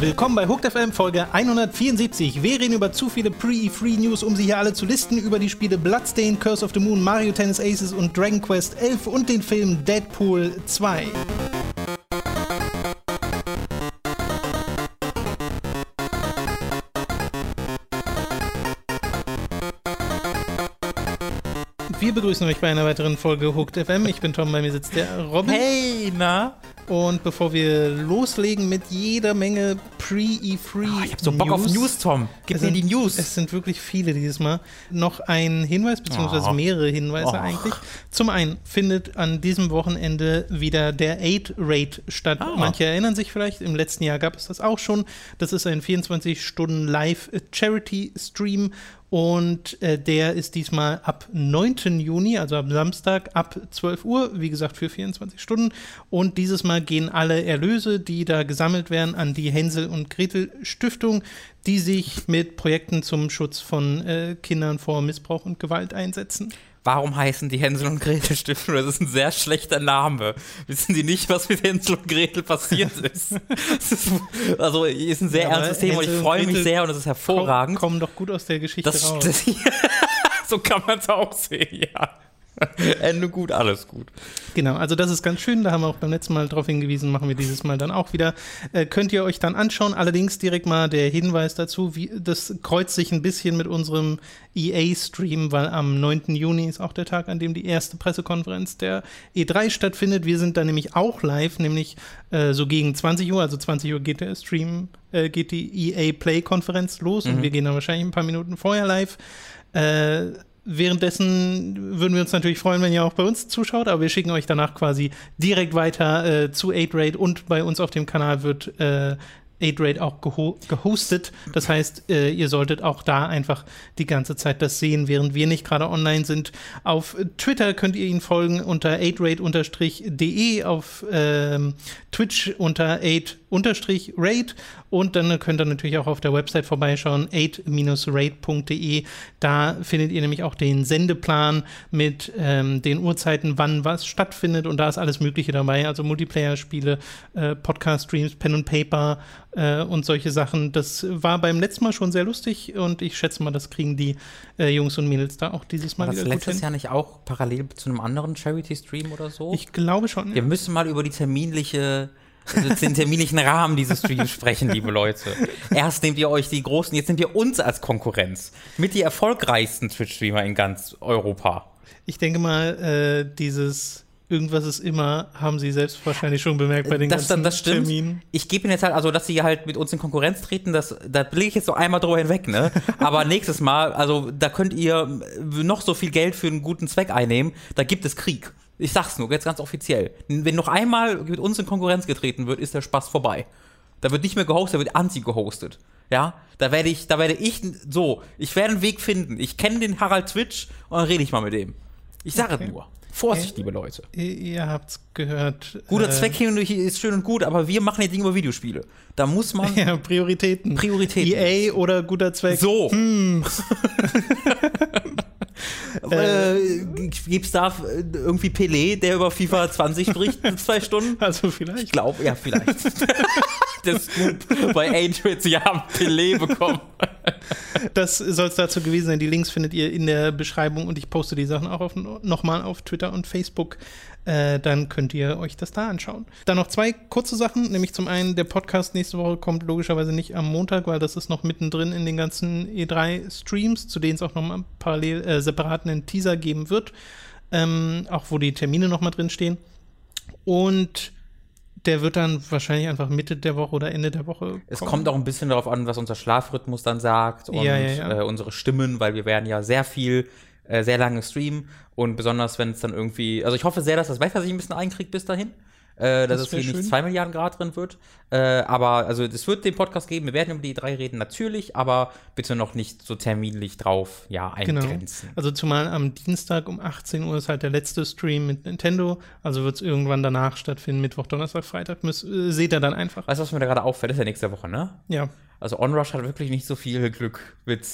Willkommen bei Hooked FM Folge 174. Wir reden über zu viele Pre-Free News, um sie hier alle zu listen, über die Spiele Bloodstained, Curse of the Moon, Mario Tennis Aces und Dragon Quest 11 und den Film Deadpool 2. Wir begrüßen euch bei einer weiteren Folge Hooked FM. Ich bin Tom, bei mir sitzt der Robin. Hey, na? Und bevor wir loslegen mit jeder Menge Pre-E-Free. Oh, ich hab so Bock auf News, Tom. Gib mir sind, die News. Es sind wirklich viele dieses Mal. Noch ein Hinweis, beziehungsweise Oh. mehrere Hinweise Oh. eigentlich. Zum einen findet an diesem Wochenende wieder der 8-Rate statt. Ah. Manche erinnern sich vielleicht, im letzten Jahr gab es das auch schon. Das ist ein 24-Stunden-Live-Charity-Stream. Und äh, der ist diesmal ab 9. Juni, also am Samstag, ab 12 Uhr, wie gesagt, für 24 Stunden. Und dieses Mal gehen alle Erlöse, die da gesammelt werden, an die Hänsel und Gretel Stiftung, die sich mit Projekten zum Schutz von äh, Kindern vor Missbrauch und Gewalt einsetzen. Warum heißen die Hänsel und Gretel Stiftung? Das ist ein sehr schlechter Name. Wissen Sie nicht, was mit Hänsel und Gretel passiert ist? Ist also, ist ein sehr Ja, ernstes Thema und ich freue mich sehr und es ist hervorragend. Kommen doch gut aus der Geschichte Das, raus. das, so kann man es auch sehen, ja. Ende gut, alles gut. Genau, also das ist ganz schön. Da haben wir auch beim letzten Mal darauf hingewiesen, machen wir dieses Mal dann auch wieder. Äh, könnt ihr euch dann anschauen. Allerdings direkt mal der Hinweis dazu, wie, das kreuzt sich ein bisschen mit unserem EA-Stream, weil am 9. Juni ist auch der Tag, an dem die erste Pressekonferenz der E3 stattfindet. Wir sind da nämlich auch live, nämlich äh, so gegen 20 Uhr, also 20 Uhr geht der Stream, äh, geht die EA Play-Konferenz los und wir gehen dann wahrscheinlich ein paar Minuten vorher live. Äh, Währenddessen würden wir uns natürlich freuen, wenn ihr auch bei uns zuschaut, aber wir schicken euch danach quasi direkt weiter äh, zu 8-Rate und bei uns auf dem Kanal wird äh, 8-Rate auch geho gehostet. Das heißt, äh, ihr solltet auch da einfach die ganze Zeit das sehen, während wir nicht gerade online sind. Auf Twitter könnt ihr ihn folgen unter 8rate-de, auf ähm, Twitch unter 8-rate und dann könnt ihr natürlich auch auf der Website vorbeischauen, 8-rate.de. Da findet ihr nämlich auch den Sendeplan mit ähm, den Uhrzeiten, wann was stattfindet und da ist alles Mögliche dabei, also Multiplayer-Spiele, äh, Podcast-Streams, Pen und Paper äh, und solche Sachen. Das war beim letzten Mal schon sehr lustig und ich schätze mal, das kriegen die äh, Jungs und Mädels da auch dieses Mal War das wieder letztes hin. Jahr nicht auch parallel zu einem anderen Charity-Stream oder so? Ich glaube schon. Wir müssen mal über die terminliche, also den terminlichen Rahmen dieses Streams sprechen, liebe Leute. Erst nehmt ihr euch die großen, jetzt nehmt ihr uns als Konkurrenz. Mit die erfolgreichsten Twitch-Streamer in ganz Europa. Ich denke mal, äh, dieses Irgendwas ist immer, haben sie selbst wahrscheinlich schon bemerkt bei den das, ganzen das stimmt. Terminen. Ich gebe ihnen jetzt halt, also dass sie halt mit uns in Konkurrenz treten, das, da blicke ich jetzt so einmal drüber hinweg, ne? Aber nächstes Mal, also da könnt ihr noch so viel Geld für einen guten Zweck einnehmen, da gibt es Krieg. Ich sag's nur, jetzt ganz offiziell. Wenn noch einmal mit uns in Konkurrenz getreten wird, ist der Spaß vorbei. Da wird nicht mehr gehostet, da wird anti-gehostet. Ja, da werde ich, da werde ich so, ich werde einen Weg finden. Ich kenne den Harald Twitch und dann rede ich mal mit dem. Ich sage Okay. es nur. Vorsicht, liebe Leute. Ihr, habt's gehört. Guter äh, Zweck hin ist schön und gut, aber wir machen jetzt Dinge über Videospiele. Da muss man Ja, Prioritäten. Prioritäten. EA oder guter Zweck. so. Hm. äh, gibt's da äh, irgendwie Pelé, der über FIFA 20 spricht in zwei Stunden? Also Ich vielleicht. glaube, ja, vielleicht. Der Scoop bei Atrix, sie haben Pelé bekommen. Das soll es dazu gewesen sein. Die Links findet ihr in der Beschreibung und ich poste die Sachen auch nochmal auf Twitter und Facebook. Äh, dann könnt ihr euch das da anschauen. Dann noch zwei kurze Sachen, nämlich zum einen, der Podcast nächste Woche kommt logischerweise nicht am Montag, weil das ist noch mittendrin in den ganzen E3-Streams, zu denen es auch nochmal parallel äh, separat einen Teaser geben wird. Ähm, auch wo die Termine nochmal drin stehen. Und der wird dann wahrscheinlich einfach Mitte der Woche oder Ende der Woche. Es kommen. kommt auch ein bisschen darauf an, was unser Schlafrhythmus dann sagt und Ja, ja, ja. Äh, unsere Stimmen, weil wir werden ja sehr viel, äh, sehr lange streamen und besonders wenn es dann irgendwie, also ich hoffe sehr, dass das Wetter sich ein bisschen einkriegt bis dahin. Äh, dass Das es hier nicht schön. 2 Milliarden Grad drin wird. Äh, aber also es wird den Podcast geben, wir werden über die drei reden, natürlich, aber bitte noch nicht so terminlich drauf ja, Genau. eingrenzen. Also zumal am Dienstag um 18 Uhr ist halt der letzte Stream mit Nintendo. Also wird es irgendwann danach stattfinden, Mittwoch, Donnerstag, Freitag. Müsst, äh, seht ihr dann einfach. Weißt du, was mir da gerade auffällt? Das ist ja nächste Woche, ne? Ja. Also Onrush hat wirklich nicht so viel Glück mit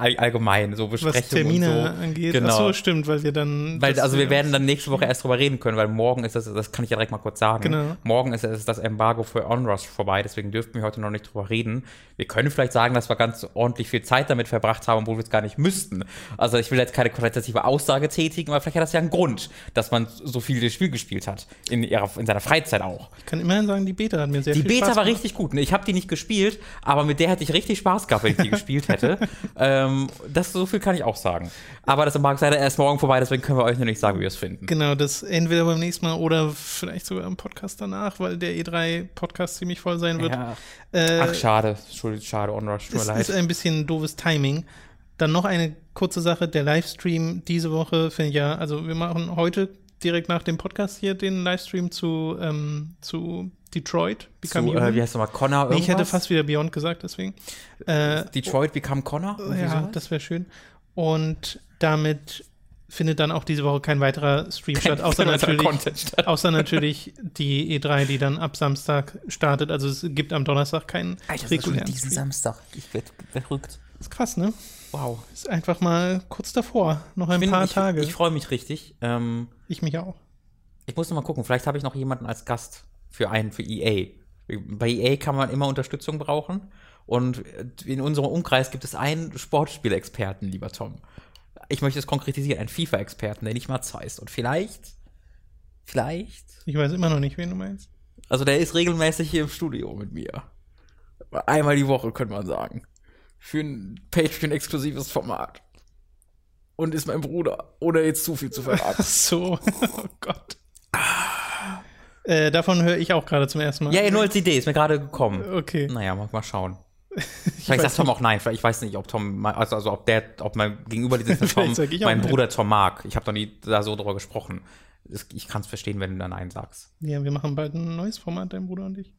all, allgemein, so Was Besprechungen Termine und so. angeht. Genau. Ach so, stimmt, weil wir dann. Weil, also wir werden dann nächste Woche erst drüber reden können, weil morgen ist das, das kann ich ja direkt mal kurz sagen. Genau. Morgen ist, ist das Embargo für Onrush vorbei, deswegen dürften wir heute noch nicht drüber reden. Wir können vielleicht sagen, dass wir ganz ordentlich viel Zeit damit verbracht haben, obwohl wir es gar nicht müssten. Also ich will jetzt keine qualitative Aussage tätigen, aber vielleicht hat das ja einen Grund, dass man so viel das Spiel gespielt hat. In, ihrer, in seiner Freizeit auch. Ich kann immerhin sagen, die Beta hat mir sehr Die viel Beta Spaß war gemacht. richtig gut. Ne? Ich habe die nicht gespielt, aber mit der hätte ich richtig Spaß gehabt, wenn ich die gespielt hätte. Ähm, das so viel kann ich auch sagen. Aber das Embargo ist leider erst morgen vorbei, deswegen können wir euch noch nicht sagen, wie wir es finden. Genau, das entweder beim nächsten Mal oder vielleicht sogar im Podcast danach, weil der E3-Podcast ziemlich voll sein wird. Ja. Äh, Ach, schade. Schuld- Schade, Onrush. Tut mir leid. ist ein bisschen doofes Timing. Dann noch eine kurze Sache, der Livestream diese Woche, finde ich ja, also wir machen heute direkt nach dem Podcast hier den Livestream zu, ähm, zu Detroit. Become Zu, äh, Human. wie heißt nochmal? Connor nee, irgendwas? ich hätte fast wieder Beyond gesagt, deswegen. Äh, Detroit Become Connor? Ja, sowas? das wäre schön. Und damit findet dann auch diese Woche kein weiterer Stream statt, außer Kein natürlich, statt. außer natürlich die E3, die dann ab Samstag startet. Also es gibt am Donnerstag keinen regulären Stream. Samstag. Ich werde verrückt. ist krass, ne? Wow. Ist einfach mal kurz davor, noch ein bin- paar ich, Tage. Ich freue mich richtig. Ähm, ich mich auch. ich muss noch mal gucken. Vielleicht habe ich noch jemanden als Gast für einen, für EA. Bei EA kann man immer Unterstützung brauchen. Und in unserem Umkreis gibt es einen Sportspielexperten, lieber Tom. Ich möchte es konkretisieren, einen FIFA-Experten, der nicht Mats heißt. Und vielleicht, vielleicht, Ich weiß immer noch nicht, wen du meinst. also der ist regelmäßig hier im Studio mit mir. Einmal die Woche, könnte man sagen. Für ein Patreon-exklusives Format. Und ist mein Bruder, ohne jetzt zu viel zu verraten. Ach so, oh Gott. Äh, davon höre ich auch gerade zum ersten Mal. ja, nur als Idee, ist mir gerade gekommen. Okay. Naja, mal, mal schauen. Vielleicht sagt Tom auch nein. Ich weiß nicht, ob Tom, also, also ob der, ob mein gegenüber sitzende Tom mein nein. Bruder Tom mag. Ich habe noch nie da so drüber gesprochen. Ich kann es verstehen, wenn du da nein sagst. Ja, wir machen bald ein neues Format, dein Bruder und ich.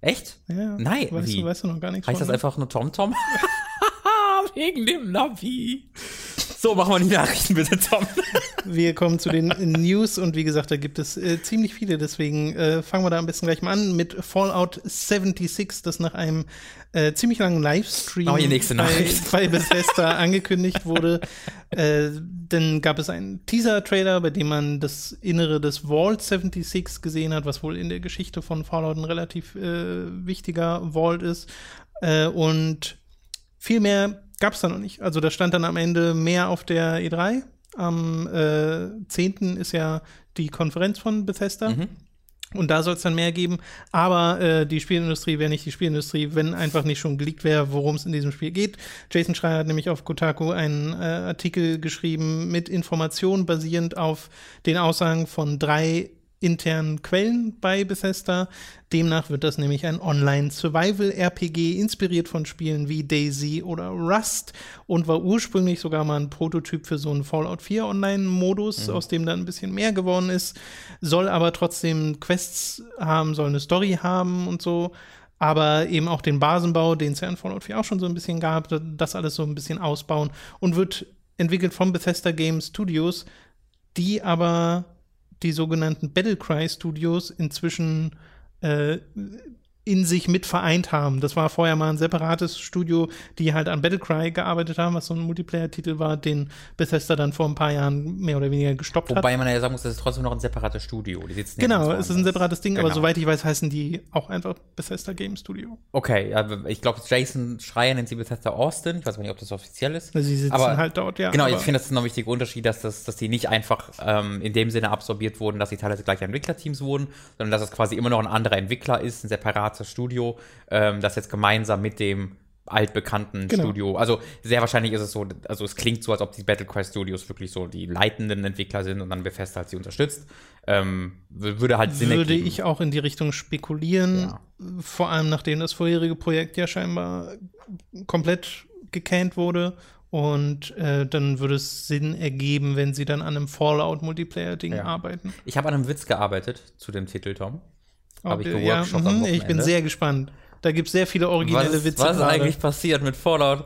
Echt? Ja, Nein, weißt wie? du, weißt du noch gar nichts Heißt das einfach nur Tom Tom? Wegen dem Navi. So, machen wir die Nachrichten bitte, Tom. Wir kommen zu den News und wie gesagt, da gibt es äh, ziemlich viele, deswegen äh, fangen wir da am besten gleich mal an mit Fallout 76, das nach einem äh, ziemlich langen Livestream die nächste bei, Nachricht. bei Bethesda angekündigt wurde. Äh, dann gab es einen Teaser-Trailer, bei dem man das Innere des Vault 76 gesehen hat, was wohl in der Geschichte von Fallout ein relativ äh, wichtiger Vault ist. Äh, und viel mehr gab es da noch nicht. Also da stand dann am Ende mehr auf der E3. Am äh, 10. ist ja die Konferenz von Bethesda. Mhm. Und da soll es dann mehr geben. Aber äh, die Spielindustrie wäre nicht die Spielindustrie, wenn einfach nicht schon geleakt wäre, worum es in diesem Spiel geht. Jason Schreier hat nämlich auf Kotaku einen äh, Artikel geschrieben mit Informationen basierend auf den Aussagen von drei internen Quellen bei Bethesda. Demnach wird das nämlich ein Online-Survival-RPG, inspiriert von Spielen wie Daisy oder Rust und war ursprünglich sogar mal ein Prototyp für so einen Fallout 4 Online-Modus, aus dem dann ein bisschen mehr geworden ist, soll aber trotzdem Quests haben, soll eine Story haben und so, aber eben auch den Basenbau, den es ja in Fallout 4 auch schon so ein bisschen gab, das alles so ein bisschen ausbauen und wird entwickelt von Bethesda Game Studios, die aber die sogenannten Battlecry Studios inzwischen äh, in sich mit vereint haben. Das war vorher mal ein separates Studio, die halt an Battlecry gearbeitet haben, was so ein Multiplayer-Titel war, den Bethesda dann vor ein paar Jahren mehr oder weniger gestoppt hat. Wobei man ja sagen muss, das ist trotzdem noch ein separates Studio. Genau, es ist ein separates Ding, aber Genau. soweit ich weiß, heißen die auch einfach Bethesda Game Studio. Okay, aber ich glaube, Jason Schreier nennt sie Bethesda Austin. Ich weiß aber nicht, ob das offiziell ist. Also sie sitzen Aber- halt dort, ja. genau, aber- ich finde, das ist noch ein wichtiger Unterschied, dass, das, dass die nicht einfach ähm, in dem Sinne absorbiert wurden, dass sie teilweise gleiche Entwicklerteams wurden, sondern dass es quasi immer noch ein anderer Entwickler ist, ein separates Studio, ähm, das jetzt gemeinsam mit dem altbekannten Genau. Studio, also sehr wahrscheinlich ist es so, also es klingt so, als ob die Battlecry Studios wirklich so die leitenden Entwickler sind und dann Bethesda halt sie unterstützt. Ähm, würde halt Sinn würde ergeben. ich auch in die Richtung spekulieren, Ja. vor allem nachdem das vorherige Projekt ja scheinbar komplett gecannt wurde. Und äh, dann würde es Sinn ergeben, wenn sie dann an einem Fallout-Multiplayer-Ding Ja. arbeiten. Ich habe an einem Witz gearbeitet zu dem Titel, Tom. Hab ich geworkshopt am mhm, ich bin Wochenende. sehr gespannt. Da gibt es sehr viele originelle Was, Witze. was ist eigentlich passiert mit Fallout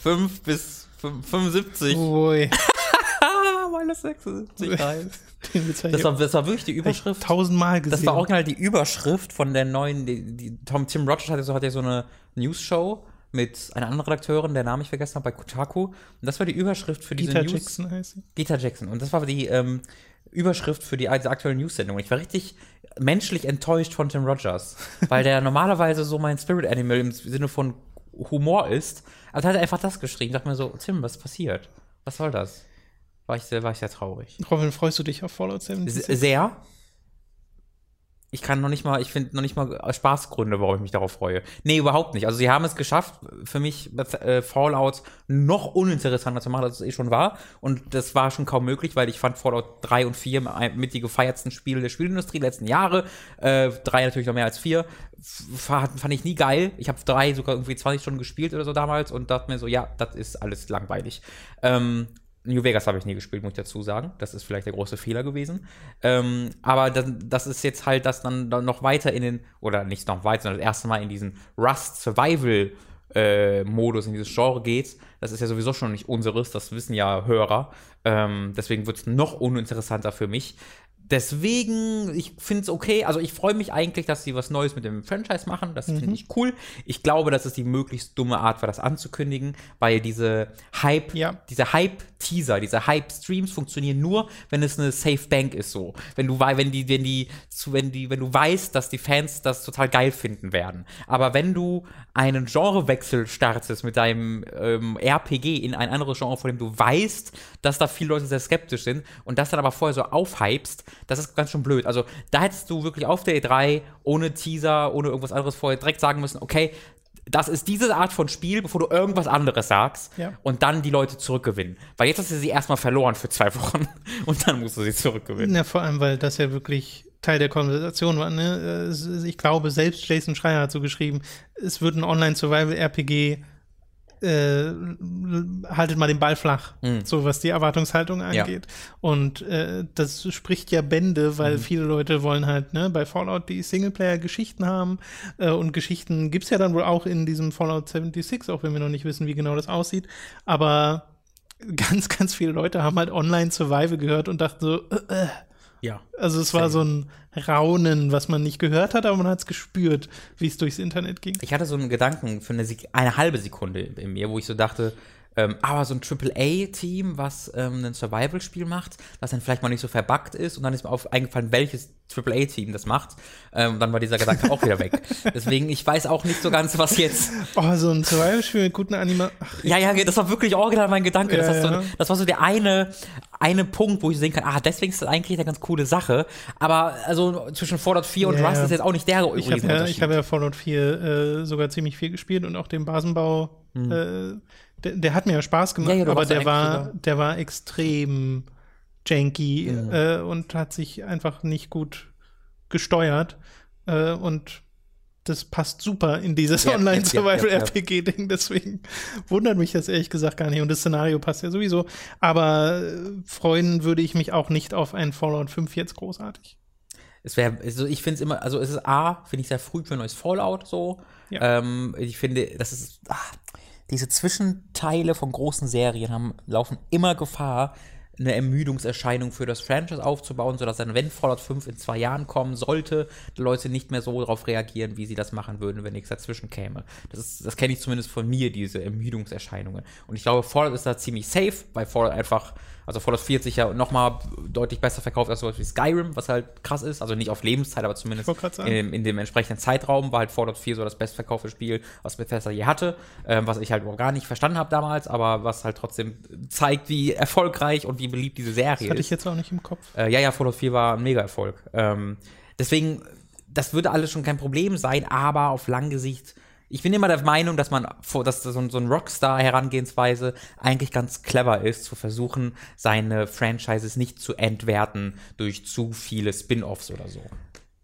5 bis 5, 75? Ui, Ah, minus 76 heißt. Das war, das war wirklich die Überschrift. tausendmal gesehen. Das war original die Überschrift von der neuen, die, die, Tom Tim Rogers hat ja so, hat ja so eine News-Show mit einer anderen Redakteurin, der Name ich vergessen habe, bei Kotaku. Und das war die Überschrift für diese Peter News. Jackson heißt sie. Gita Jackson. Und das war die ähm, Überschrift für die diese aktuelle News-Sendung. Ich war richtig menschlich enttäuscht von Tim Rogers, weil der normalerweise so mein Spirit Animal im Sinne von Humor ist. Also hat er einfach das geschrieben. Dachte mir so, Tim, was passiert? Was soll das? War ich sehr, war ich sehr traurig. Robin, freust du dich auf Fallout 76? Se- Sehr. Ich kann noch nicht mal, ich finde noch nicht mal Spaßgründe, warum ich mich darauf freue. Nee, überhaupt nicht. Also sie haben es geschafft, für mich äh, Fallout noch uninteressanter zu machen, als es eh schon war. Und das war schon kaum möglich, weil ich fand Fallout 3 und 4 mit die gefeiertsten Spiele der Spielindustrie der letzten Jahre. Äh, 3 natürlich noch mehr als 4. Fand, fand ich nie geil. Ich habe 3 sogar irgendwie 20 Stunden gespielt oder so damals und dachte mir so, ja, das ist alles langweilig. Ähm, New Vegas habe ich nie gespielt, muss ich dazu sagen. Das ist vielleicht der große Fehler gewesen. Ähm, aber das, das ist jetzt halt, dass dann, noch weiter in den, oder nicht noch weiter, sondern das erste Mal in diesen Rust Survival äh, Modus, in dieses Genre geht. Das ist ja sowieso schon nicht unseres, das wissen ja Hörer. Ähm, deswegen wird es noch uninteressanter für mich. Deswegen, ich finde es okay. Also ich freue mich eigentlich, dass sie was Neues mit dem Franchise machen. Das finde ich cool. Ich glaube, dass es die möglichst dumme Art war, das anzukündigen, weil diese Hype, Ja. diese Hype-Teaser, diese Hype-Streams funktionieren nur, wenn es eine Safe Bank ist so. Wenn du wenn die, wenn die, wenn die, wenn du weißt, dass die Fans das total geil finden werden. Aber wenn du einen Genrewechsel startest mit deinem ähm, RPG in ein anderes Genre, von dem du weißt, dass da viele Leute sehr skeptisch sind und das dann aber vorher so aufhypst, das ist ganz schön blöd. Also da hättest du wirklich auf der E3 ohne Teaser, ohne irgendwas anderes vorher direkt sagen müssen, okay, das ist diese Art von Spiel, bevor du irgendwas anderes sagst Ja. und dann die Leute zurückgewinnen. Weil jetzt hast du sie erstmal verloren für zwei Wochen und dann musst du sie zurückgewinnen. Ja, vor allem, weil das ja wirklich Teil der Konversation war. Ne? Äh, Ich glaube, selbst Jason Schreier hat so geschrieben, es wird ein Online-Survival-RPG, äh, haltet mal den Ball flach, so was die Erwartungshaltung angeht. Und äh, das spricht ja Bände, weil viele Leute wollen halt ne, bei Fallout die Singleplayer-Geschichten haben. Äh, und Geschichten gibt's ja dann wohl auch in diesem Fallout 76, auch wenn wir noch nicht wissen, wie genau das aussieht. Aber ganz, ganz viele Leute haben halt Online-Survival gehört und dachten so, äh, äh, Ja. also es war so ein Raunen, was man nicht gehört hat, aber man hat es gespürt, wie es durchs Internet ging. Ich hatte so einen Gedanken für eine, Sek eine halbe Sekunde in mir, wo ich so dachte, ähm, aber so ein AAA-Team, was ähm, ein Survival-Spiel macht, das dann vielleicht mal nicht so verbuggt ist und dann ist mir auf eingefallen, welches AAA-Team das macht. Ähm, dann war dieser Gedanke auch wieder weg. Deswegen, ich weiß auch nicht so ganz, was jetzt. Oh, so ein Survival-Spiel mit guten Anima. Ach, Ja, ja, das war wirklich original mein Gedanke. Das, Ja, ja. das war so der eine, eine Punkt, wo ich sehen kann, ah, deswegen ist das eigentlich eine ganz coole Sache. Aber also zwischen Fallout 4 und Ja, Rust ist jetzt auch nicht der Ich habe ja, ich hab ja Fallout 4 äh, sogar ziemlich viel gespielt und auch den Basenbau. Äh, der, der hat mir ja Spaß gemacht, Mhm. Ja, ja, aber der war, der war extrem janky äh, und hat sich einfach nicht gut gesteuert. Äh, und das passt super in dieses Ja, Online-Survival-RPG-Ding. Deswegen wundert mich das ehrlich gesagt gar nicht. Und das Szenario passt ja sowieso. Aber äh, freuen würde ich mich auch nicht auf ein Fallout 5 jetzt großartig. Es wäre, also ich finde es immer, also es ist A, finde ich sehr früh für ein neues Fallout so. Ja. Ähm, ich finde, das ist, ah, diese Zwischenteile von großen Serien haben, laufen immer Gefahr, eine Ermüdungserscheinung für das Franchise aufzubauen, sodass dann, wenn Fallout 5 in zwei Jahren kommen sollte, die Leute nicht mehr so darauf reagieren, wie sie das machen würden, wenn nichts dazwischen käme. Das, das kenne ich zumindest von mir, diese Ermüdungserscheinungen. Und ich glaube, Fallout ist da ziemlich safe, weil Fallout einfach, also Fallout 4 hat sich ja nochmal deutlich besser verkauft als sowas wie Skyrim, was halt krass ist. Also nicht auf Lebenszeit, aber zumindest in, dem- in dem entsprechenden Zeitraum war halt Fallout 4 so das bestverkaufte Spiel, was Bethesda je hatte, ähm, was ich halt überhaupt gar nicht verstanden habe damals, aber was halt trotzdem zeigt, wie erfolgreich und wie beliebt diese Serie Das hatte ist. ich jetzt auch nicht im Kopf. Äh, ja, ja, Fallout 4 war ein Mega-Erfolg. Ähm, deswegen, das würde alles schon kein Problem sein, aber auf lange Sicht, ich bin immer der Meinung, dass man, dass so ein, so ein Rockstar-Herangehensweise eigentlich ganz clever ist, zu versuchen, seine Franchises nicht zu entwerten durch zu viele Spin-offs oder so.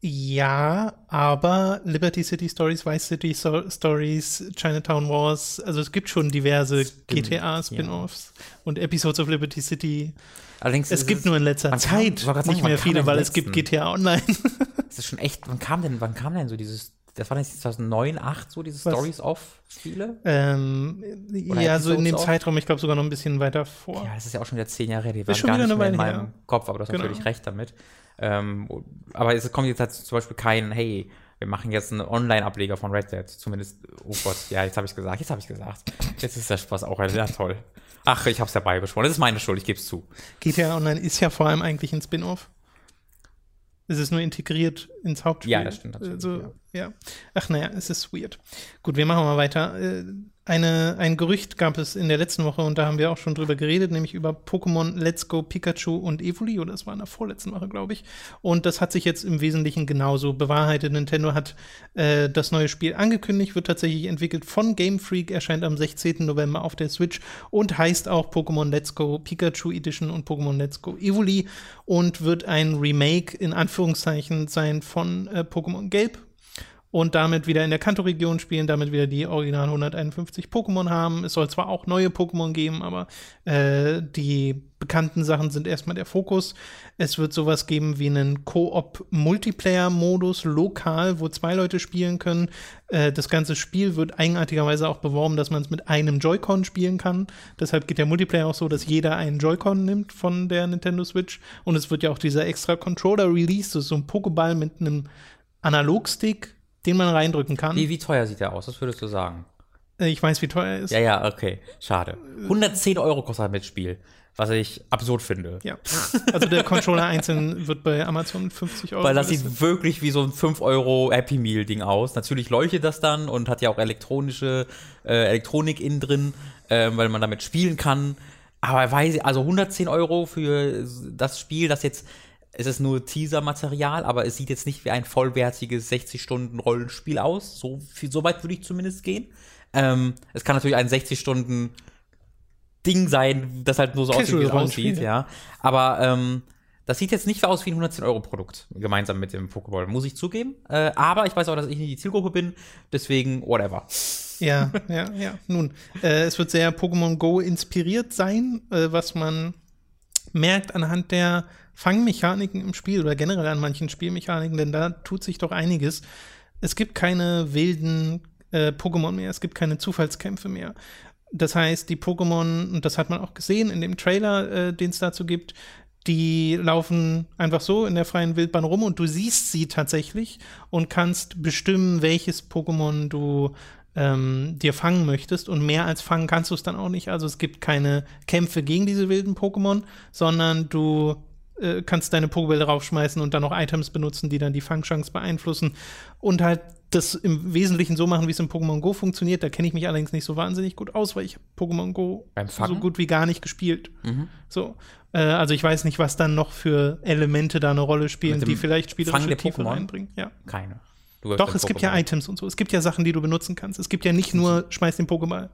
Ja, aber Liberty City Stories, Vice City so Stories, Chinatown Wars, also es gibt schon diverse GTA-Spin-Offs und Episodes of Liberty City. Allerdings Es gibt nur in letzter kam- Zeit gerade nicht sagen, mehr viele, weil es gibt? GTA Online. Das ist schon echt, wann kam denn, wann kam denn so dieses, das war nicht 2009, 8 so diese Was? Stories of Spiele? ähm, ja, so in dem? Zeitraum, ich glaube sogar noch ein bisschen weiter vor. Ja, das ist ja auch schon wieder zehn Jahre her. Die waren schon gar wieder nicht mehr in meinem her. Kopf, aber du hast Genau. natürlich recht damit. Ähm, aber es kommt jetzt halt zum Beispiel kein, hey, wir machen jetzt einen Online-Ableger von Red Dead. Zumindest, oh Gott, ja, jetzt habe ich gesagt, jetzt habe ich gesagt. Jetzt ist der Spaß auch, ja toll. Ach, ich habe es ja beibeschworen. Das ist meine Schuld, ich gebe es zu. GTA Online ist ja vor allem eigentlich ein Spin-off. Es ist nur integriert ins Hauptspiel. Ja, das stimmt natürlich. Also, ja. Ja. Ach naja, es ist weird. Gut, wir machen mal weiter. Äh, Eine, ein Gerücht gab es in der letzten Woche und da haben wir auch schon drüber geredet, nämlich über Pokémon Let's Go Pikachu und Evoli, oder das war in der vorletzten Woche, glaube ich. Und das hat sich jetzt im Wesentlichen genauso bewahrheitet. Nintendo hat äh, das neue Spiel angekündigt, wird tatsächlich entwickelt von Game Freak, erscheint am 16. November auf der Switch und heißt auch Pokémon Let's Go Pikachu Edition und Pokémon Let's Go Evoli und wird ein Remake in Anführungszeichen sein von äh, Pokémon Gelb, und damit wieder in der Kanto-Region spielen, damit wieder die original 151 Pokémon haben. Es soll zwar auch neue Pokémon geben, aber äh, die bekannten Sachen sind erstmal der Fokus. Es wird sowas geben wie einen Koop-Multiplayer-Modus lokal, wo zwei Leute spielen können. Äh, das ganze Spiel wird eigenartigerweise auch beworben, dass man es mit einem Joy-Con spielen kann. Deshalb geht der Multiplayer auch so, dass jeder einen Joy-Con nimmt von der Nintendo Switch. Und es wird ja auch dieser extra Controller released, so ein Pokéball mit einem Analogstick, den man reindrücken kann. Wie, wie teuer sieht der aus? Was würdest du sagen? Äh, Ich weiß, wie teuer er ist. Ja, ja, okay. Schade. 110 Euro kostet ein Mitspiel. Was ich absurd finde. Ja. Also der Controller einzeln wird bei Amazon 50 Euro. Weil das sieht wirklich wie so ein 5 Euro Happy Meal Ding aus. Natürlich leuchtet das dann und hat ja auch elektronische äh, Elektronik innen drin, äh, weil man damit spielen kann. Aber weiß ich, also 110 Euro für das Spiel, das jetzt, es ist nur Teaser-Material, aber es sieht jetzt nicht wie ein vollwertiges 60-Stunden-Rollenspiel aus. So, viel, so weit würde ich zumindest gehen. Ähm, es kann natürlich ein 60 Stunden Ding sein, das halt nur so aussieht, wie es aussieht, ja. Aber ähm, das sieht jetzt nicht aus wie ein 110-Euro-Produkt, gemeinsam mit dem Pokéball, muss ich zugeben. Äh, aber ich weiß auch, dass ich nicht die Zielgruppe bin, deswegen whatever. Ja, ja, ja. Nun, äh, es wird sehr Pokémon Go inspiriert sein, äh, was man merkt anhand der Fangmechaniken im Spiel oder generell an manchen Spielmechaniken, denn da tut sich doch einiges. Es gibt keine wilden äh, Pokémon mehr, es gibt keine Zufallskämpfe mehr. Das heißt, die Pokémon, und das hat man auch gesehen in dem Trailer, äh, den es dazu gibt, die laufen einfach so in der freien Wildbahn rum und du siehst sie tatsächlich und kannst bestimmen, welches Pokémon du ähm, dir fangen möchtest. Und mehr als fangen kannst du es dann auch nicht. Also es gibt keine Kämpfe gegen diese wilden Pokémon, sondern du äh, kannst deine Pokébälle raufschmeißen und dann noch Items benutzen, die dann die Fangchance beeinflussen. Und halt das im Wesentlichen so machen, wie es in Pokémon Go funktioniert. Da kenne ich mich allerdings nicht so wahnsinnig gut aus, weil ich Pokémon Go so gut wie gar nicht gespielt. Mhm. So. Äh, also ich weiß nicht, was dann noch für Elemente da eine Rolle spielen, die vielleicht spielerische Tiefe Pokémon? reinbringen. Ja. Keine. Doch, es gibt ja. Items und so. Es gibt ja Sachen, die du benutzen kannst. Es gibt ja nicht nur schmeiß den Pokéball.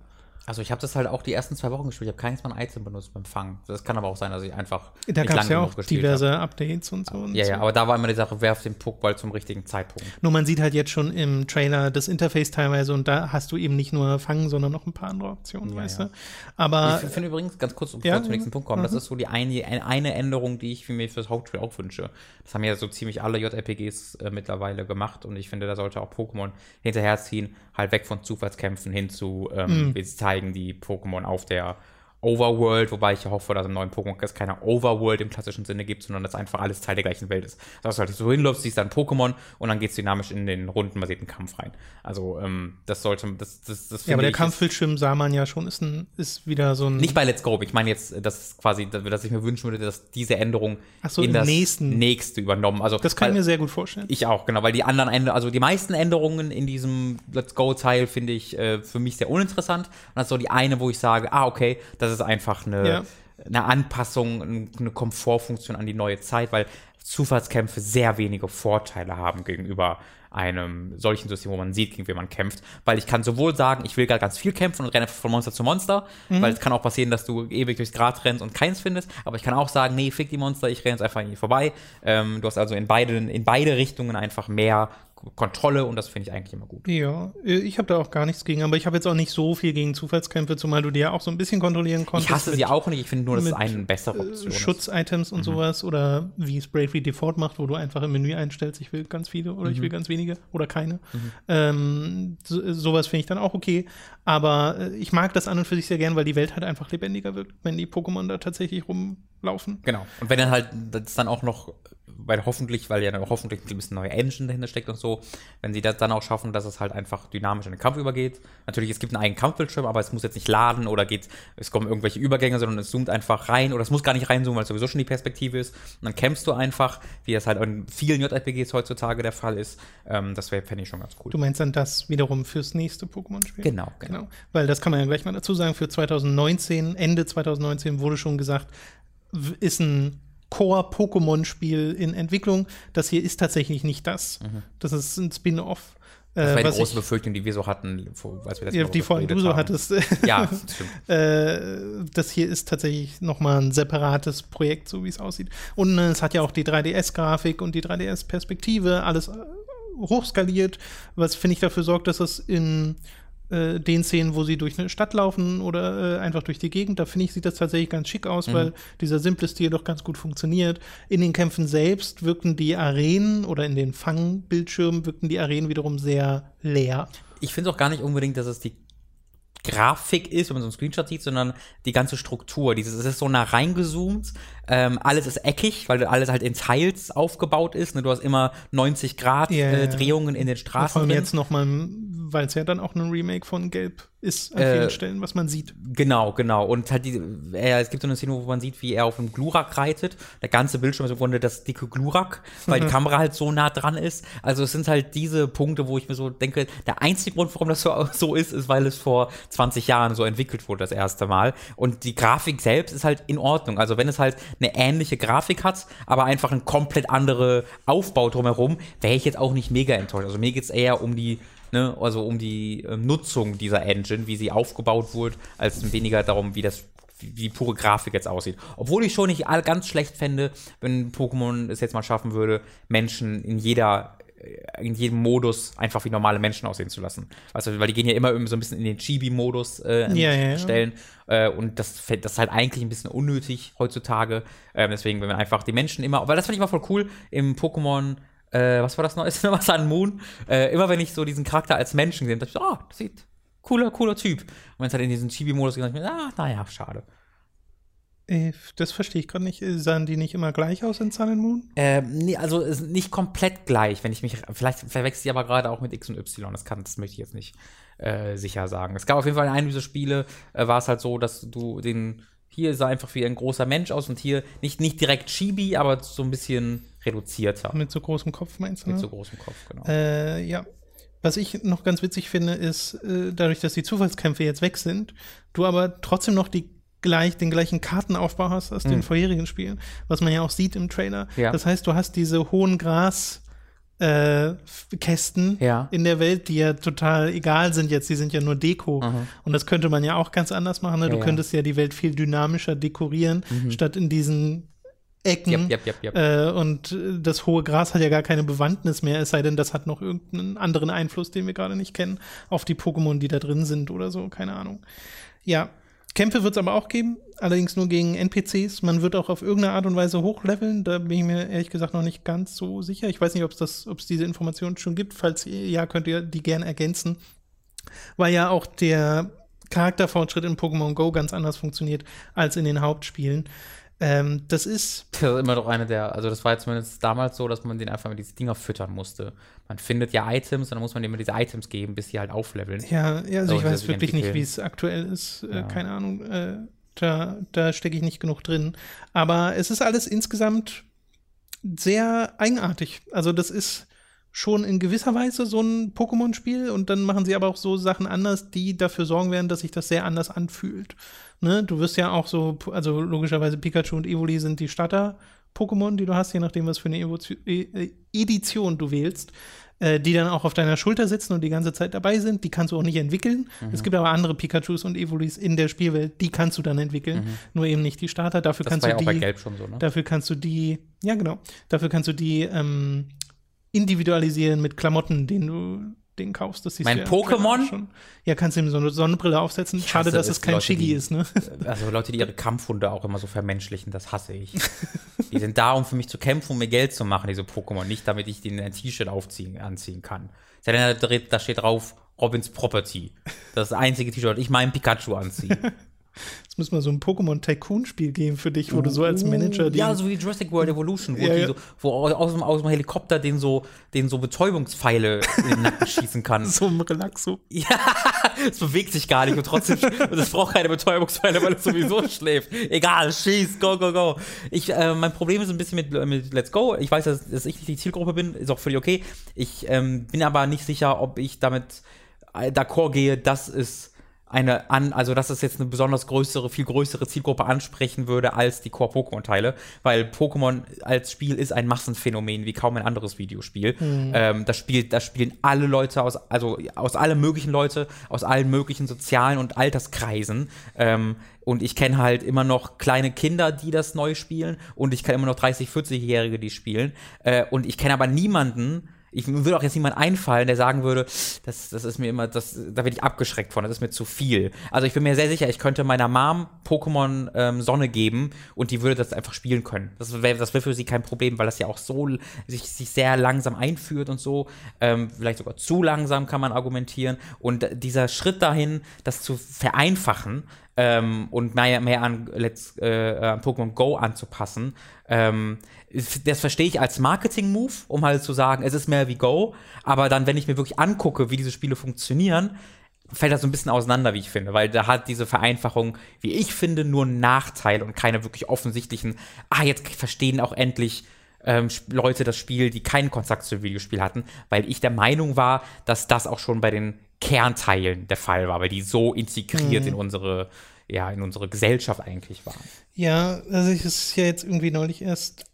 Also ich habe das halt auch die ersten zwei Wochen gespielt. Ich habe keins mal ein Item benutzt beim Fangen. Das kann aber auch sein, dass ich einfach Da gab es ja auch diverse Updates und so. Und Ja, so. ja, aber da war immer die Sache, werf den Pokéball zum richtigen Zeitpunkt. Nur man sieht halt jetzt schon im Trailer das Interface teilweise und da hast du eben nicht nur Fangen, sondern noch ein paar andere Optionen, Ja, weißt ja. du. Aber ich finde übrigens, ganz kurz, bevor Ja, wir zum nächsten Punkt kommen, das mhm. ist so die eine, eine Änderung, die ich für mir fürs Hauptspiel auch wünsche. Das haben ja so ziemlich alle JRPGs äh, mittlerweile gemacht und ich finde, da sollte auch Pokémon hinterherziehen, halt weg von Zufallskämpfen hin zu, ähm, Mhm. wir zeigen die Pokémon auf der Overworld, wobei ich ja hoffe, dass im neuen Pokémon es keine Overworld im klassischen Sinne gibt, sondern dass einfach alles Teil der gleichen Welt ist. Dass du halt so hinläufst, siehst dann Pokémon und dann geht's dynamisch in den rundenbasierten Kampf rein. Also, ähm, das sollte, das, das, das ja, aber der Kampfbildschirm sah man ja schon, ist, ein, ist wieder so ein. nicht bei Let's Go. Ich meine jetzt, das ist quasi, dass ich mir wünschen würde, dass diese Änderung Ach so, in im das nächsten. nächste übernommen. Also das kann ich mir sehr gut vorstellen. ich auch, genau, weil die anderen Änderungen, also die meisten Änderungen in diesem Let's Go-Teil finde ich äh, für mich sehr uninteressant. Und das ist so die eine, wo ich sage, ah, okay, das ist einfach eine, Ja. eine Anpassung, ein- eine Komfortfunktion an die neue Zeit, weil Zufallskämpfe sehr wenige Vorteile haben gegenüber einem solchen System, wo man sieht, gegen wen man kämpft. Weil ich kann sowohl sagen, ich will gerade ganz viel kämpfen und renne von Monster zu Monster, Mhm. weil es kann auch passieren, dass du ewig durchs Grat rennst und keins findest, aber ich kann auch sagen, nee, fick die Monster, ich renne jetzt einfach an vorbei. Ähm, du hast also in beide, in beide Richtungen einfach mehr Kontrolle und das finde ich eigentlich immer gut. Ja, äh, ich habe da auch gar nichts gegen, aber ich habe jetzt auch nicht so viel gegen Zufallskämpfe, zumal du die ja auch so ein bisschen kontrollieren konntest. Ich hasse mit, sie auch nicht, ich finde nur, dass es eine bessere äh, Option ist. Mhm. Schutzitems und sowas oder wie es Bravely Default macht, wo du einfach im Menü einstellst, ich will ganz viele oder ich Mhm. will ganz wenige oder keine. Ähm, so, sowas finde ich dann auch okay. Aber äh, ich mag das an und für sich sehr gern, weil die Welt halt einfach lebendiger wirkt, wenn die Pokémon da tatsächlich rumlaufen. Genau. Und wenn dann halt das dann auch noch weil hoffentlich, weil ja dann hoffentlich ein bisschen neue Engine dahinter steckt und so, wenn sie das dann auch schaffen, dass es halt einfach dynamisch in den Kampf übergeht. Natürlich, es gibt einen eigenen Kampfbildschirm, aber es muss jetzt nicht laden oder geht, es kommen irgendwelche Übergänge, sondern es zoomt einfach rein oder es muss gar nicht reinzoomen, weil es sowieso schon die Perspektive ist. Und dann kämpfst du einfach, wie das halt in vielen JRPGs heutzutage der Fall ist. Ähm, das wäre, fände ich schon ganz cool. Du meinst dann das wiederum fürs nächste Pokémon-Spiel? Genau, genau, Genau. Weil das kann man ja gleich mal dazu sagen, für 2019, Ende 2019 wurde schon gesagt, ist ein Core-Pokémon-Spiel in Entwicklung. Das hier ist tatsächlich nicht das. Das ist ein Spin-off. Das äh, war die was große ich- Befürchtung, die wir so hatten, als wir das ja, die vor allem du so hattest. Ja, das stimmt. Äh, das hier ist tatsächlich nochmal ein separates Projekt, so wie es aussieht. Und äh, es hat ja auch die 3DS-Grafik und die 3DS-Perspektive, alles hochskaliert, was finde ich dafür sorgt, dass es in äh, den Szenen, wo sie durch eine Stadt laufen oder äh, einfach durch die Gegend, da finde ich, sieht das tatsächlich ganz schick aus, weil dieser simple Stil doch ganz gut funktioniert. In den Kämpfen selbst wirken die Arenen oder in den Fangbildschirmen wirken die Arenen wiederum sehr leer. Ich finde auch gar nicht unbedingt, dass es die Grafik ist, wenn man so einen Screenshot sieht, sondern die ganze Struktur. Dieses, es ist so nah reingezoomt, ähm, alles ist eckig, weil alles halt in Tiles aufgebaut ist. Ne? Du hast immer 90 Grad ja, äh. Drehungen in den Vor Straßen. allem drin. jetzt nochmal, weil es ja dann auch ein Remake von Gelb ist, an Äh, vielen Stellen, was man sieht. Genau, genau. Und halt die, er, es gibt so eine Szene, wo man sieht, wie er auf einem Glurak reitet. Der ganze Bildschirm ist im Grunde das dicke Glurak, weil die Kamera halt so nah dran ist. Also es sind halt diese Punkte, wo ich mir so denke, der einzige Grund, warum das so, so ist, ist, weil es vor 20 Jahren so entwickelt wurde, das erste Mal. Und die Grafik selbst ist halt in Ordnung. Also wenn es halt eine ähnliche Grafik hat, aber einfach ein komplett andere Aufbau drumherum, wäre ich jetzt auch nicht mega enttäuscht. Also mir geht's eher um die ne, also um die ähm, Nutzung dieser Engine, wie sie aufgebaut wurde, als weniger darum, wie das wie pure Grafik jetzt aussieht. Obwohl ich schon nicht all ganz schlecht fände, wenn Pokémon es jetzt mal schaffen würde, Menschen in jeder äh, in jedem Modus einfach wie normale Menschen aussehen zu lassen. Weißt du, weil die gehen ja immer irgendwie so ein bisschen in den Chibi-Modus äh, Ja, ja, ja. Stellen. Äh, und das, das ist halt eigentlich ein bisschen unnötig heutzutage. Ähm, deswegen, wenn wir einfach die Menschen immer, weil das fand ich mal voll cool im Pokémon, äh, was war das noch? Ist noch was an Moon? Äh, immer wenn ich so diesen Charakter als Menschen gesehen habe, dachte ich, so, ah, das sieht cooler, cooler Typ. Und wenn es halt in diesen Chibi-Modus geht, dachte ich mir, ah, naja, schade. Äh, das verstehe ich gerade nicht. Äh, Sahen die nicht immer gleich aus in Sun and Moon? Ähm, nee, also nicht komplett gleich, wenn ich mich, vielleicht verwechsel ich aber gerade auch mit X und Y, das kann, das möchte ich jetzt nicht äh, sicher sagen. Es gab auf jeden Fall in einem dieser Spiele, äh, war es halt so, dass du den, hier sah einfach wie ein großer Mensch aus und hier nicht, nicht direkt Chibi, aber so ein bisschen reduzierter. Mit so großem Kopf meinst du? Mit ne? so großem Kopf, genau. Äh, ja. Was ich noch ganz witzig finde, ist, äh, dadurch, dass die Zufallskämpfe jetzt weg sind, du aber trotzdem noch die gleich, den gleichen Kartenaufbau hast aus den vorherigen Spielen, was man ja auch sieht im Trailer. Mhm. Ja. Das heißt, du hast diese hohen Gras äh, Kästen Ja. in der Welt, die ja total egal sind jetzt, die sind ja nur Deko. Und das könnte man ja auch ganz anders machen. Ne? Du Ja, könntest ja die Welt viel dynamischer dekorieren, statt in diesen Ecken. Yep, yep, yep, yep. Äh, und äh, das hohe Gras hat ja gar keine Bewandtnis mehr, es sei denn, das hat noch irgendeinen anderen Einfluss, den wir gerade nicht kennen, auf die Pokémon, die da drin sind oder so, keine Ahnung. Ja, Kämpfe wird es aber auch geben, allerdings nur gegen NPCs. Man wird auch auf irgendeine Art und Weise hochleveln, da bin ich mir ehrlich gesagt noch nicht ganz so sicher. Ich weiß nicht, ob es diese Informationen schon gibt. Falls ja, könnt ihr die gern ergänzen. Weil ja auch der Charakterfortschritt in Pokémon Go ganz anders funktioniert als in den Hauptspielen. Ähm, das ist Das ist immer doch eine der, also das war jetzt zumindest damals so, dass man den einfach mit diese Dinger füttern musste. Man findet ja Items und dann muss man dem immer diese Items geben, bis sie halt aufleveln. Ja, ja also So, ich weiß wirklich nicht, wie es aktuell ist. Äh, Ja. keine Ahnung. Äh, da da stecke ich nicht genug drin. Aber es ist alles insgesamt sehr eigenartig. Also das ist schon in gewisser Weise so ein Pokémon-Spiel und dann machen sie aber auch so Sachen anders, die dafür sorgen werden, dass sich das sehr anders anfühlt. Ne? Du wirst ja auch so, also logischerweise Pikachu und Evoli sind die Starter-Pokémon, die du hast, je nachdem, was für eine Evozi- E- E- Edition du wählst, äh, die dann auch auf deiner Schulter sitzen und die ganze Zeit dabei sind. Die kannst du auch nicht entwickeln. Es gibt aber andere Pikachus und Evolis in der Spielwelt, die kannst du dann entwickeln, nur eben nicht die Starter. Dafür Das kannst war ja du auch bei die Gelb schon so, ne? Dafür kannst du die, ja genau, dafür kannst du die ähm, individualisieren mit Klamotten, den du den kaufst. Das siehst Mein ja Pokémon? schon. Ja, kannst du ihm so eine Sonnenbrille aufsetzen. Schade, hasse dass es, es kein Leute, Shiggy die- ist, ne? Also Leute, die ihre Kampfhunde auch immer so vermenschlichen, das hasse ich. die sind da, um für mich zu kämpfen, um mir Geld zu machen, diese Pokémon. Nicht, damit ich denen ein T-Shirt aufziehen, anziehen kann. Da- steht drauf Robins Property. Das ist das einzige T-Shirt, das ich meinem Pikachu anziehe. Es muss mal so ein Pokémon Tycoon-Spiel geben für dich, wo du so als Manager die. Ja, so wie Jurassic World Evolution, wo, Ja, ja. so, wo aus, dem, aus dem Helikopter den so, den so Betäubungspfeile in den Nacken schießen kann. so ein Relaxo. Ja, es bewegt sich gar nicht und trotzdem, und es braucht keine Betäubungspfeile, weil es sowieso schläft. Egal, schieß, go, go, go. Ich, äh, mein Problem ist ein bisschen mit, mit Let's Go. Ich weiß, dass, dass ich nicht die Zielgruppe bin, ist auch völlig okay. Ich ähm, bin aber nicht sicher, ob ich damit äh, d'accord gehe, dass es eine an, also dass es jetzt eine besonders größere, viel größere Zielgruppe ansprechen würde als die Core-Pokémon-Teile, weil Pokémon als Spiel ist ein Massenphänomen wie kaum ein anderes Videospiel. Ähm, das spielt, das spielen alle Leute aus, also aus allen möglichen Leute, aus allen möglichen sozialen und Alterskreisen. Ähm, und ich kenne halt immer noch kleine Kinder, die das neu spielen, und ich kenne immer noch 30, 40-Jährige, die spielen. Äh, und ich kenne aber niemanden, ich würde auch jetzt niemand einfallen, der sagen würde, das, das ist mir immer, das, da bin ich abgeschreckt von, das ist mir zu viel. Also ich bin mir sehr sicher, ich könnte meiner Mom Pokémon ähm, Sonne geben und die würde das einfach spielen können. Das wäre das wär für sie kein Problem, weil das ja auch so sich, sich sehr langsam einführt und so. Ähm, vielleicht sogar zu langsam kann man argumentieren. Und dieser Schritt dahin, das zu vereinfachen, ähm, und mehr, mehr an, äh, an Pokémon Go anzupassen. Ähm, das verstehe ich als Marketing-Move, um halt zu sagen, es ist mehr wie Go, aber dann, wenn ich mir wirklich angucke, wie diese Spiele funktionieren, fällt das so ein bisschen auseinander, wie ich finde, weil da hat diese Vereinfachung, wie ich finde, nur einen Nachteil und keine wirklich offensichtlichen, ah, jetzt verstehen auch endlich ähm, Leute das Spiel, die keinen Kontakt zum Videospiel hatten, weil ich der Meinung war, dass das auch schon bei den Kernteilen der Fall war, weil die so integriert in unsere, ja, in unsere Gesellschaft eigentlich waren. Ja, also es ist ja jetzt irgendwie neulich erst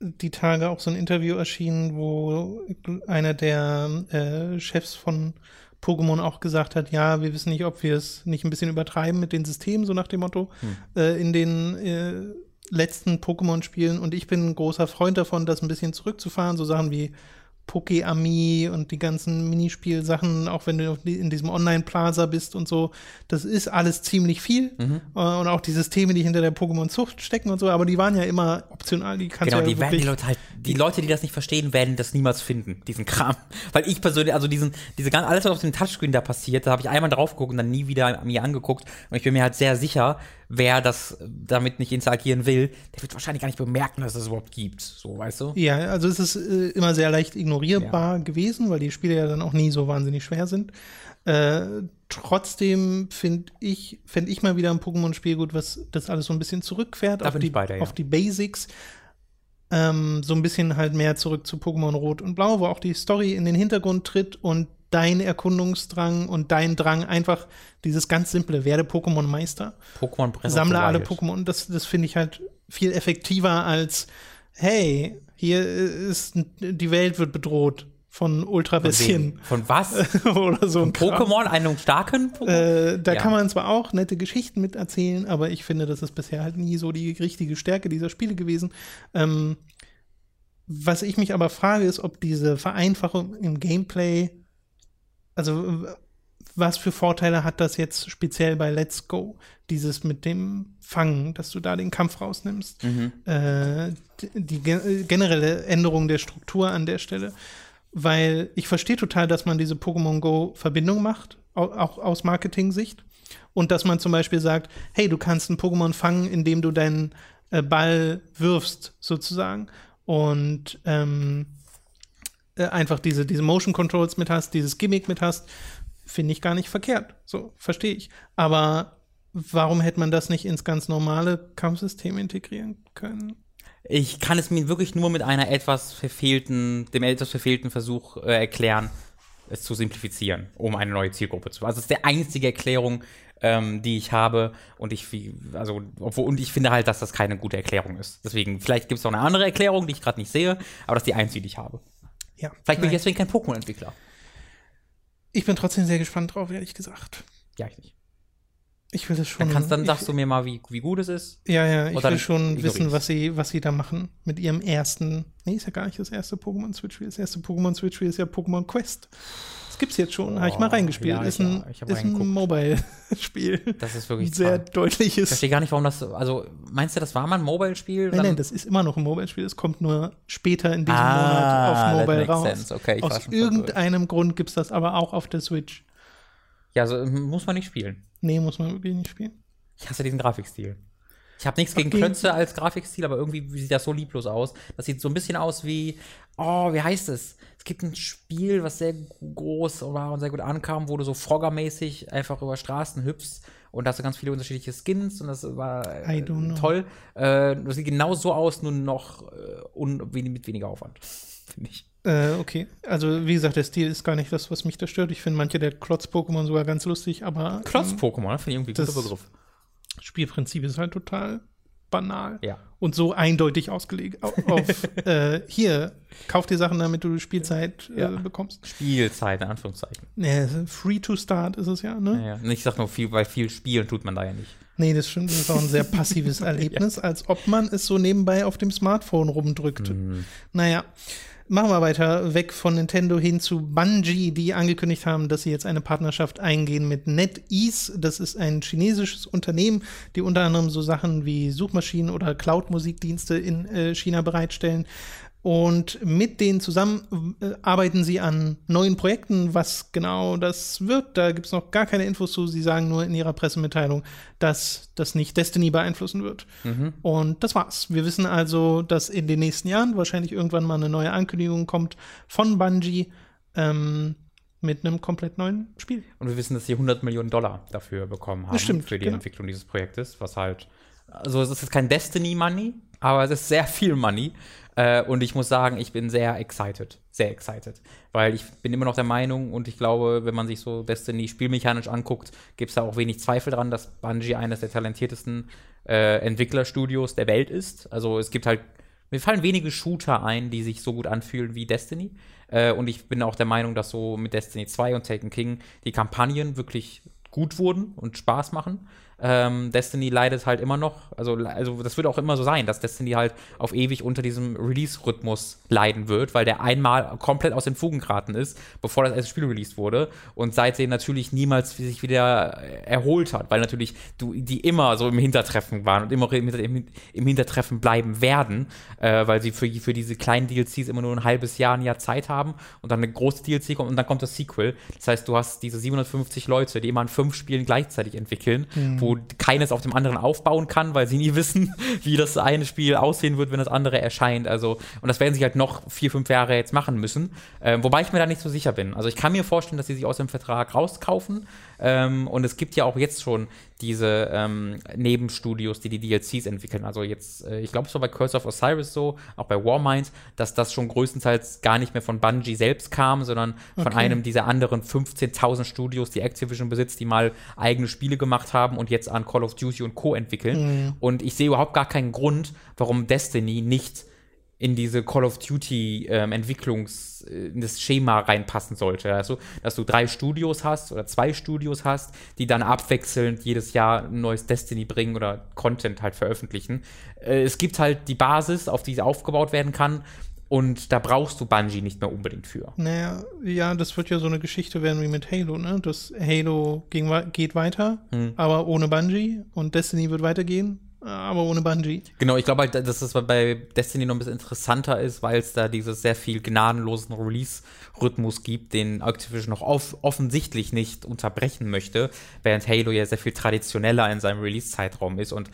die Tage auch so ein Interview erschienen, wo einer der äh, Chefs von Pokémon auch gesagt hat, ja, wir wissen nicht, ob wir es nicht ein bisschen übertreiben mit den Systemen, so nach dem Motto, äh, in den äh, letzten Pokémon-Spielen. Und ich bin ein großer Freund davon, das ein bisschen zurückzufahren, so Sachen wie Poké-Ami und die ganzen Minispielsachen, auch wenn du in diesem Online-Plaza bist und so, das ist alles ziemlich viel. Mhm. Äh, Und auch die Systeme, die hinter der Pokémon-Zucht stecken und so, aber die waren ja immer optional, die kannst Genau, ja die werden die Leute halt, die Leute, die das nicht verstehen, werden das niemals finden, diesen Kram. Weil ich persönlich, also diesen, diese ganze, alles, was auf dem Touchscreen da passiert, da habe ich einmal drauf geguckt und dann nie wieder mir angeguckt. Und ich bin mir halt sehr sicher, wer das damit nicht interagieren will, der wird wahrscheinlich gar nicht bemerken, dass es das überhaupt gibt. So, weißt du? Ja, also es ist äh, immer sehr leicht ignorierbar gewesen, weil die Spiele ja dann auch nie so wahnsinnig schwer sind. Äh, trotzdem finde ich, fände ich mal wieder ein Pokémon-Spiel gut, was das alles so ein bisschen zurückfährt Da auf, die, dir, ja. auf die Basics. Ähm, so ein bisschen halt mehr zurück zu Pokémon Rot und Blau, wo auch die Story in den Hintergrund tritt und dein Erkundungsdrang und dein Drang einfach dieses ganz simple, werde Pokémon-Meister. Pokémon sammle alle. Pokémon. Das, das finde ich halt viel effektiver als, hey, hier ist die Welt wird bedroht von Ultrabesschen Von was? oder so ein Kram. Pokémon, einem starken Pokémon? Äh, da Ja. kann man zwar auch nette Geschichten mit erzählen, aber ich finde, das ist bisher halt nie so die richtige Stärke dieser Spiele gewesen. Ähm, was ich mich aber frage, ist, ob diese Vereinfachung im Gameplay, also was für Vorteile hat das jetzt speziell bei Let's Go? Dieses mit dem Fangen, dass du da den Kampf rausnimmst. Mhm. Äh, die ge generelle Änderung der Struktur an der Stelle. Weil ich verstehe total, dass man diese Pokémon Go-Verbindung macht, au auch aus Marketing-Sicht. Und dass man zum Beispiel sagt, hey, du kannst ein Pokémon fangen, indem du deinen äh, Ball wirfst, sozusagen. Und ähm, äh, einfach diese, diese Motion Controls mit hast, dieses Gimmick mit hast, finde ich gar nicht verkehrt. So, verstehe ich. Aber warum hätte man das nicht ins ganz normale Kampfsystem integrieren können? Ich kann es mir wirklich nur mit einer etwas verfehlten, dem etwas verfehlten Versuch äh, erklären, es zu simplifizieren, um eine neue Zielgruppe zu. Also es ist die einzige Erklärung, ähm, die ich habe und ich also obwohl und ich finde halt, dass das keine gute Erklärung ist. Deswegen vielleicht gibt es noch eine andere Erklärung, die ich gerade nicht sehe, aber das ist die einzige, die ich habe. Ja. Vielleicht bin ich Nein. deswegen kein Pokémon-Entwickler. Ich bin trotzdem sehr gespannt drauf, ehrlich gesagt. Ja, ich nicht. Ich will das schon. Dann kannst dann ich, sagst du mir mal, wie, wie gut es ist. Ja, ja, ich will schon wissen, was sie, was sie da machen mit ihrem ersten. Nee, ist ja gar nicht das erste Pokémon Switch-Spiel. Das erste Pokémon Switch-Spiel ist ja Pokémon Quest. Das gibt's jetzt schon. Habe ich mal Oh, reingespielt. ja, ist ich- ein, ja, ich ist ein. Mobile-Spiel. Das ist wirklich sehr. Ich deutliches. verstehe gar nicht, warum das also meinst du, das war mal ein Mobile-Spiel? Nein, nein, das ist immer noch ein Mobile-Spiel. Es kommt nur später in diesem Ah, Monat auf Mobile raus. sense. Okay, ich Aus irgendeinem Grund gibt's das aber auch auf der Switch. Ja, also muss man nicht spielen. Nee, muss man wirklich nicht spielen. Ich hasse diesen Grafikstil. Ich habe nichts gegen Okay. Klötze als Grafikstil, aber irgendwie sieht das so lieblos aus. Das sieht so ein bisschen aus wie, oh, wie heißt es? Es gibt ein Spiel, was sehr groß war und sehr gut ankam, wo du so Frogger-mäßig einfach über Straßen hüpfst und da hast du ganz viele unterschiedliche Skins und das war äh, toll. Äh, das sieht genau so aus, nur noch äh, mit weniger Aufwand, finde ich. Äh, okay. Also, wie gesagt, der Stil ist gar nicht das, was mich da stört. Ich finde manche der Klotz-Pokémon sogar ganz lustig, aber Klotz-Pokémon, ne? finde ich irgendwie ein guter Begriff. ähm, Spielprinzip ist halt total banal. Ja. Und so eindeutig ausgelegt auf, auf äh, hier, kauf dir Sachen, damit du Spielzeit äh, Ja. bekommst. Spielzeit, in Anführungszeichen. Nee, free to start ist es ja, ne? Ja, Ich sag nur viel, weil viel spielen tut man da ja nicht. Nee, das stimmt. Das ist auch ein sehr passives Erlebnis, als ob man es so nebenbei auf dem Smartphone rumdrückt. Naja, machen wir weiter. Weg von Nintendo hin zu Bungie, die angekündigt haben, dass sie jetzt eine Partnerschaft eingehen mit NetEase. Das ist ein chinesisches Unternehmen, die unter anderem so Sachen wie Suchmaschinen oder Cloud-Musikdienste in äh, China bereitstellen. Und mit denen zusammen äh, arbeiten sie an neuen Projekten. Was genau das wird, da gibt es noch gar keine Infos zu. Sie sagen nur in ihrer Pressemitteilung, dass das nicht Destiny beeinflussen wird. Und das war's. Wir wissen also, dass in den nächsten Jahren wahrscheinlich irgendwann mal eine neue Ankündigung kommt von Bungie ähm, mit einem komplett neuen Spiel. Und wir wissen, dass sie 100 Millionen Dollar dafür bekommen haben stimmt, für die genau. Entwicklung dieses Projektes, was halt, also es ist kein Destiny Money, aber es ist sehr viel Money. Äh, und ich muss sagen, ich bin sehr excited, sehr excited, weil ich bin immer noch der Meinung und ich glaube, wenn man sich so Destiny spielmechanisch anguckt, gibt es da auch wenig Zweifel dran, dass Bungie eines der talentiertesten äh, Entwicklerstudios der Welt ist. Also es gibt halt mir fallen wenige Shooter ein, die sich so gut anfühlen wie Destiny. Äh, und ich bin auch der Meinung, dass so mit Destiny 2 und Taken King die Kampagnen wirklich gut wurden und Spaß machen. Ähm, Destiny leidet halt immer noch, also, also das wird auch immer so sein, dass Destiny halt auf ewig unter diesem Release-Rhythmus leiden wird, weil der einmal komplett aus den Fugen geraten ist, bevor das erste Spiel released wurde und seitdem natürlich niemals sich wieder erholt hat, weil natürlich du, die immer so im Hintertreffen waren und immer im, im, Hintertreffen bleiben werden, äh, weil sie für, für diese kleinen DLCs immer nur ein halbes Jahr, ein Jahr Zeit haben und dann eine große DLC kommt und dann kommt das Sequel. Das heißt, du hast diese 750 Leute, die immer an fünf Spielen gleichzeitig entwickeln, wo keines auf dem anderen aufbauen kann, weil sie nie wissen, wie das eine Spiel aussehen wird, wenn das andere erscheint. Also, und das werden sie halt noch vier, fünf Jahre jetzt machen müssen. Ähm, wobei ich mir da nicht so sicher bin. Also ich kann mir vorstellen, dass sie sich aus dem Vertrag rauskaufen. Ähm, und es gibt ja auch jetzt schon diese ähm, Nebenstudios, die die DLCs entwickeln. Also jetzt, äh, ich glaube, es war bei Curse of Osiris so, auch bei Warmind, dass das schon größtenteils gar nicht mehr von Bungie selbst kam, sondern von Okay. einem dieser anderen 15.000 Studios, die Activision besitzt, die mal eigene Spiele gemacht haben und jetzt an Call of Duty und Co. entwickeln. Und ich sehe überhaupt gar keinen Grund, warum Destiny nicht in diese Call of Duty ähm, Entwicklungs in das Schema reinpassen sollte. Also, dass du drei Studios hast oder zwei Studios hast, die dann abwechselnd jedes Jahr ein neues Destiny bringen oder Content halt veröffentlichen. Äh, es gibt halt die Basis, auf die aufgebaut werden kann. Und da brauchst du Bungie nicht mehr unbedingt für. Naja, ja, das wird ja so eine Geschichte werden wie mit Halo, ne? Das Halo ging, geht weiter, Hm. aber ohne Bungie und Destiny wird weitergehen, aber ohne Bungie. Genau, ich glaube halt, dass das bei Destiny noch ein bisschen interessanter ist, weil es da dieses sehr viel gnadenlosen Release-Rhythmus gibt, den Activision noch off offensichtlich nicht unterbrechen möchte, während Halo ja sehr viel traditioneller in seinem Release-Zeitraum ist und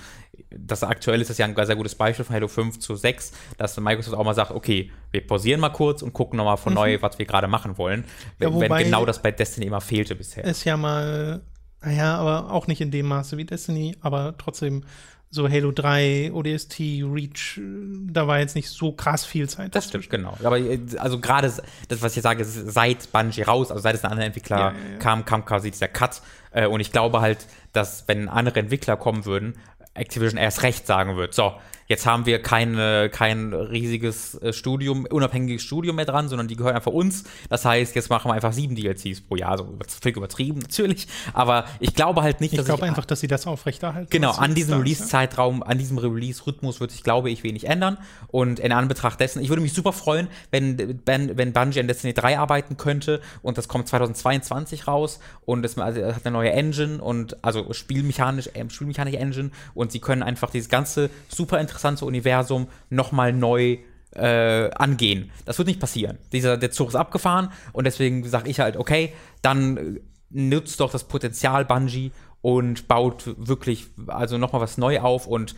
das aktuell ist das ja ein sehr gutes Beispiel von Halo 5 zu 6, dass Microsoft auch mal sagt, okay, wir pausieren mal kurz und gucken nochmal von neu, was wir gerade machen wollen, Ja, wenn genau das bei Destiny immer fehlte bisher. Ist ja mal, naja, aber auch nicht in dem Maße wie Destiny, aber trotzdem so Halo 3, ODST, Reach, äh, da war jetzt nicht so krass viel Zeit. Das stimmt, genau. Aber äh, also gerade das, was ich sage, seit Bungie raus, also seit es ein anderer Entwickler Ja, ja, ja. kam, kam quasi dieser Cut. Äh, und ich glaube halt, dass wenn andere Entwickler kommen würden, Activision erst recht sagen wird, so, jetzt haben wir keine, kein riesiges äh, Studium, unabhängiges Studium mehr dran, sondern die gehören einfach uns. Das heißt, jetzt machen wir einfach sieben DLCs pro Jahr. Also völlig übertrieben natürlich. Aber ich glaube halt nicht, Ich dass glaube einfach, dass sie das aufrechterhalten. Genau, an diesem Release-Zeitraum, an diesem Release-Rhythmus wird sich, glaube ich, wenig ändern. Und in Anbetracht dessen, ich würde mich super freuen, wenn, wenn, wenn Bungie an Destiny 3 arbeiten könnte und das kommt 2022 raus und es also, hat eine neue Engine und also spielmechanisch, äh, spielmechanische Engine und sie können einfach dieses ganze super interessante Universum nochmal neu äh, angehen. Das wird nicht passieren. Dieser, der Zug ist abgefahren und deswegen sage ich halt, okay, dann äh, nutzt doch das Potenzial Bungie und baut wirklich also nochmal was neu auf und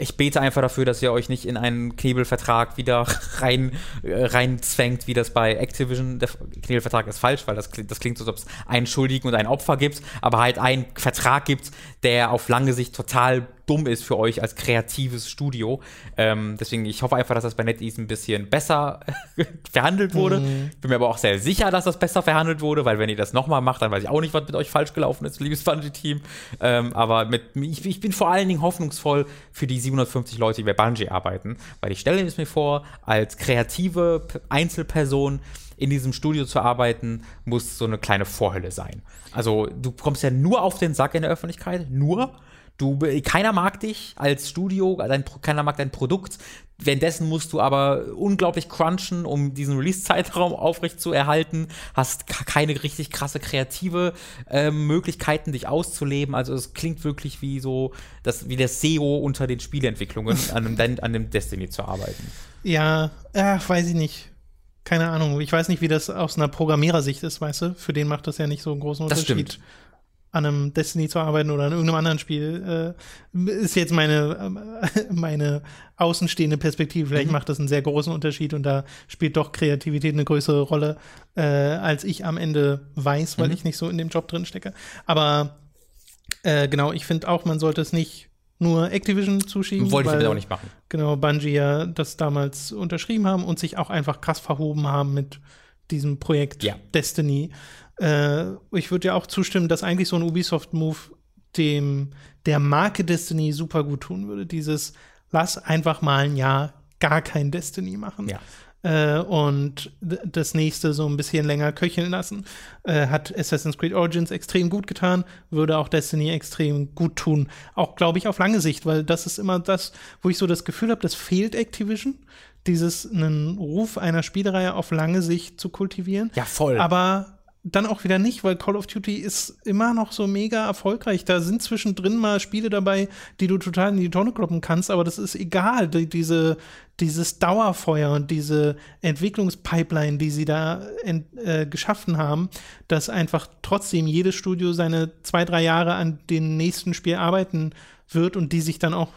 ich bete einfach dafür, dass ihr euch nicht in einen Knebelvertrag wieder rein, äh, rein zwängt, wie das bei Activision. Der Knebelvertrag ist falsch, weil das, das klingt so, als ob es einen Schuldigen und ein Opfer gibt, aber halt einen Vertrag gibt, der auf lange Sicht total dumm ist für euch als kreatives Studio. Ähm, deswegen, ich hoffe einfach, dass das bei NetEase ein bisschen besser verhandelt wurde. Mhm. Bin mir aber auch sehr sicher, dass das besser verhandelt wurde, weil wenn ihr das nochmal macht, dann weiß ich auch nicht, was mit euch falsch gelaufen ist, liebes Bungie-Team. Ähm, aber mit, ich, ich, bin vor allen Dingen hoffnungsvoll für die 750 Leute, die bei Bungie arbeiten, weil ich stelle es mir vor, als kreative Einzelperson in diesem Studio zu arbeiten, muss so eine kleine Vorhölle sein. Also du kommst ja nur auf den Sack in der Öffentlichkeit, nur. Du, keiner mag dich als Studio, dein, keiner mag dein Produkt. Währenddessen musst du aber unglaublich crunchen, um diesen Release-Zeitraum aufrecht zu erhalten. Hast keine richtig krasse kreative äh, Möglichkeiten, dich auszuleben. Also es klingt wirklich wie so, das, wie der SEO unter den Spieleentwicklungen, an dem, an dem Destiny zu arbeiten. Ja, äh, weiß ich nicht. Keine Ahnung. Ich weiß nicht, wie das aus einer Programmierersicht ist, weißt du? Für den macht das ja nicht so einen großen Unterschied. Das stimmt an einem Destiny zu arbeiten oder an irgendeinem anderen Spiel, äh, ist jetzt meine, äh, meine außenstehende Perspektive. Vielleicht mhm. macht das einen sehr großen Unterschied und da spielt doch Kreativität eine größere Rolle, äh, als ich am Ende weiß, weil mhm. ich nicht so in dem Job drin stecke. Aber äh, genau, ich finde auch, man sollte es nicht nur Activision zuschieben. Wollte weil, ich auch nicht machen. Genau, Bungie ja das damals unterschrieben haben und sich auch einfach krass verhoben haben mit diesem Projekt ja. Destiny. Äh, ich würde ja auch zustimmen, dass eigentlich so ein Ubisoft-Move dem der Marke Destiny super gut tun würde. Dieses lass einfach mal ein Jahr gar kein Destiny machen. Ja. Äh, und das nächste so ein bisschen länger köcheln lassen. Äh, hat Assassin's Creed Origins extrem gut getan, würde auch Destiny extrem gut tun. Auch, glaube ich, auf lange Sicht, weil das ist immer das, wo ich so das Gefühl habe, das fehlt Activision. Dieses, einen Ruf einer Spielereihe auf lange Sicht zu kultivieren. Ja, voll. Aber dann auch wieder nicht, weil Call of Duty ist immer noch so mega erfolgreich. Da sind zwischendrin mal Spiele dabei, die du total in die Tonne kloppen kannst, aber das ist egal. Die, diese, dieses Dauerfeuer und diese Entwicklungspipeline, die sie da ent, äh, geschaffen haben, dass einfach trotzdem jedes Studio seine zwei, drei Jahre an dem nächsten Spiel arbeiten wird und die sich dann auch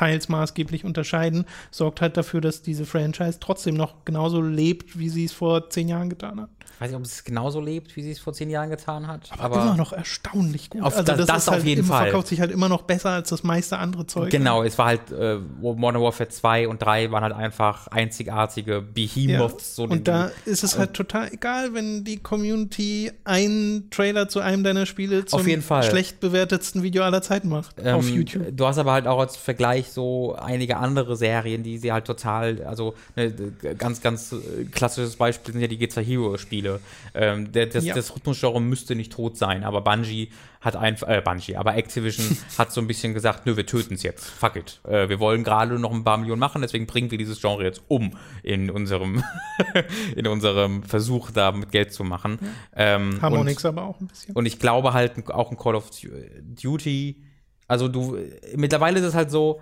teils maßgeblich unterscheiden, sorgt halt dafür, dass diese Franchise trotzdem noch genauso lebt, wie sie es vor zehn Jahren getan hat. Ich weiß nicht, ob es genauso lebt, wie sie es vor zehn Jahren getan hat. Aber, aber immer noch erstaunlich gut. Auf, also das, das auf halt jeden Fall. verkauft sich halt immer noch besser als das meiste andere Zeug. Genau, es war halt äh, Modern Warfare 2 und 3 waren halt einfach einzigartige Behemoths. Ja. So und da ist es halt total egal, wenn die Community einen Trailer zu einem deiner Spiele zum schlecht bewertetsten Video aller Zeiten macht ähm, auf YouTube. Du hast aber halt auch als Vergleich so einige andere Serien, die sie halt total, also ne, ganz, ganz äh, klassisches Beispiel sind ja die Guitar Hero Spiele. Ähm, der, das, ja. das Rhythmusgenre müsste nicht tot sein, aber Bungie hat einfach, äh, Bungie, aber Activision hat so ein bisschen gesagt, nö, wir töten es jetzt. Fuck it. Äh, wir wollen gerade noch ein paar Millionen machen, deswegen bringen wir dieses Genre jetzt um in unserem, in unserem Versuch, da mit Geld zu machen. Ja. Ähm, Harmonix aber auch ein bisschen. Und ich glaube halt, auch ein Call of Duty, also du, mittlerweile ist es halt so,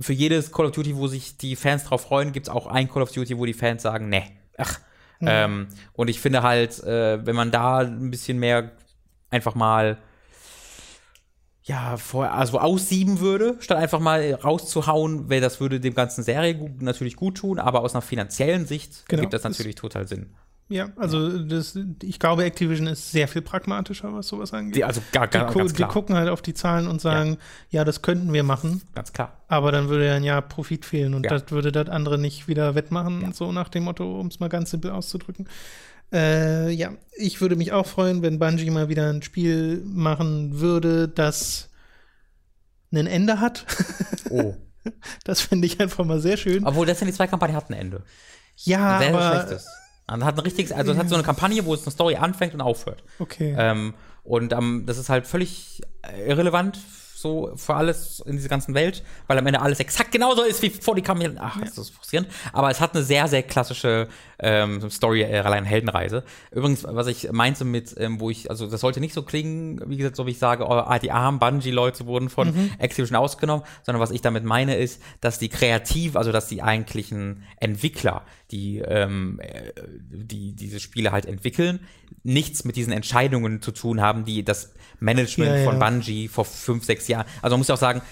für jedes Call of Duty, wo sich die Fans drauf freuen, gibt es auch ein Call of Duty, wo die Fans sagen, ne, ach, Mhm. Ähm, und ich finde halt, äh, wenn man da ein bisschen mehr einfach mal ja, vor, also aussieben würde, statt einfach mal rauszuhauen, weil das würde dem ganzen Serie gut, natürlich gut tun, aber aus einer finanziellen Sicht genau, gibt das natürlich total Sinn. Ja, also das, ich glaube, Activision ist sehr viel pragmatischer, was sowas angeht. Die, also gar, gar, die, ganz klar. die gucken halt auf die Zahlen und sagen, ja. ja. das könnten wir machen. Ganz klar. Aber dann würde ja ein Jahr Profit fehlen und ja. das würde das andere nicht wieder wettmachen, ja. so nach dem Motto, um es mal ganz simpel auszudrücken. Äh, ja, ich würde mich auch freuen, wenn Bungie mal wieder ein Spiel machen würde, das ein Ende hat. Oh. Das finde ich einfach mal sehr schön. Obwohl, das sind die zwei Kampagnen hatten ein Ende. Ja, sehr, aber schlechtes. Man hat ein richtiges, also es hat so eine Kampagne, wo es eine Story anfängt und aufhört. Okay. Ähm, und ähm, das ist halt völlig irrelevant so für alles in dieser ganzen Welt, weil am Ende alles exakt genauso ist wie vor die Kamera. Ach, ja. ist das frustrierend. Aber es hat eine sehr, sehr klassische ähm, Story, äh, allein Heldenreise. Übrigens, was ich meinte mit, ähm, wo ich, also das sollte nicht so klingen, wie gesagt, so wie ich sage, oh, ah, die armen Bungie-Leute wurden von mhm. Activision ausgenommen, sondern was ich damit meine ist, dass die kreativ, also dass die eigentlichen Entwickler, die, ähm, äh, die diese Spiele halt entwickeln, nichts mit diesen Entscheidungen zu tun haben, die das Management ja, von Bungie vor fünf, sechs Jahren, also man muss ja auch sagen,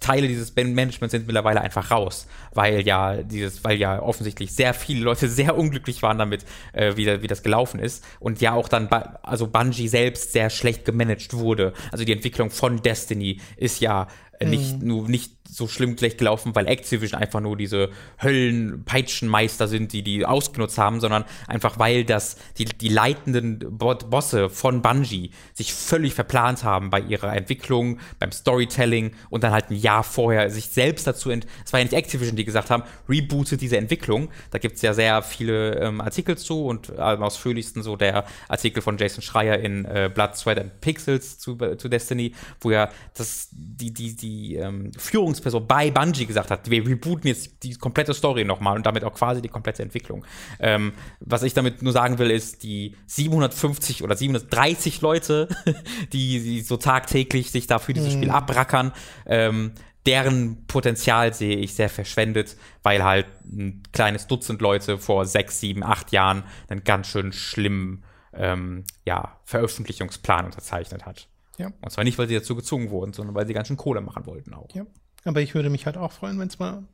Teile dieses Managements sind mittlerweile einfach raus, weil ja dieses, weil ja offensichtlich sehr viele Leute sehr unglücklich waren damit, äh, wie, wie das gelaufen ist und ja auch dann, also Bungie selbst sehr schlecht gemanagt wurde. Also die Entwicklung von Destiny ist ja nicht mhm. nur nicht so schlimm schlecht gelaufen, weil Activision einfach nur diese Höllenpeitschenmeister sind, die die ausgenutzt haben, sondern einfach weil das die, die leitenden Bosse von Bungie sich völlig verplant haben bei ihrer Entwicklung, beim Storytelling und dann halt ein Jahr vorher sich selbst dazu, es war ja nicht Activision, die gesagt haben, rebootet diese Entwicklung. Da gibt es ja sehr viele ähm, Artikel zu und am ausführlichsten so der Artikel von Jason Schreier in äh, Blood, Sweat and Pixels zu, äh, zu Destiny, wo ja das die die die ähm, Führungs Führungsperson bei Bungie gesagt hat, wir rebooten jetzt die komplette Story nochmal und damit auch quasi die komplette Entwicklung. Ähm, was ich damit nur sagen will, ist, die 750 oder 730 Leute, die, die so tagtäglich sich da für dieses mhm. Spiel abrackern, ähm, deren Potenzial sehe ich sehr verschwendet, weil halt ein kleines Dutzend Leute vor sechs, sieben, acht Jahren einen ganz schön schlimmen ähm, ja, Veröffentlichungsplan unterzeichnet hat. Ja. Und zwar nicht, weil sie dazu gezwungen wurden, sondern weil sie ganz schön Kohle machen wollten auch. Ja. Aber ich würde mich halt auch freuen, wenn es mal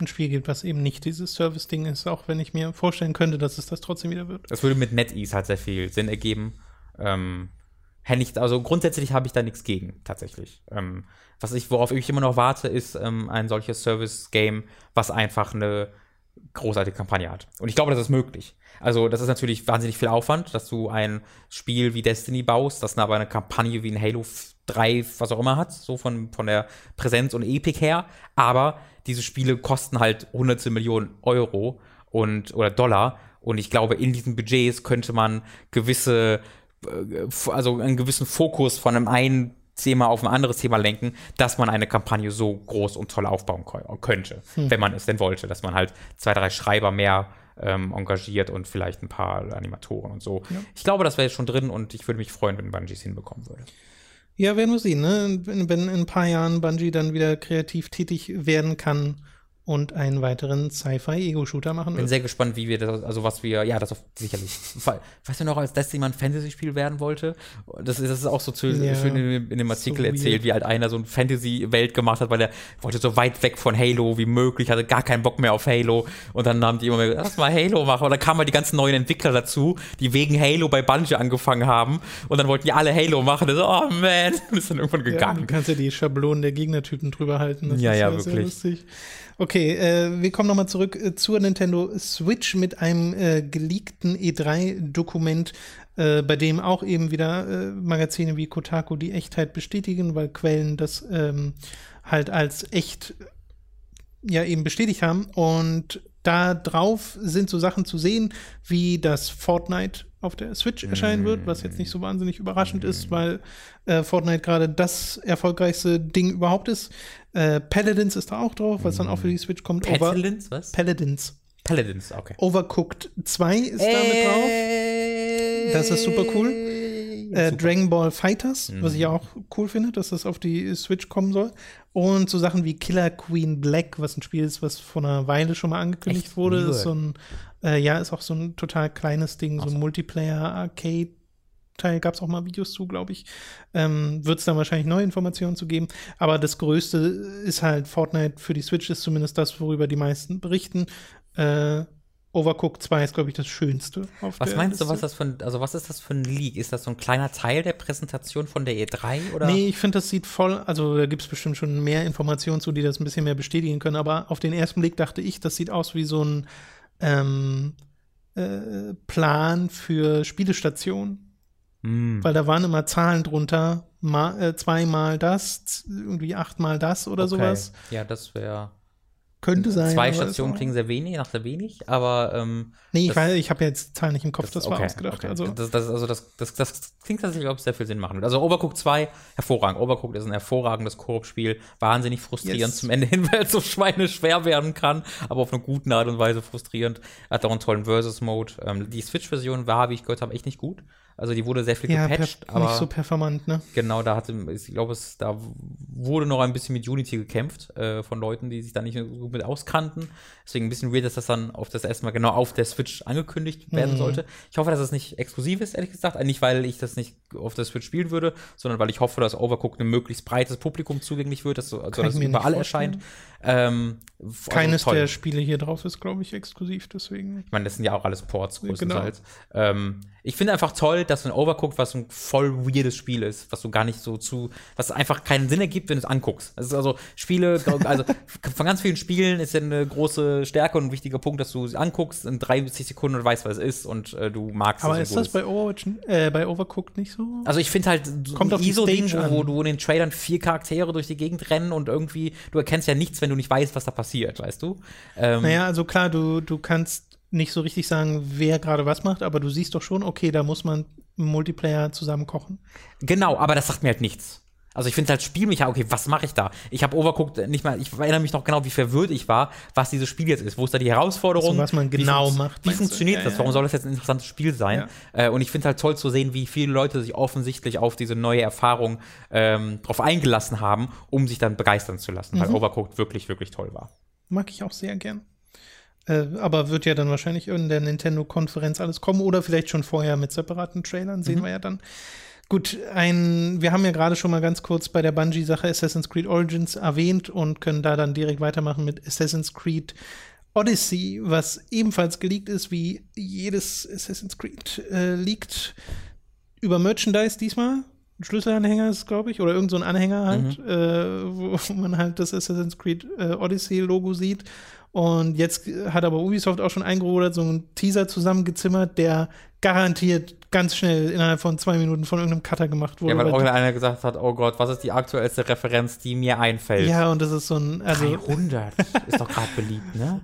ein Spiel gibt, was eben nicht dieses Service-Ding ist, auch wenn ich mir vorstellen könnte, dass es das trotzdem wieder wird. Das würde mit NetEase halt sehr viel Sinn ergeben. Ähm, also grundsätzlich habe ich da nichts gegen, tatsächlich. Ähm, was ich, worauf ich immer noch warte, ist ähm, ein solches Service-Game, was einfach eine großartige Kampagne hat. Und ich glaube, das ist möglich. Also, das ist natürlich wahnsinnig viel Aufwand, dass du ein Spiel wie Destiny baust, das aber eine Kampagne wie ein Halo drei, was auch immer hat, so von, von der Präsenz und Epik her. Aber diese Spiele kosten halt hunderte Millionen Euro und oder Dollar. Und ich glaube, in diesen Budgets könnte man gewisse, äh, also einen gewissen Fokus von einem einen Thema auf ein anderes Thema lenken, dass man eine Kampagne so groß und toll aufbauen könnte, hm. wenn man es denn wollte, dass man halt zwei, drei Schreiber mehr ähm, engagiert und vielleicht ein paar Animatoren und so. Ja. Ich glaube, das wäre jetzt schon drin und ich würde mich freuen, wenn Bungie es hinbekommen würde. Ja, werden wir sehen, ne? Wenn, in ein paar Jahren Bungie dann wieder kreativ tätig werden kann, und einen weiteren Sci-Fi-Ego-Shooter machen Bin sehr gespannt, wie wir das, also was wir, ja, das auf, sicherlich. Weißt du noch, als Destiny mal ein Fantasy-Spiel werden wollte? Das ist, das ist auch so zu, ja, schön in, in, dem Artikel so erzählt, wie halt einer so ein Fantasy-Welt gemacht hat, weil er wollte so weit weg von Halo wie möglich, hatte gar keinen Bock mehr auf Halo. Und dann haben die immer mehr lass mal Halo machen. Und dann kamen halt die ganzen neuen Entwickler dazu, die wegen Halo bei Bungie angefangen haben. Und dann wollten die alle Halo machen. Und so, oh man, ist dann irgendwann gegangen. Ja, du kannst ja die Schablonen der Gegnertypen drüber halten. Das ja, ja, ja wirklich. Okay, äh, wir kommen nochmal zurück äh, zur Nintendo Switch mit einem äh, geleakten E3-Dokument, äh, bei dem auch eben wieder äh, Magazine wie Kotaku die Echtheit bestätigen, weil Quellen das ähm, halt als echt ja eben bestätigt haben. Und da drauf sind so Sachen zu sehen, wie das Fortnite auf der Switch erscheinen wird, was jetzt nicht so wahnsinnig überraschend ist, weil äh, Fortnite gerade das erfolgreichste Ding überhaupt ist. Äh, Paladins ist da auch drauf, was dann auch für die Switch kommt. Paladins, was? Paladins. Paladins, okay. Overcooked 2 ist da mit drauf. Das ist super cool. Äh, Dragon Ball Fighters, mhm. was ich auch cool finde, dass das auf die Switch kommen soll. Und so Sachen wie Killer Queen Black, was ein Spiel ist, was vor einer Weile schon mal angekündigt Echt? wurde. Ist so ein, äh, ja, ist auch so ein total kleines Ding, so ein Multiplayer-Arcade. Teil gab es auch mal Videos zu, glaube ich. Ähm, Wird es dann wahrscheinlich neue Informationen zu geben. Aber das Größte ist halt Fortnite für die Switch, ist zumindest das, worüber die meisten berichten. Äh, Overcooked 2 ist, glaube ich, das Schönste. was meinst Liste. du, was das für ein, also was ist das für ein Leak? Ist das so ein kleiner Teil der Präsentation von der E3? Oder? Nee, ich finde, das sieht voll, also da gibt es bestimmt schon mehr Informationen zu, die das ein bisschen mehr bestätigen können, aber auf den ersten Blick dachte ich, das sieht aus wie so ein ähm, äh, Plan für Spielestationen. Mm. Weil da waren immer Zahlen drunter, mal, äh, zweimal das, irgendwie achtmal das oder okay. sowas. Ja, das wäre Könnte sein. Zwei Stationen klingen sehr wenig, nach sehr wenig, aber ähm, Nee, ich das- weiß, ich habe jetzt die Zahl nicht im Kopf, das, war okay, ausgedacht. okay. Also, das, das, also das, das, das klingt tatsächlich, ob es sehr viel Sinn machen wird. Also Overcooked 2, hervorragend. Overcooked ist ein hervorragendes Koop-Spiel, wahnsinnig frustrierend Yes. zum Ende hin, weil es so schweineschwer werden kann, aber auf eine gute Art und Weise frustrierend. Hat auch einen tollen Versus-Mode. Ähm, die Switch-Version war, wie ich gehört habe, echt nicht gut. Also die wurde sehr viel ja, gepatcht, aber nicht so performant, ne? Genau, da hatte, ich glaube, es, da wurde noch ein bisschen mit Unity gekämpft äh, von Leuten, die sich da nicht so gut mit auskannten. Deswegen ein bisschen weird, dass das dann auf das erstmal genau auf der Switch angekündigt werden Mhm. sollte. Ich hoffe, dass es nicht exklusiv ist, ehrlich gesagt. Nicht, weil ich das nicht auf der Switch spielen würde, sondern weil ich hoffe, dass Overcooked einem möglichst breites Publikum zugänglich wird, dass, so, also, dass es überall erscheint. Ähm, also Keines toll. der Spiele hier drauf ist, glaube ich, exklusiv, deswegen. Ich meine, das sind ja auch alles Ports Genau. größtenteils. Ähm, ich finde einfach toll, dass ein Overcooked, was ein voll weirdes Spiel ist, was du gar nicht so zu, was einfach keinen Sinn ergibt, wenn du es anguckst. Ist also Spiele, also von ganz vielen Spielen ist ja eine große Stärke und ein wichtiger Punkt, dass du sie anguckst in 30 Sekunden und weißt, was es ist und äh, du magst Aber es. ist und das bei Overwatch, äh, bei Overcooked nicht so? also ich finde halt so Kommt ein auf ISO-Ding, wo, wo du in den Trailern vier Charaktere durch die Gegend rennen und irgendwie, du erkennst ja nichts, wenn du nicht weißt, was da passiert, weißt du? Ähm, Naja, also klar, du, du kannst nicht so richtig sagen, wer gerade was macht, aber du siehst doch schon, okay, da muss man Multiplayer zusammen kochen. Genau, aber das sagt mir halt nichts. Also ich finde halt Spielmechanik, okay, was mache ich da? Ich habe Overcooked nicht mal, ich erinnere mich noch genau, wie verwirrt ich war, was dieses Spiel jetzt ist. Wo ist da die Herausforderung? Also was man Wie genau funktio- macht, Wie funktioniert Ja, das? ja, Warum ja. soll das jetzt ein interessantes Spiel sein? Äh, und ich finde halt toll zu sehen, wie viele Leute sich offensichtlich auf diese neue Erfahrung ähm, drauf eingelassen haben, um sich dann begeistern zu lassen, Mhm. weil Overcooked wirklich, wirklich toll war. Mag ich auch sehr gern. Äh, aber wird ja dann wahrscheinlich in der Nintendo-Konferenz alles kommen oder vielleicht schon vorher mit separaten Trailern, sehen wir ja dann. Gut, ein, wir haben ja gerade schon mal ganz kurz bei der Bungie-Sache Assassin's Creed Origins erwähnt und können da dann direkt weitermachen mit Assassin's Creed Odyssey, was ebenfalls geleakt ist, wie jedes Assassin's Creed äh, liegt über Merchandise diesmal. Ein Schlüsselanhänger ist, glaube ich, oder irgend so ein Anhänger halt, Mhm. äh, wo, wo man halt das Assassin's Creed äh, Odyssey-Logo sieht. Und jetzt hat aber Ubisoft auch schon eingerudert, so einen Teaser zusammengezimmert, der garantiert ganz schnell innerhalb von zwei Minuten von irgendeinem Cutter gemacht wurde. Ja, weil auch einer gesagt hat, oh Gott, was ist die aktuellste Referenz, die mir einfällt? ja, und das ist so ein, also 300 ist doch gerade beliebt, ne?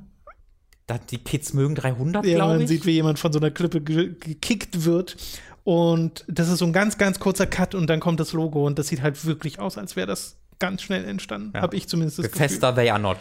Die Kids mögen 300, Ja, glaube man ich. sieht, wie jemand von so einer Klippe ge gekickt wird. Und das ist so ein ganz, ganz kurzer Cut und dann kommt das Logo und das sieht halt wirklich aus, als wäre das ganz schnell entstanden. Ja. Habe ich zumindest das Gefühl. Bethesda, they are not.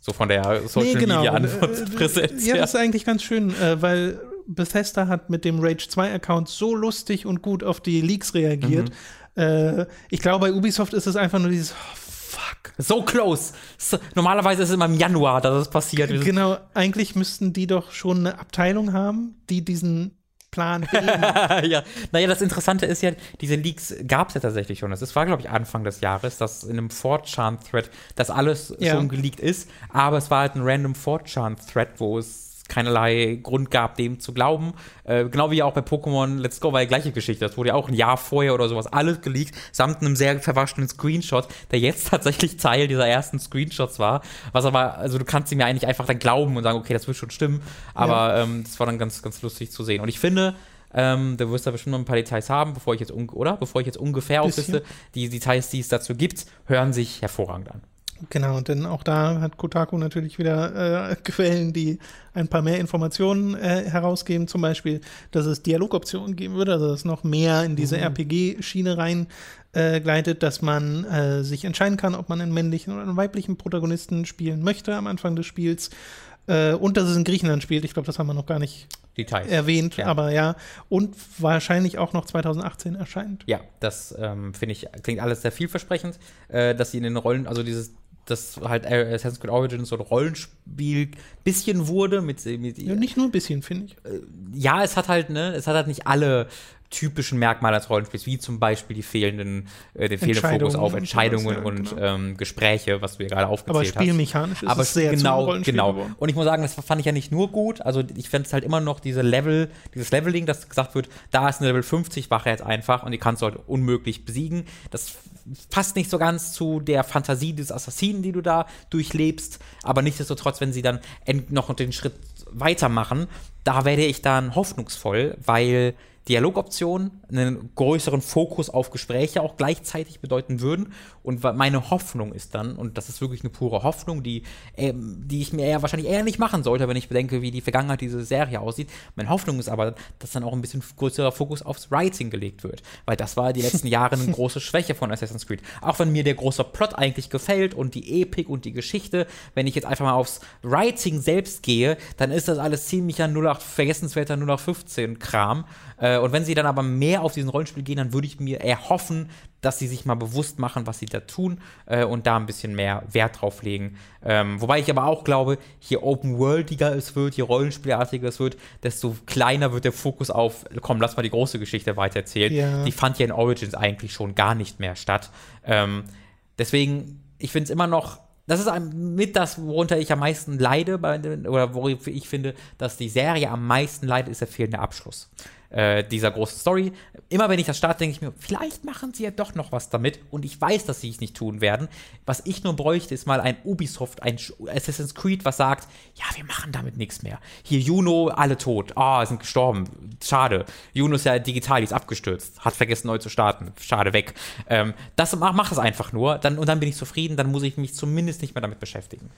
So von der Social Nee, genau. Media Äh, Antwortpräsenz. Ja, her. das ist eigentlich ganz schön, äh, weil Bethesda hat mit dem Rage 2 Account so lustig und gut auf die Leaks reagiert. Mhm. Äh, ich glaube, bei Ubisoft ist es einfach nur dieses oh, Fuck. So close. So, normalerweise ist es immer im Januar, dass es passiert. Genau, eigentlich müssten die doch schon eine Abteilung haben, die diesen Plan wählen. ja. Naja, das Interessante ist ja, diese Leaks gab es ja tatsächlich schon. Das war, glaube ich, Anfang des Jahres, dass in einem 4chan-Thread das alles Ja. schon geleakt ist. Aber es war halt ein random 4chan-Thread, wo es keinerlei Grund gab, dem zu glauben. Äh, genau wie auch bei Pokémon Let's Go war die gleiche Geschichte. Das wurde ja auch ein Jahr vorher oder sowas alles geleakt, samt einem sehr verwaschenen Screenshot, der jetzt tatsächlich Teil dieser ersten Screenshots war. Was aber, also du kannst ihm ja eigentlich einfach dann glauben und sagen, okay, das wird schon stimmen. Aber ähm, das war dann ganz, ganz lustig zu sehen. Und ich finde, ähm, du wirst da bestimmt noch ein paar Details haben, bevor ich jetzt, oder? Bevor ich jetzt ungefähr aufliste. Die Details, die es dazu gibt, hören sich hervorragend an. Genau, denn auch da hat Kotaku natürlich wieder äh, Quellen, die ein paar mehr Informationen äh, herausgeben. Zum Beispiel, dass es Dialogoptionen geben würde, also dass noch mehr in diese RPG-Schiene rein äh, gleitet, dass man äh, sich entscheiden kann, ob man einen männlichen oder einen weiblichen Protagonisten spielen möchte am Anfang des Spiels. Äh, und dass es in Griechenland spielt. Ich glaube, das haben wir noch gar nicht Details. erwähnt, Ja. aber ja. Und wahrscheinlich auch noch 2018 erscheint. Ja, das ähm, finde ich, klingt alles sehr vielversprechend, äh, dass sie in den Rollen, also dieses, das halt äh, Assassin's Creed Origins so ein Rollenspiel bisschen wurde mit, mit Ja, nicht nur ein bisschen, finde ich. ja, es hat halt, ne, es hat halt nicht alle typischen Merkmale des Rollenspiels, wie zum Beispiel die fehlenden, äh, den fehlenden Fokus auf Entscheidungen ja, und genau. ähm, Gespräche, was du ja gerade aufgezählt Aber hast. spielmechanisch ist Aber es sehr genau, genau. geworden. Und ich muss sagen, das fand ich ja nicht nur gut. Also ich fände es halt immer noch diese Level, dieses Leveling, dass gesagt wird, da ist eine Level 50 Wache jetzt einfach und die kannst du halt unmöglich besiegen. Das passt nicht so ganz zu der Fantasie des Assassinen, die du da durchlebst. Aber nichtsdestotrotz, wenn sie dann noch den Schritt weitermachen, da werde ich dann hoffnungsvoll, weil Dialogoptionen einen größeren Fokus auf Gespräche auch gleichzeitig bedeuten würden. Und meine Hoffnung ist dann, und das ist wirklich eine pure Hoffnung, die, äh, die ich mir eher wahrscheinlich eher nicht machen sollte, wenn ich bedenke, wie die Vergangenheit dieser Serie aussieht. Meine Hoffnung ist aber, dass dann auch ein bisschen größerer Fokus aufs Writing gelegt wird. Weil das war die letzten Jahre eine große Schwäche von Assassin's Creed. Auch wenn mir der große Plot eigentlich gefällt und die Epik und die Geschichte, wenn ich jetzt einfach mal aufs Writing selbst gehe, dann ist das alles ziemlicher 08, vergessenswerter 0815 Kram. Äh, und wenn sie dann aber mehr auf diesen Rollenspiel gehen, dann würde ich mir erhoffen, dass sie sich mal bewusst machen, was sie da tun äh, und da ein bisschen mehr Wert drauf legen. Ähm, wobei ich aber auch glaube, je open-worldiger es wird, je rollenspielartiger es wird, desto kleiner wird der Fokus auf, komm, lass mal die große Geschichte weitererzählen. Ja. Die fand ja in Origins eigentlich schon gar nicht mehr statt. Ähm, deswegen, ich finde es immer noch das ist mit das, worunter ich am meisten leide, oder worüber ich finde, dass die Serie am meisten leidet, ist der fehlende Abschluss äh, dieser großen Story. Immer wenn ich das starte, denke ich mir, vielleicht machen sie ja doch noch was damit. Und ich weiß, dass sie es nicht tun werden. Was ich nur bräuchte, ist mal ein Ubisoft, ein Assassin's Creed, was sagt, ja, wir machen damit nichts mehr. Hier Juno, alle tot. Ah, oh, sind gestorben. Schade. Juno ist ja digital, die ist abgestürzt. Hat vergessen, neu zu starten. Schade, weg. Ähm, das mach, mach es einfach nur. Dann, und dann bin ich zufrieden. Dann muss ich mich zumindest nicht mehr damit beschäftigen.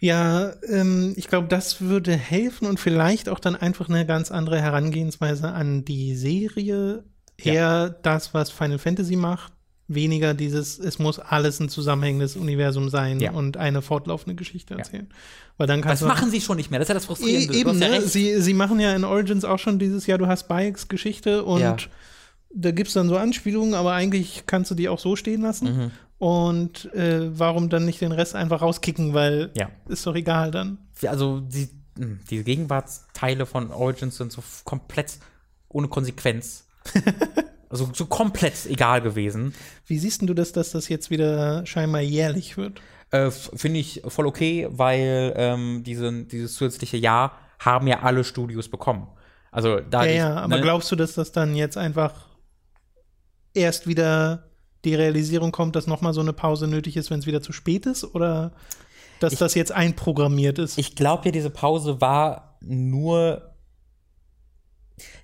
Ja, ähm, ich glaube, das würde helfen und vielleicht auch dann einfach eine ganz andere Herangehensweise an die Serie. Eher ja. das, was Final Fantasy macht, weniger dieses, es muss alles ein zusammenhängendes Universum sein ja. und eine fortlaufende Geschichte erzählen. Ja. Weil dann kannst das machen sie schon nicht mehr, das ist ja das Frustrierende. E eben, ne? sie, sie machen ja in Origins auch schon dieses Jahr, du hast Bikes Geschichte und ja. da gibt es dann so Anspielungen, aber eigentlich kannst du die auch so stehen lassen. Mhm. Und äh, warum dann nicht den Rest einfach rauskicken, weil ja. ist doch egal dann. Also die, hm, die Gegenwartsteile von Origins sind so komplett ohne Konsequenz. also so komplett egal gewesen. Wie siehst du das, dass das jetzt wieder scheinbar jährlich wird? Äh, Finde ich voll okay, weil ähm, diese, dieses zusätzliche Jahr haben ja alle Studios bekommen. Also da ja, ja, aber ne? glaubst du, dass das dann jetzt einfach erst wieder die Realisierung kommt, dass nochmal so eine Pause nötig ist, wenn es wieder zu spät ist? Oder dass ich, das jetzt einprogrammiert ist? Ich glaube ja, diese Pause war nur.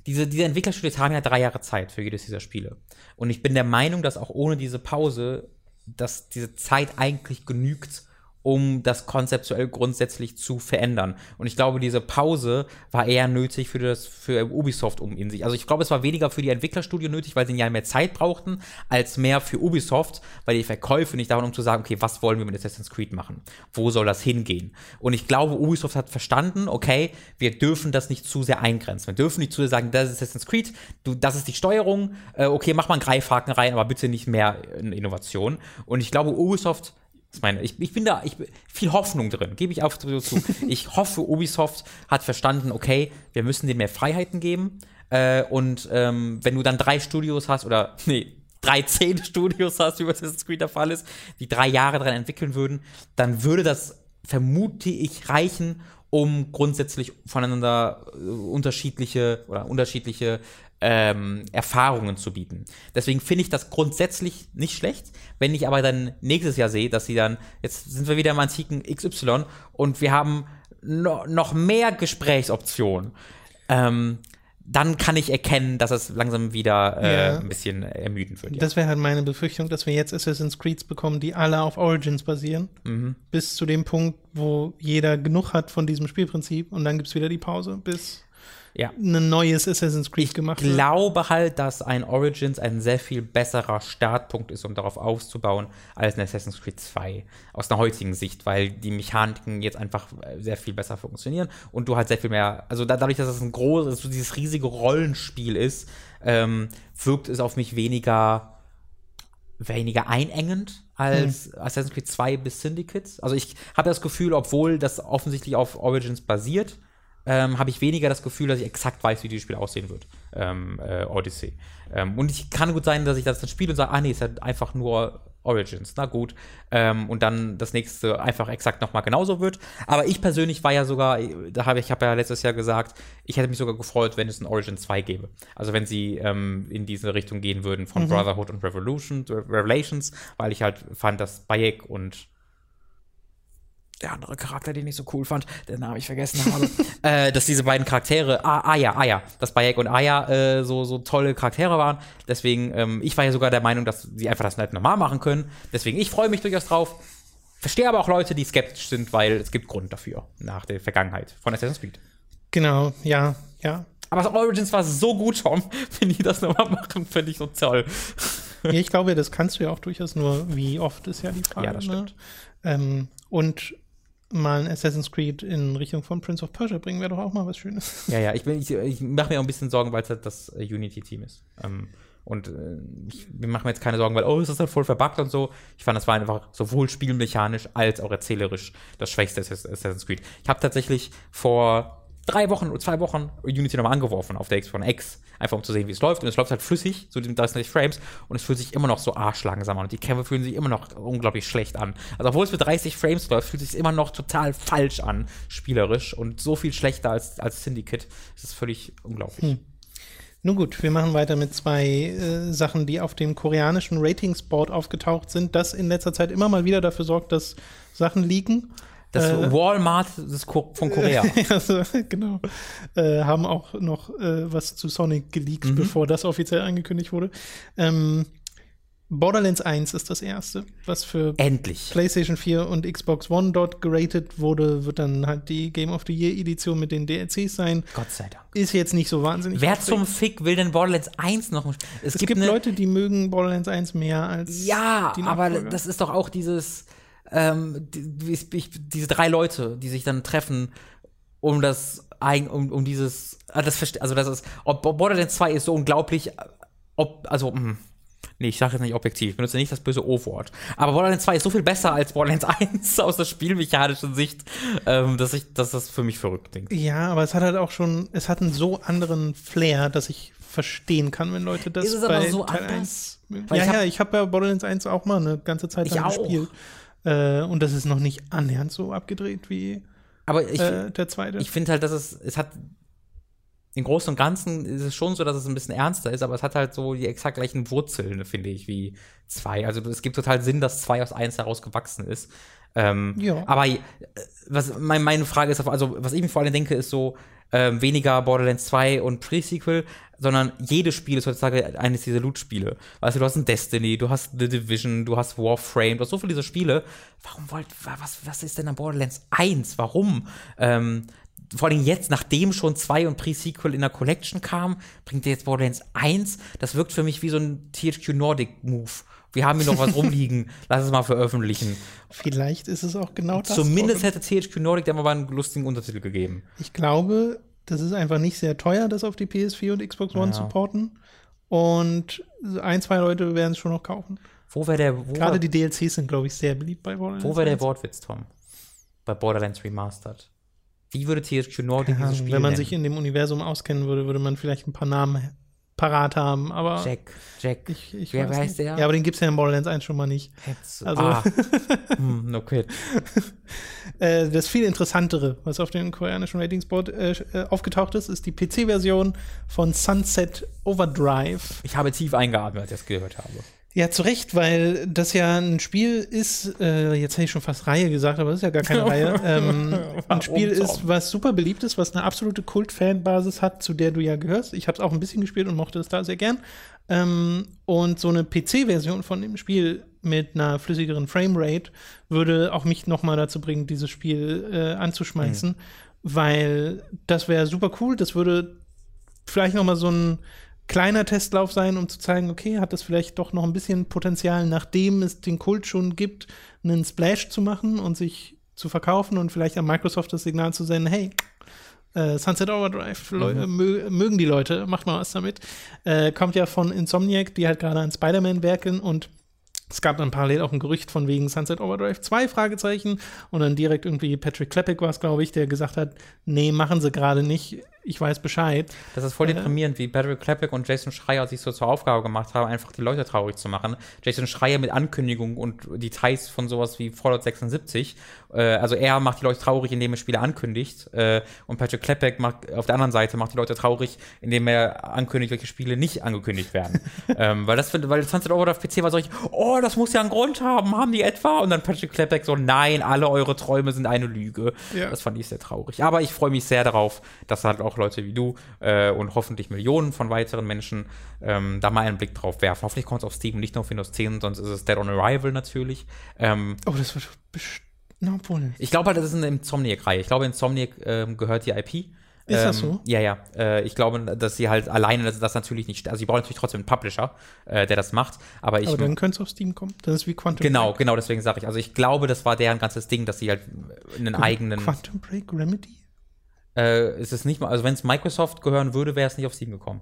Diese, diese Entwicklerstudios haben ja drei Jahre Zeit für jedes dieser Spiele. Und ich bin der Meinung, dass auch ohne diese Pause, dass diese Zeit eigentlich genügt, um das konzeptuell grundsätzlich zu verändern. Und ich glaube, diese Pause war eher nötig für das für Ubisoft um in sich. Also ich glaube, es war weniger für die Entwicklerstudio nötig, weil sie ja mehr Zeit brauchten, als mehr für Ubisoft, weil die Verkäufe nicht darum um zu sagen, okay, was wollen wir mit Assassin's Creed machen? Wo soll das hingehen? Und ich glaube, Ubisoft hat verstanden, okay, wir dürfen das nicht zu sehr eingrenzen. Wir dürfen nicht zu sehr sagen, das ist Assassin's Creed, du, das ist die Steuerung, äh, okay, mach mal einen Greifhaken rein, aber bitte nicht mehr Innovation. Und ich glaube, Ubisoft ich meine, ich, ich bin da, ich viel Hoffnung drin, gebe ich auch zu. Ich hoffe, Ubisoft hat verstanden, okay, wir müssen denen mehr Freiheiten geben. Äh, und ähm, wenn du dann drei Studios hast, oder nee, 13 Studios hast, wie was Assassin's Creed der Fall ist, die drei Jahre daran entwickeln würden, dann würde das, vermute ich, reichen, um grundsätzlich voneinander äh, unterschiedliche oder unterschiedliche ähm, Erfahrungen zu bieten. Deswegen finde ich das grundsätzlich nicht schlecht. Wenn ich aber dann nächstes Jahr sehe, dass sie dann, jetzt sind wir wieder im antiken XY und wir haben no, noch mehr Gesprächsoptionen. Ähm, dann kann ich erkennen, dass es langsam wieder äh, ja. ein bisschen ermüdend wird. Ja. Das wäre halt meine Befürchtung, dass wir jetzt Assassin's Creeds bekommen, die alle auf Origins basieren. Mhm. Bis zu dem Punkt, wo jeder genug hat von diesem Spielprinzip und dann gibt es wieder die Pause, bis ja. ein neues Assassin's Creed gemacht wird. Ich glaube halt, dass ein Origins ein sehr viel besserer Startpunkt ist, um darauf aufzubauen, als ein Assassin's Creed 2 aus einer heutigen Sicht, weil die Mechaniken jetzt einfach sehr viel besser funktionieren und du halt sehr viel mehr, also da, dadurch, dass es ein großes, also dieses riesige Rollenspiel ist, ähm, wirkt es auf mich weniger weniger einengend als hm. Assassin's Creed 2 bis Syndicates. Also ich habe das Gefühl, obwohl das offensichtlich auf Origins basiert, ähm, habe ich weniger das Gefühl, dass ich exakt weiß, wie dieses Spiel aussehen wird. Ähm, äh, Odyssey. Ähm, und ich kann gut sein, dass ich das dann spiele und sage, ah nee, ist halt einfach nur Origins. Na gut. Ähm, und dann das nächste einfach exakt nochmal genauso wird. Aber ich persönlich war ja sogar, da habe ich habe ja letztes Jahr gesagt, ich hätte mich sogar gefreut, wenn es ein Origin 2 gäbe. Also wenn sie ähm, in diese Richtung gehen würden von mhm. Brotherhood und Revolution, Revelations, weil ich halt fand, dass Bayek und der andere Charakter, den ich so cool fand, den Namen ich vergessen habe, äh, dass diese beiden Charaktere, ah, Aya, Aya, dass Bayek und Aya äh, so, so tolle Charaktere waren. Deswegen, ähm, ich war ja sogar der Meinung, dass sie einfach das nicht normal machen können. Deswegen, ich freue mich durchaus drauf. Verstehe aber auch Leute, die skeptisch sind, weil es gibt Grund dafür, nach der Vergangenheit von Assassin's Creed. Genau, ja, ja. Aber das Origins war so gut, Tom, wenn die das nochmal machen, finde ich so toll. Ja, ich glaube, das kannst du ja auch durchaus nur, wie oft ist ja die Frage. Ja, das stimmt. Ne? Ähm, und mal ein Assassin's Creed in Richtung von Prince of Persia bringen wäre doch auch mal was Schönes. Ja, ja, ich, ich, ich mache mir auch ein bisschen Sorgen, weil es halt das äh, Unity-Team ist. Ähm, und äh, ich mache mir jetzt keine Sorgen, weil, oh, ist das halt voll verbuggt und so. Ich fand, das war einfach sowohl spielmechanisch als auch erzählerisch das schwächste Assass- Assassin's Creed. Ich habe tatsächlich vor drei Wochen oder zwei Wochen Unity nochmal angeworfen auf der Xbox X, einfach um zu sehen, wie es läuft. Und es läuft halt flüssig, so mit 30 Frames, und es fühlt sich immer noch so arschlangsam an. Und die Kämpfe fühlen sich immer noch unglaublich schlecht an. Also, obwohl es mit 30 Frames läuft, fühlt es sich immer noch total falsch an, spielerisch. Und so viel schlechter als, als Syndicate. Das ist völlig unglaublich. Nun gut, wir machen weiter mit zwei äh, Sachen, die auf dem koreanischen Ratingsboard aufgetaucht sind, das in letzter Zeit immer mal wieder dafür sorgt, dass Sachen liegen. Das Äh, Walmart Ko von Korea. also, genau. Äh, haben auch noch äh, was zu Sonic geleakt, bevor das offiziell angekündigt wurde. Ähm, Borderlands 1 ist das erste, was für Endlich. PlayStation 4 und Xbox One dort geratet wurde, wird dann halt die Game of the Year Edition mit den DLCs sein. Gott sei Dank. Ist jetzt nicht so wahnsinnig. Wer aufregend. zum Fick will denn Borderlands 1 noch? Es gibt, Leute, die mögen Borderlands 1 mehr als Ja, aber das ist doch auch dieses, ähm, die, ich, ich, diese drei Leute, die sich dann treffen, um das, ein- um, um dieses, ah, das also das ist, ob Borderlands 2 ist so unglaublich, ob, also, mh, nee, ich sage jetzt nicht objektiv, ich benutze nicht das böse O-Wort, aber Borderlands 2 ist so viel besser als Borderlands 1 aus der spielmechanischen Sicht, ähm, dass ich, dass das für mich verrückt klingt. Ja, aber es hat halt auch schon, es hat einen so anderen Flair, dass ich verstehen kann, wenn Leute das Ist es aber so Teil anders? 1 mögen. Weil Ja, ich hab- ja, ich habe ja Borderlands 1 auch mal eine ganze Zeit Ich lang auch. Äh, und das ist noch nicht annähernd so abgedreht wie Aber ich, äh, der zweite. Ich finde halt, dass es, es hat, im Großen und Ganzen ist es schon so, dass es ein bisschen ernster ist, aber es hat halt so die exakt gleichen Wurzeln, finde ich, wie zwei. Also es gibt total Sinn, dass zwei aus eins heraus gewachsen ist. Ähm, Ja. Aber äh, was mein, meine Frage ist, also was ich mir vor allem denke, ist so ähm, weniger Borderlands 2 und Pre-Sequel, sondern jedes Spiel ist heutzutage eines dieser Loot-Spiele. Weißt du, du hast ein Destiny, du hast The Division, du hast Warframe, du hast so viele dieser Spiele. Warum wollt, wa- was, was ist denn an Borderlands 1? Warum? Ähm, vor allem jetzt, nachdem schon 2 und Pre-Sequel in der Collection kam, bringt ihr jetzt Borderlands 1. Das wirkt für mich wie so ein THQ Nordic-Move. Wir haben hier noch was rumliegen, lass es mal veröffentlichen. Vielleicht ist es auch genau das. Zumindest hätte THQ Nordic da mal einen lustigen Untertitel gegeben. Ich glaube, das ist einfach nicht sehr teuer, das auf die PS4 und Xbox One Ja. zu porten. Und ein, zwei Leute werden es schon noch kaufen. Wo wäre der, wo Gerade die DLCs sind, glaube ich, sehr beliebt bei Borderlands. wo wär der 1. Wortwitz, Tom? Bei Borderlands Remastered. Wie würde THQ Nordic dieses Spiel wenn man nennen? sich in dem Universum auskennen würde, würde man vielleicht ein paar Namen parat haben, aber Jack, Jack. ich, ich Wer weiß nicht. der? Ja, aber den gibt es ja in Borderlands 1 schon mal nicht. Hetz. Also- ah. hm, quit. Äh, das viel interessantere, was auf dem koreanischen Ratingsboard äh, äh, aufgetaucht ist, ist die PC-Version von Sunset Overdrive. Ich habe tief eingeatmet, als ich das gehört habe. Ja, zu Recht, weil das ja ein Spiel ist, äh, jetzt hätte ich schon fast Reihe gesagt, aber das ist ja gar keine Reihe. Ähm, ein Spiel ist, was super beliebt ist, was eine absolute Kult-Fanbasis hat, zu der du ja gehörst. Ich habe es auch ein bisschen gespielt und mochte es da sehr gern. Ähm, und so eine PC-Version von dem Spiel mit einer flüssigeren Framerate würde auch mich noch mal dazu bringen, dieses Spiel äh, anzuschmeißen, weil das wäre super cool. Das würde vielleicht noch mal so ein kleiner Testlauf sein, um zu zeigen, okay, hat das vielleicht doch noch ein bisschen Potenzial, nachdem es den Kult schon gibt, einen Splash zu machen und sich zu verkaufen und vielleicht an Microsoft das Signal zu senden, hey, äh, Sunset Overdrive, Leu mö mögen die Leute, macht mal was damit. Äh, kommt ja von Insomniac, die halt gerade an Spider-Man werken und es gab dann parallel auch ein Gerücht von wegen Sunset Overdrive 2 Fragezeichen und dann direkt irgendwie Patrick Klepek war es, glaube ich, der gesagt hat, nee, machen sie gerade nicht. Ich weiß Bescheid. Das ist voll Äh. deprimierend, wie Patrick Klepek und Jason Schreier sich so zur Aufgabe gemacht haben, einfach die Leute traurig zu machen. Jason Schreier mit Ankündigungen und Details von sowas wie Fallout 76. Äh, also er macht die Leute traurig, indem er Spiele ankündigt. Äh, und Patrick Klepek macht auf der anderen Seite macht die Leute traurig, indem er ankündigt, welche Spiele nicht angekündigt werden. ähm, weil das weil Sunset Overdrive PC war so, ich, oh, das muss ja einen Grund haben, haben die etwa? Und dann Patrick Klepek so, nein, alle eure Träume sind eine Lüge. Ja. Das fand ich sehr traurig. Aber ich freue mich sehr darauf, dass halt auch Leute wie du äh, und hoffentlich Millionen von weiteren Menschen ähm, da mal einen Blick drauf werfen. Hoffentlich kommt es auf Steam nicht nur auf Windows 10, sonst ist es Dead on Arrival natürlich. Ähm, Oh, das wird bestimmt. Ich glaube halt, das ist eine Insomniac-Reihe. Ich glaube, Insomniac ähm, gehört die IP. Ist das Ähm, so? Ja, ja. Äh, ich glaube, dass sie halt alleine das, das natürlich nicht. Also, sie brauchen natürlich trotzdem einen Publisher, äh, der das macht. Aber ich. Aber dann könnte es auf Steam kommen. Das ist wie Quantum genau, Break. genau, deswegen sage ich. Also, ich glaube, das war deren ganzes Ding, dass sie halt einen eigenen. Quantum Break Remedy? Äh, es ist nicht mal, also wenn es Microsoft gehören würde, wäre es nicht auf Steam gekommen.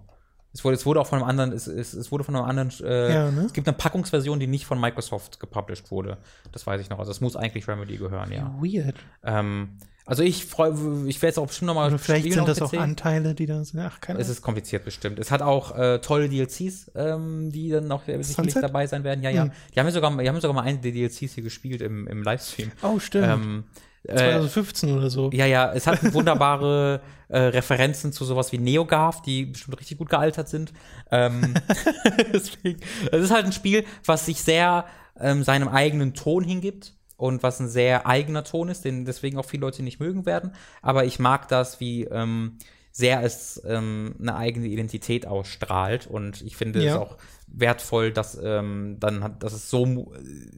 Es wurde, es wurde auch von einem anderen, es, es, es wurde von einem anderen, äh, Ja, ne? es gibt eine Packungsversion, die nicht von Microsoft gepublished wurde. Das weiß ich noch. Also es muss eigentlich Remedy gehören, ja. Weird. Ähm, also ich freue, ich werde jetzt auch bestimmt nochmal Oder vielleicht sind das auch PC. Anteile, die da sind. Ach, keine Es ist kompliziert bestimmt. Es hat auch äh, tolle DLCs, ähm, die dann noch sicherlich dabei sein werden. Ja, ja. Hm. Die haben ja sogar, die haben sogar mal einen der DLCs hier gespielt im, im Livestream. Oh, stimmt. Ähm, äh, 2015 oder so. ja, ja, es hat wunderbare äh, Referenzen zu sowas wie NeoGAF, die bestimmt richtig gut gealtert sind. Ähm, deswegen, es ist halt ein Spiel, was sich sehr ähm, seinem eigenen Ton hingibt und was ein sehr eigener Ton ist, den deswegen auch viele Leute nicht mögen werden. Aber ich mag das, wie ähm, sehr es ähm, eine eigene Identität ausstrahlt und ich finde Ja. es auch wertvoll, dass ähm, dann hat, dass es so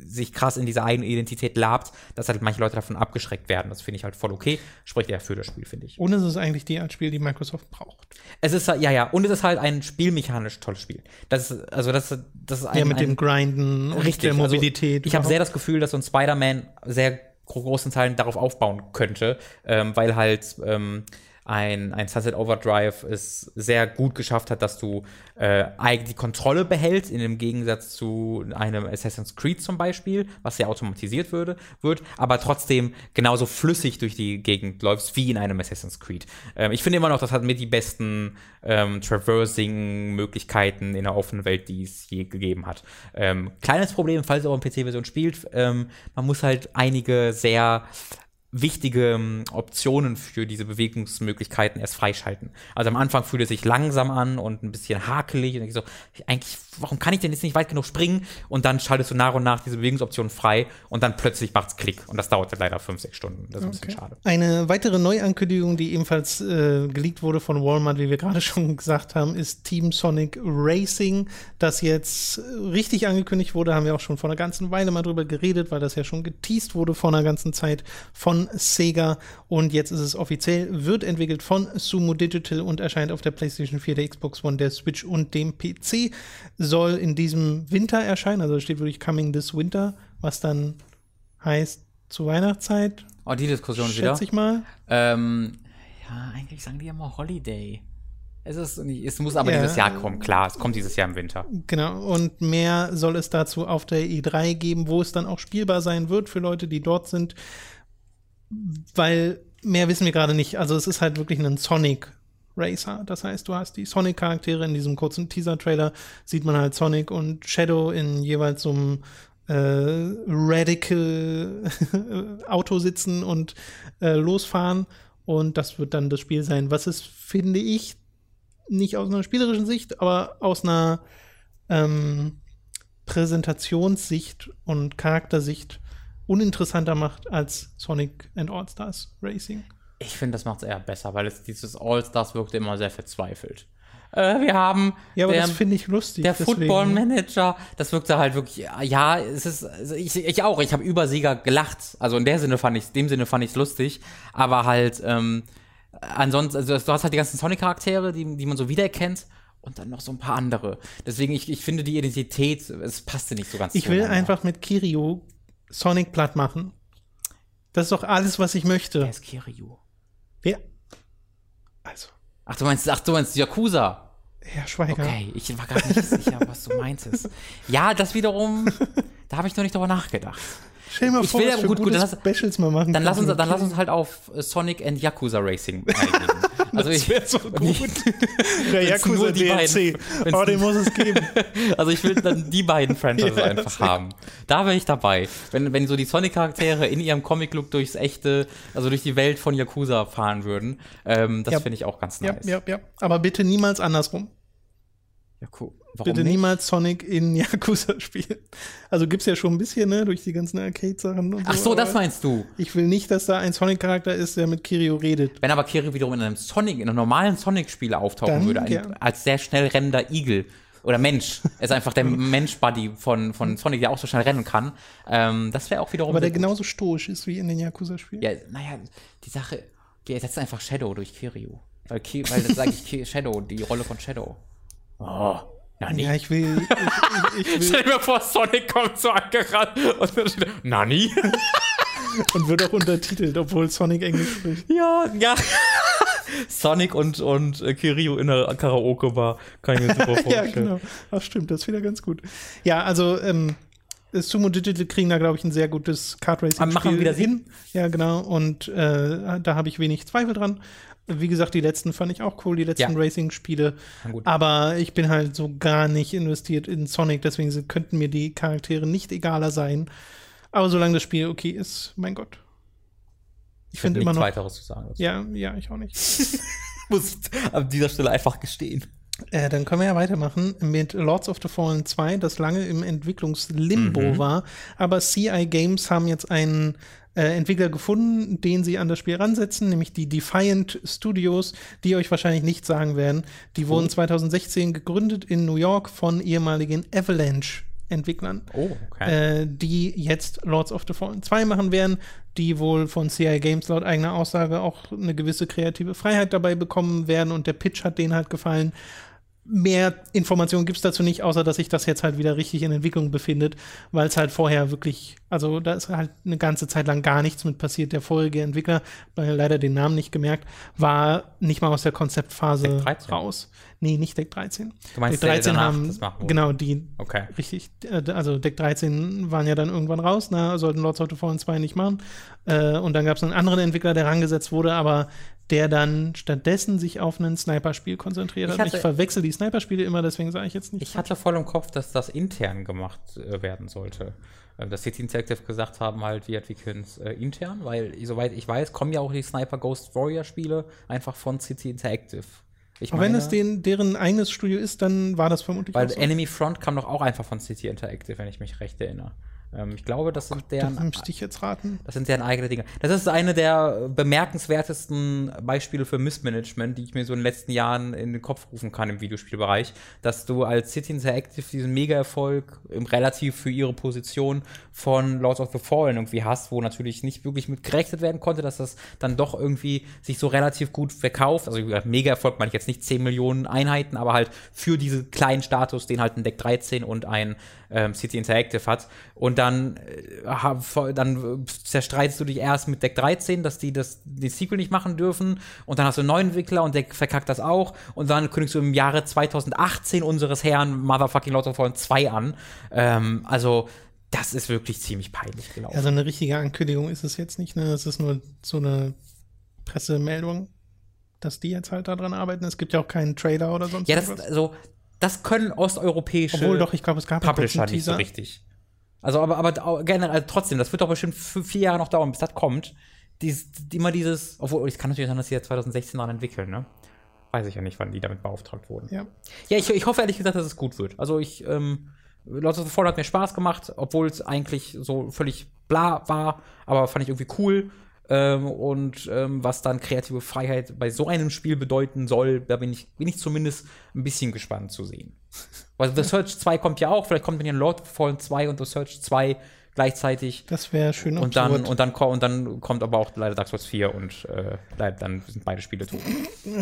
sich krass in diese eigene Identität labt, dass halt manche Leute davon abgeschreckt werden. Das finde ich halt voll okay. Spricht eher für das Spiel, finde ich. Und es ist eigentlich die Art Spiel, die Microsoft braucht. Es ist halt- ja ja und es ist halt ein spielmechanisch tolles Spiel. Das ist, also das das ist ein, ja, mit ein, dem Grinden und Richtig, der Mobilität. Also ich habe sehr das Gefühl, dass so ein Spider-Man sehr gro großen Teilen darauf aufbauen könnte, ähm, weil halt ähm, ein, ein Sunset Overdrive es sehr gut geschafft hat, dass du äh, die Kontrolle behältst, in dem Gegensatz zu einem Assassin's Creed zum Beispiel, was sehr automatisiert würde, wird, aber trotzdem genauso flüssig durch die Gegend läufst wie in einem Assassin's Creed. Ähm, ich finde immer noch, das hat mit die besten ähm, Traversing-Möglichkeiten in der offenen Welt, die es je gegeben hat. Ähm, kleines Problem, falls ihr auch eine PC-Version spielt, ähm, man muss halt einige sehr wichtige ähm, Optionen für diese Bewegungsmöglichkeiten erst freischalten. Also am Anfang fühlt es sich langsam an und ein bisschen hakelig und ich so, eigentlich, warum kann ich denn jetzt nicht weit genug springen? Und dann schaltest du nach und nach diese Bewegungsoptionen frei und dann plötzlich macht's Klick und das dauert dann leider fünf, sechs Stunden. Das ist ein bisschen schade. Eine weitere Neuankündigung, die ebenfalls äh, geleakt wurde von Walmart, wie wir gerade schon gesagt haben, ist Team Sonic Racing, das jetzt richtig angekündigt wurde. Haben wir auch schon vor einer ganzen Weile mal drüber geredet, weil das ja schon geteased wurde vor einer ganzen Zeit von Sega. Und jetzt ist es offiziell, wird entwickelt von Sumo Digital und erscheint auf der PlayStation 4, der Xbox One, der Switch und dem PC. Soll in diesem Winter erscheinen, also steht wirklich Coming this Winter, was dann heißt zur Weihnachtszeit, Oh, die Diskussion wieder. schätze ich mal. Ähm, ja, eigentlich sagen die immer Holiday. Es, ist, nicht- es muss aber Ja. dieses Jahr kommen, klar, es kommt dieses Jahr im Winter. Genau, und mehr soll es dazu auf der E3 geben, wo es dann auch spielbar sein wird für Leute, die dort sind, weil mehr wissen wir gerade nicht. Also es ist halt wirklich ein Sonic Racer. Das heißt, du hast die Sonic-Charaktere in diesem kurzen Teaser-Trailer, sieht man halt Sonic und Shadow in jeweils so einem äh, Radical Auto sitzen und äh, losfahren. Und das wird dann das Spiel sein. Was es, finde ich, nicht aus einer spielerischen Sicht, aber aus einer ähm, Präsentationssicht und Charaktersicht uninteressanter macht als Sonic and All-Stars Racing. Ich finde, das macht es eher besser, weil es dieses All-Stars wirkte immer sehr verzweifelt. Äh, wir haben Ja, aber der, das finde ich lustig. der deswegen- Football Manager, das wirkte halt wirklich, ja, es ist, also ich, ich auch, ich habe über Sieger gelacht. Also in der Sinne fand ich, dem Sinne fand ich es lustig, aber halt, ähm, ansonsten, also du hast halt die ganzen Sonic-Charaktere, die, die man so wiedererkennt. Und dann noch so ein paar andere. Deswegen, ich, ich finde die Identität, es passte nicht so ganz Ich will einfach mit Kiryu Sonic platt machen. Das ist doch alles, was ich möchte. Wer ist Kiryu? Wer? Also, Ach, du meinst, ach, du meinst Yakuza. Herr Schweiger. Okay, ich war gerade nicht sicher, was du meintest. Ja, das wiederum, da habe ich noch nicht drüber nachgedacht. Stell dir mal Ich vor, will was ja- für gut, gut, gute dann lass- Specials mal machen Dann lass uns, dann lass uns halt auf äh, Sonic and Yakuza Racing einigen. Also das ich- wäre so gut. Der Yakuza DLC. beiden- Oh, den muss es geben. Also ich will dann die beiden Franchises Ja, einfach haben. Da wäre ich dabei. Wenn, wenn so die Sonic-Charaktere in ihrem Comic-Look durchs echte, also durch die Welt von Yakuza fahren würden, ähm, das Ja. finde ich auch ganz Ja, nice. ja, ja. Aber bitte niemals andersrum. Ja, cool. Warum Bitte nicht? niemals Sonic in Yakuza spielen. Also gibt's ja schon ein bisschen, ne, durch die ganzen Arcade-Sachen und Ach so, das meinst du. Ich will nicht, dass da ein Sonic-Charakter ist, der mit Kirio redet. Wenn aber Kiri wiederum in einem Sonic, in einem normalen Sonic-Spiel auftauchen Dann würde, ein, gern. als sehr schnell rennender Igel oder Mensch, ist einfach der Mensch-Buddy von, von Sonic, der auch so schnell rennen kann, ähm, das wäre auch wiederum Aber der gut. genauso stoisch ist wie in den Yakuza-Spielen. Ja, naja, die Sache, wir ersetzen einfach Shadow durch Kiryu. Weil, Ki weil das sage ich Shadow, die Rolle von Shadow. Oh, Nani. Ja, ich will, ich, ich, ich will Stell dir mal vor, Sonic kommt so angerannt und dann steht Nani? und wird auch untertitelt, obwohl Sonic Englisch spricht. ja, ja. Sonic und, und äh, Kiryu in der Karaoke-Bar, kann ich mir super vorstellen. Ja, genau. Ach, stimmt, das ist wieder ganz gut. Ja, also, ähm, Sumo Digital kriegen da, glaube ich, ein sehr gutes Kart Racing machen wieder hin. Ja, genau. Und äh, da habe ich wenig Zweifel dran. Wie gesagt, die letzten fand ich auch cool, die letzten Ja. Racing-Spiele. Aber ich bin halt so gar nicht investiert in Sonic, deswegen könnten mir die Charaktere nicht egaler sein. Aber solange das Spiel okay ist, mein Gott. Ich finde immer noch. weiteres zu sagen. dazu. Ja, ja, ich auch nicht. Muss ich an dieser Stelle einfach gestehen. Äh, dann können wir ja weitermachen mit Lords of the Fallen 2, das lange im Entwicklungslimbo Mhm. war. Aber CI Games haben jetzt einen äh, Entwickler gefunden, den sie an das Spiel ransetzen, nämlich die Defiant Studios, die euch wahrscheinlich nicht sagen werden. Die wurden 2016 gegründet in New York von ehemaligen Avalanche-Entwicklern. Oh, okay. Äh, die jetzt Lords of the Fallen 2 machen werden, die wohl von CI Games laut eigener Aussage auch eine gewisse kreative Freiheit dabei bekommen werden und der Pitch hat denen halt gefallen. Mehr Informationen gibt es dazu nicht, außer dass sich das jetzt halt wieder richtig in Entwicklung befindet, weil es halt vorher wirklich, also da ist halt eine ganze Zeit lang gar nichts mit passiert. Der vorige Entwickler, leider den Namen nicht gemerkt, war nicht mal aus der Konzeptphase Deck 13? raus. Nee, nicht Deck 13. Du meinst, Deck der 13 danach haben, das machen wollte? genau, die Okay. Richtig, äh, also Deck 13 waren ja dann irgendwann raus, ne, sollten Lords of the Fallen 2 nicht machen. Äh, und dann gab es einen anderen Entwickler, der rangesetzt wurde, aber der dann stattdessen sich auf ein Sniper-Spiel konzentriert Ich hat. hatte- Ich verwechsel die Sniper-Spiele immer, deswegen sage ich jetzt nicht. Ich hatte voll im Kopf, dass das intern gemacht äh, werden sollte. Äh, dass City Interactive gesagt haben, halt, wir entwickeln es äh, intern, weil, soweit ich weiß, kommen ja auch die Sniper Ghost Warrior Spiele einfach von City Interactive. Ich Aber wenn meine, es den, deren eigenes Studio ist, dann war das vermutlich Weil auch so. Enemy Front kam doch auch einfach von City Interactive, wenn ich mich recht erinnere. Ähm, ich glaube, das sind Da deren. müsste ich jetzt raten. Das sind deren eigene Dinge. Das ist eine der bemerkenswertesten Beispiele für Missmanagement, die ich mir so in den letzten Jahren in den Kopf rufen kann im Videospielbereich, dass du als City Interactive diesen Mega-Erfolg im relativ für ihre Position von Lords of the Fallen irgendwie hast, wo natürlich nicht wirklich mit gerechnet werden konnte, dass das dann doch irgendwie sich so relativ gut verkauft. Also wie gesagt, Mega-Erfolg meine ich jetzt nicht 10 Millionen Einheiten, aber halt für diesen kleinen Status, den halt ein Deck 13 und ein ähm, City Interactive hat. Und dann, äh, hab- voll- dann äh, zerstreitest du dich erst mit Deck 13, dass die das, den Sequel nicht machen dürfen. Und dann hast du einen neuen Entwickler und der verkackt das auch. Und dann kündigst du im Jahre 2018 unseres Herrn Motherfucking Lord of the Fallen 2 an. Ähm, also, das ist wirklich ziemlich peinlich gelaufen. Ja, so eine richtige Ankündigung ist es jetzt nicht, ne? Es ist nur so eine Pressemeldung, dass die jetzt halt daran arbeiten. Es gibt ja auch keinen Trailer oder sonst ja, das, irgendwas. also, das können osteuropäische Obwohl doch, ich glaube, es gab einen Publisher nicht so richtig. Also, aber, aber generell trotzdem, das wird doch bestimmt vier Jahre noch dauern, bis das kommt. Dies, die- immer dieses, obwohl, es kann natürlich sein, dass sie ja 2016 daran entwickeln, ne? Weiß ich ja nicht, wann die damit beauftragt wurden. Ja. Ja, ich, ich hoffe ehrlich gesagt, dass es gut wird. Also ich, ähm, Lords of the Fallen hat mir Spaß gemacht, obwohl es eigentlich so völlig bla war, aber fand ich irgendwie cool. Ähm, und ähm, was dann kreative Freiheit bei so einem Spiel bedeuten soll, da bin ich, bin ich zumindest ein bisschen gespannt zu sehen. Weil The Search 2 kommt ja auch, vielleicht kommt dann ja Lord of Fallen 2 und The Search 2 gleichzeitig. Das wäre schön Und dann, absurd. und, dann, und dann kommt aber auch leider Dark Souls 4 und äh, dann sind beide Spiele tot.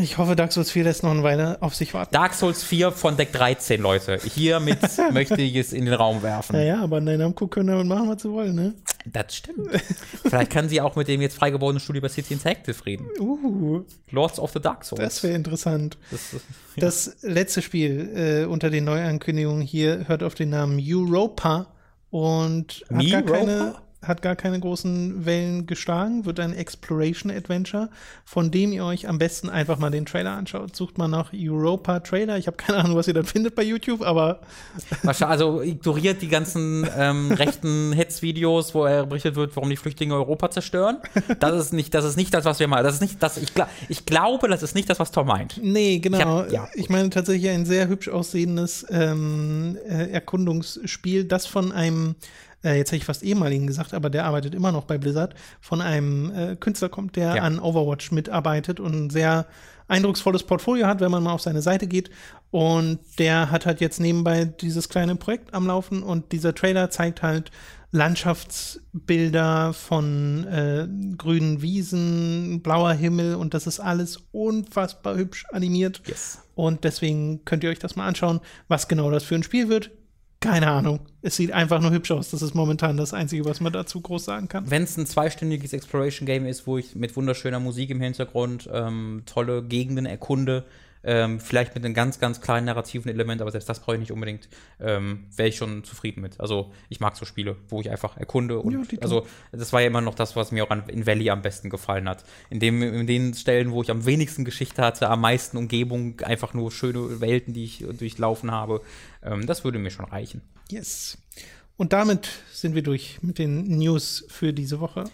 Ich hoffe, Dark Souls 4 lässt noch eine Weile auf sich warten. Dark Souls 4 von Deck 13, Leute. Hiermit möchte ich es in den Raum werfen. Naja, aber nein, Namco können damit machen, was sie wollen, ne? Das stimmt. Vielleicht kann sie auch mit dem jetzt freigeborenen Studio bei City Interactive reden. Uh, Lords of the Dark Souls. das wäre interessant. Das ist- Das letzte Spiel äh, unter den Neuankündigungen hier hört auf den Namen Europa und hat gar keine. Hat gar keine großen Wellen geschlagen, wird ein Exploration Adventure, von dem ihr euch am besten einfach mal den Trailer anschaut. Sucht mal nach Europa Trailer. Ich habe keine Ahnung, was ihr da findet bei YouTube, aber. Also ignoriert die ganzen ähm, rechten Hetzvideos, wo er berichtet wird, warum die Flüchtlinge Europa zerstören. Das ist nicht, das ist nicht das, was wir mal. Das ist nicht das. Ich, ich glaube, das ist nicht das, was Tom meint. Nee, genau. Ich, hab, ja, ich meine tatsächlich ein sehr hübsch aussehendes ähm, äh, Erkundungsspiel, das von einem äh, jetzt hätte ich fast ehemaligen gesagt, aber der arbeitet immer noch bei Blizzard, von einem äh, Künstler kommt, der ja. an Overwatch mitarbeitet und ein sehr eindrucksvolles Portfolio hat, wenn man mal auf seine Seite geht. Und der hat halt jetzt nebenbei dieses kleine Projekt am Laufen und dieser Trailer zeigt halt Landschaftsbilder von äh, grünen Wiesen, blauer Himmel und das ist alles unfassbar hübsch animiert. Yes. Und deswegen könnt ihr euch das mal anschauen, was genau das für ein Spiel wird. Keine Ahnung. Es sieht einfach nur hübsch aus. Das ist momentan das Einzige, was man dazu groß sagen kann. Wenn es ein zweistündiges Exploration-Game ist, wo ich mit wunderschöner Musik im Hintergrund ähm, tolle Gegenden erkunde, ähm, vielleicht mit einem ganz, ganz kleinen narrativen Element, aber selbst das brauche ich nicht unbedingt. Ähm, Wäre ich schon zufrieden mit. Also ich mag so Spiele, wo ich einfach erkunde und ja, also das war ja immer noch das, was mir auch an, in Valley am besten gefallen hat. In, dem, in den Stellen, wo ich am wenigsten Geschichte hatte, am meisten Umgebung, einfach nur schöne Welten, die ich durchlaufen habe. Ähm, das würde mir schon reichen. Yes. Und damit sind wir durch mit den News für diese Woche.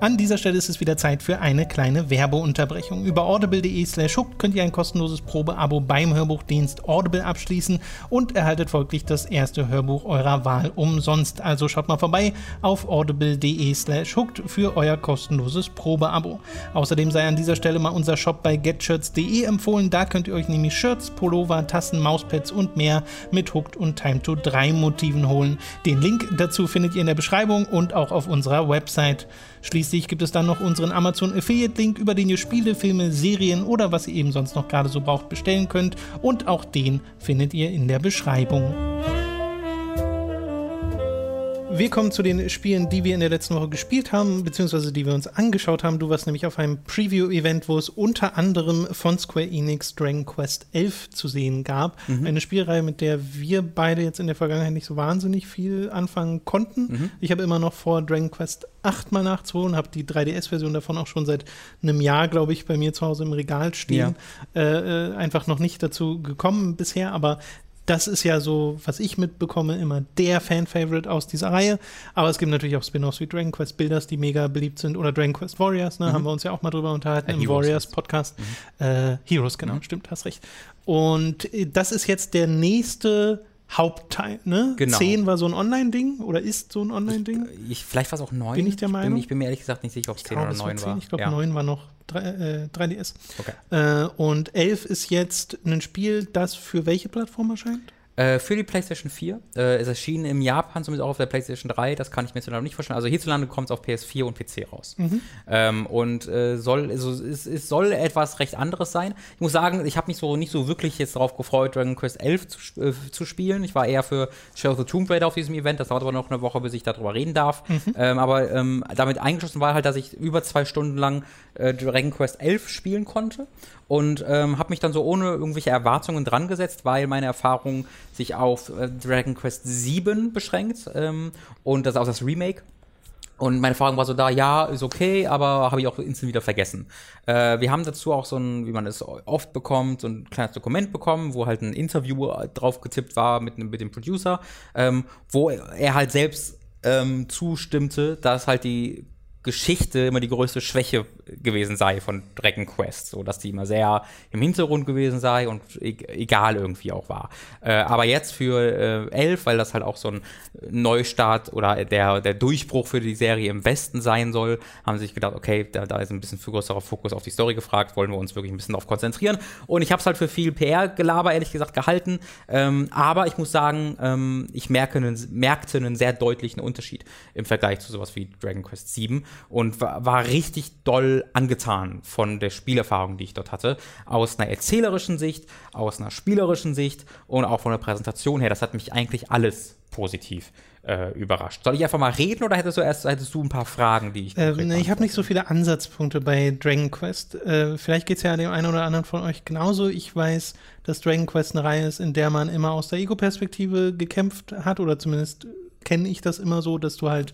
An dieser Stelle ist es wieder Zeit für eine kleine Werbeunterbrechung. Über audible.de slash hooked könnt ihr ein kostenloses Probeabo beim Hörbuchdienst Audible abschließen und erhaltet folglich das erste Hörbuch eurer Wahl umsonst. Also schaut mal vorbei auf audible.de slash hooked für euer kostenloses Probeabo. Außerdem sei an dieser Stelle mal unser Shop bei getshirts.de empfohlen. Da könnt ihr euch nämlich Shirts, Pullover, Tassen, Mauspads und mehr mit Hooked und Time to 3 Motiven holen. Den Link dazu findet ihr in der Beschreibung und auch auf unserer Website. Schließlich gibt es dann noch unseren Amazon Affiliate Link, über den ihr Spiele, Filme, Serien oder was ihr eben sonst noch gerade so braucht bestellen könnt. Und auch den findet ihr in der Beschreibung. Wir kommen zu den Spielen, die wir in der letzten Woche gespielt haben, beziehungsweise die wir uns angeschaut haben. Du warst nämlich auf einem Preview-Event, wo es unter anderem von Square Enix Dragon Quest 11 zu sehen gab. Mhm. Eine Spielreihe, mit der wir beide jetzt in der Vergangenheit nicht so wahnsinnig viel anfangen konnten. Mhm. Ich habe immer noch vor, Dragon Quest 8 mal nachzuholen, habe die 3DS-Version davon auch schon seit einem Jahr, glaube ich, bei mir zu Hause im Regal stehen. Ja. Äh, äh einfach noch nicht dazu gekommen bisher, aber das ist ja so, was ich mitbekomme, immer der Fan-Favorite aus dieser Reihe. Aber es gibt natürlich auch Spin-offs wie Dragon Quest Builders, die mega beliebt sind. Oder Dragon Quest Warriors, ne? Mhm. haben wir uns ja auch mal drüber unterhalten äh, im Warriors-Podcast. Mhm. Äh, Heroes, genau, mhm. stimmt, hast recht. Und äh, das ist jetzt der nächste Hauptteil, ne? Genau. 10 war so ein Online-Ding oder ist so ein Online-Ding? Ich, ich, vielleicht war es auch 9. Bin ich der Meinung? Ich bin, ich bin, mir ehrlich gesagt nicht sicher, ob es 10 oder 9 war. 10. war. Ich glaube, ja. 9 war noch 3, äh, 3DS. Okay. Äh, und 11 ist jetzt ein Spiel, das für welche Plattform erscheint? Äh, für die PlayStation 4. Äh, es erschien im Japan zumindest auch auf der PlayStation 3. Das kann ich mir noch nicht vorstellen. Also hierzulande kommt es auf PS4 und PC raus. Mhm. Ähm, und äh, soll, also, es, es, soll etwas recht anderes sein. Ich muss sagen, ich habe mich so nicht so wirklich jetzt darauf gefreut, Dragon Quest 11 zu, äh, zu spielen. Ich war eher für Shadow of the Tomb Raider auf diesem Event. Das dauert aber noch eine Woche, bis ich darüber reden darf. Mhm. Ähm, aber ähm, damit eingeschlossen war halt, dass ich über zwei Stunden lang äh, Dragon Quest 11 spielen konnte und ähm, habe mich dann so ohne irgendwelche Erwartungen dran gesetzt, weil meine Erfahrung sich auf äh, Dragon Quest 7 beschränkt ähm, und das ist auch das Remake. Und meine Erfahrung war so da, ja, ist okay, aber habe ich auch instant wieder vergessen. Äh, wir haben dazu auch so ein, wie man es oft bekommt, so ein kleines Dokument bekommen, wo halt ein Interview drauf getippt war mit, mit dem Producer, ähm, wo er halt selbst ähm, zustimmte, dass halt die Geschichte immer die größte Schwäche gewesen sei von Dragon Quest, so dass die immer sehr im Hintergrund gewesen sei und e egal irgendwie auch war. Äh, aber jetzt für äh, 11, weil das halt auch so ein Neustart oder der, der Durchbruch für die Serie im Westen sein soll, haben sie sich gedacht, okay, da, da ist ein bisschen für größerer Fokus auf die Story gefragt, wollen wir uns wirklich ein bisschen darauf konzentrieren. Und ich habe es halt für viel PR-Gelaber ehrlich gesagt gehalten, ähm, aber ich muss sagen, ähm, ich merke einen, merkte einen sehr deutlichen Unterschied im Vergleich zu sowas wie Dragon Quest 7 und war, war richtig doll angetan von der Spielerfahrung, die ich dort hatte. Aus einer erzählerischen Sicht, aus einer spielerischen Sicht und auch von der Präsentation her. Das hat mich eigentlich alles positiv äh, überrascht. Soll ich einfach mal reden oder hättest du erst hättest du ein paar Fragen, die ich äh, nee, Ich habe nicht so viele Ansatzpunkte bei Dragon Quest. Äh, vielleicht geht es ja dem einen oder anderen von euch genauso. Ich weiß, dass Dragon Quest eine Reihe ist, in der man immer aus der Ego-Perspektive gekämpft hat oder zumindest kenne ich das immer so, dass du halt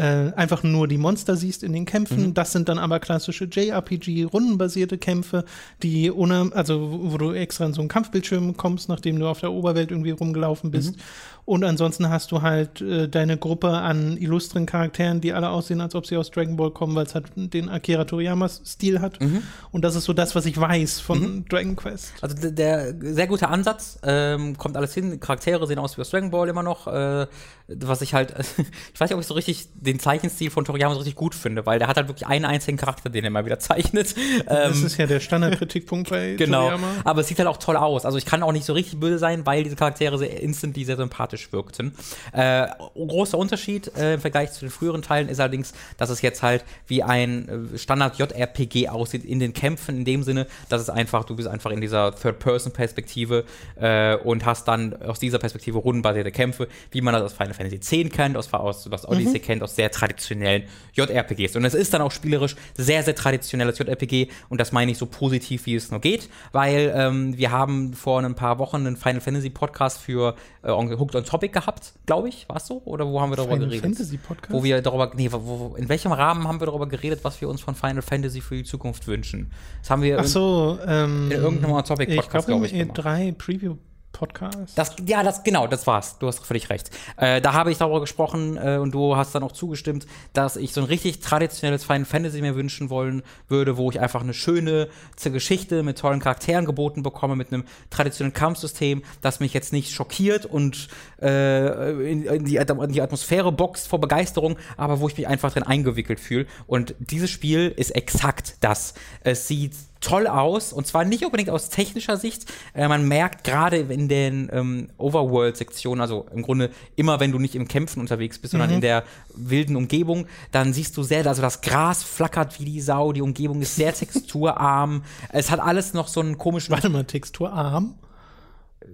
äh, einfach nur die Monster siehst in den Kämpfen. Mhm. Das sind dann aber klassische JRPG-rundenbasierte Kämpfe, die ohne, also wo du extra in so einen Kampfbildschirm kommst, nachdem du auf der Oberwelt irgendwie rumgelaufen bist. Mhm. Und ansonsten hast du halt äh, deine Gruppe an illustren Charakteren, die alle aussehen, als ob sie aus Dragon Ball kommen, weil es halt den Akira Toriyama-Stil hat. Mhm. Und das ist so das, was ich weiß von Dragon Quest. Also der, der sehr gute Ansatz, ähm, kommt alles hin. Charaktere sehen aus wie aus Dragon Ball immer noch. Äh, was ich halt, ich weiß nicht, ob ich so richtig den Zeichenstil von Toriyama so richtig gut finde, weil der hat halt wirklich einen einzigen Charakter, den er mal wieder zeichnet. Das Ähm, ist ja der Standardkritikpunkt bei Genau, Toriyama. aber es sieht halt auch toll aus. Also ich kann auch nicht so richtig böse sein, weil diese Charaktere sehr instantly sehr sympathisch wirkten. Äh, großer Unterschied äh, im Vergleich zu den früheren Teilen ist allerdings, dass es jetzt halt wie ein äh, Standard-JRPG aussieht in den Kämpfen, in dem Sinne, dass es einfach, du bist einfach in dieser Third-Person-Perspektive äh, und hast dann aus dieser Perspektive rundenbasierte Kämpfe, wie man das aus Final Fantasy X kennt, aus, aus was Odyssey kennt, aus sehr traditionellen JRPGs. Und es ist dann auch spielerisch sehr, sehr traditionelles JRPG und das meine ich so positiv, wie es nur geht, weil ähm, wir haben vor ein paar Wochen einen Final Fantasy Podcast für äh, Hooked on Topic gehabt, glaube ich, war es so? Oder wo haben wir darüber Final geredet? Fantasy Podcast? Wo wir darüber, nee, wo, in welchem Rahmen haben wir darüber geredet, was wir uns von Final Fantasy für die Zukunft wünschen? Das haben wir Ach so, ähm, in irgendeinem ich Topic-Podcast, glaube glaube ich, im E3 Preview Podcast. Das, ja, das, genau, das war's. Du hast völlig recht. Äh, da habe ich darüber gesprochen äh, und du hast dann auch zugestimmt, dass ich so ein richtig traditionelles Final Fantasy mir wünschen wollen würde, wo ich einfach eine schöne Geschichte mit tollen Charakteren geboten bekomme, mit einem traditionellen Kampfsystem, das mich jetzt nicht schockiert und äh, in, in, die, in die Atmosphäre boxt vor Begeisterung, aber wo ich mich einfach drin eingewickelt fühle. Und dieses Spiel ist exakt das. Es sieht toll aus und zwar nicht unbedingt aus technischer Sicht. Äh, man merkt gerade in den ähm, Overworld-Sektionen, also im Grunde immer, wenn du nicht im Kämpfen unterwegs bist, sondern in der wilden Umgebung, dann siehst du sehr, also das Gras flackert wie die Sau, die Umgebung ist sehr texturarm. es hat alles noch so einen komischen Warte mal, texturarm?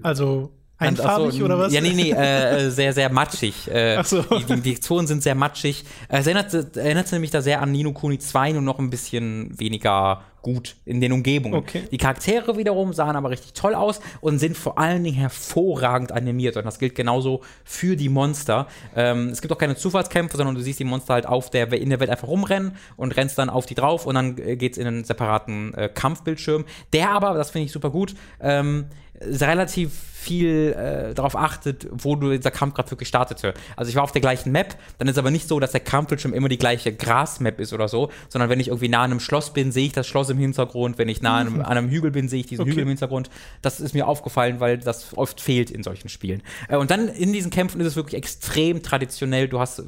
Also einfarbig so, oder was? Ja, nee, nee, äh, äh, sehr, sehr matschig. Äh, Ach so. die, die, Zonen sind sehr matschig. Es erinnert, erinnert nämlich da sehr an Nino Kuni 2, nur noch ein bisschen weniger gut in den Umgebungen. Okay. Die Charaktere wiederum sahen aber richtig toll aus und sind vor allen Dingen hervorragend animiert. Und das gilt genauso für die Monster. Ähm, es gibt auch keine Zufallskämpfe, sondern du siehst die Monster halt auf der, in der Welt einfach rumrennen und rennst dann auf die drauf und dann äh, geht's in einen separaten äh, Kampfbildschirm. Der aber, das finde ich super gut, ähm, relativ viel äh, darauf achtet, wo du dieser Kampf gerade wirklich startete. Also ich war auf der gleichen Map, dann ist aber nicht so, dass der Kampfbildschirm immer die gleiche Gras-Map ist oder so, sondern wenn ich irgendwie nah an einem Schloss bin, sehe ich das Schloss im Hintergrund, wenn ich nah an einem, an einem Hügel bin, sehe ich diesen Okay. Hügel im Hintergrund. Das ist mir aufgefallen, weil das oft fehlt in solchen Spielen. Äh, und dann in diesen Kämpfen ist es wirklich extrem traditionell. Du hast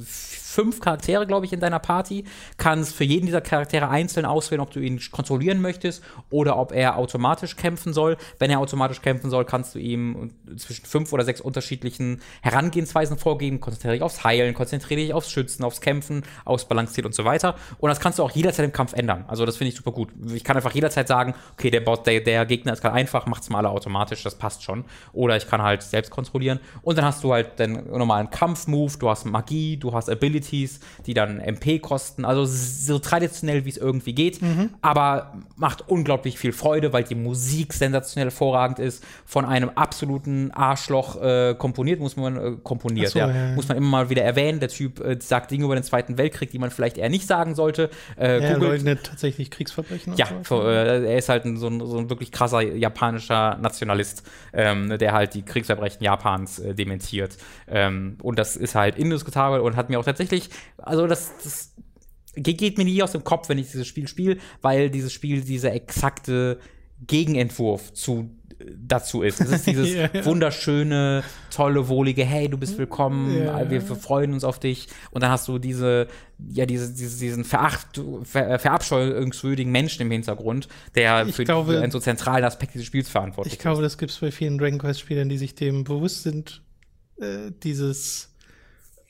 fünf Charaktere, glaube ich, in deiner Party, kannst für jeden dieser Charaktere einzeln auswählen, ob du ihn kontrollieren möchtest oder ob er automatisch kämpfen soll. Wenn er automatisch kämpfen soll, kannst du ihm zwischen fünf oder sechs unterschiedlichen Herangehensweisen vorgeben. Konzentriere dich aufs Heilen, konzentriere dich aufs Schützen, aufs Kämpfen, ausbalanciert und so weiter. Und das kannst du auch jederzeit im Kampf ändern. Also das finde ich super gut. Ich kann einfach jederzeit sagen, okay, der, Bot, der, der Gegner ist gerade einfach, macht's mal alle automatisch, das passt schon. Oder ich kann halt selbst kontrollieren. Und dann hast du halt den normalen Kampfmove, du hast Magie, du hast Abilities, die dann MP kosten. Also so traditionell, wie es irgendwie geht. Aber macht unglaublich viel Freude, weil die Musik sensationell hervorragend ist. Von einem absoluten Arschloch äh, komponiert, muss man äh, komponiert, so, ja. ja, ja. Muss man immer mal wieder erwähnen. Der Typ äh, sagt Dinge über den Zweiten Weltkrieg, die man vielleicht eher nicht sagen sollte. Äh, Er leugnet tatsächlich Kriegsverbrechen. ja, so, äh, er ist halt so, ein, so ein wirklich krasser japanischer Nationalist, ähm, der halt die Kriegsverbrechen Japans äh, dementiert. Ähm, und das ist halt indiskutabel und hat mir auch tatsächlich, also das, das ge- geht mir nie aus dem Kopf, wenn ich dieses Spiel spiele, weil dieses Spiel diese exakte Gegenentwurf zu dazu ist. Es ist dieses Ja, ja. wunderschöne, tolle, wohlige, hey, du bist willkommen, Ja, wir freuen uns auf dich. Und dann hast du diese, ja, diese, diese, diesen Veracht, ver, verabscheuungswürdigen Menschen im Hintergrund, der Ich für, glaube- einen so zentralen Aspekt dieses Spiels verantwortlich Ich glaube, das gibt es bei vielen Dragon Quest-Spielern, die sich dem bewusst sind, äh, dieses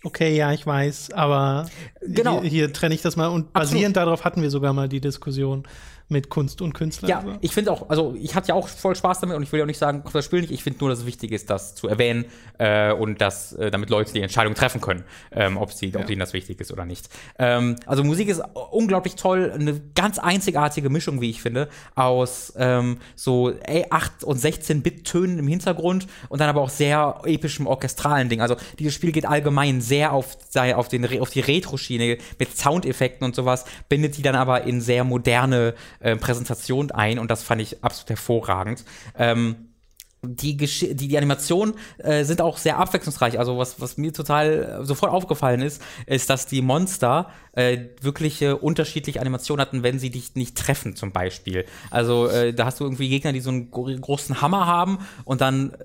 Okay, ja, ich weiß, aber Genau. hier, hier trenne ich das mal und Absolut. basierend darauf hatten wir sogar mal die Diskussion, mit Kunst und Künstlern. Ja, ich finde auch, also ich hatte ja auch voll Spaß damit und ich will ja auch nicht sagen, das Spiel nicht. Ich finde nur, dass es wichtig ist, das zu erwähnen äh, und dass äh, damit Leute die Entscheidung treffen können, ähm, ob, sie, ja. ob ihnen das wichtig ist oder nicht. Ähm, also Musik ist unglaublich toll, eine ganz einzigartige Mischung, wie ich finde, aus ähm, so ey, 8 und 16 Bit Tönen im Hintergrund und dann aber auch sehr epischem orchestralen Ding. Also dieses Spiel geht allgemein sehr auf, auf, den, auf die Retro-Schiene mit Soundeffekten und sowas, bindet die dann aber in sehr moderne äh, Präsentation ein und das fand ich absolut hervorragend. Ähm, die, Gesch die, die Animationen äh, sind auch sehr abwechslungsreich. Also was, was mir total sofort aufgefallen ist, ist, dass die Monster äh, wirkliche unterschiedliche Animationen hatten, wenn sie dich nicht treffen, zum Beispiel. Also äh, da hast du irgendwie Gegner, die so einen großen Hammer haben und dann äh,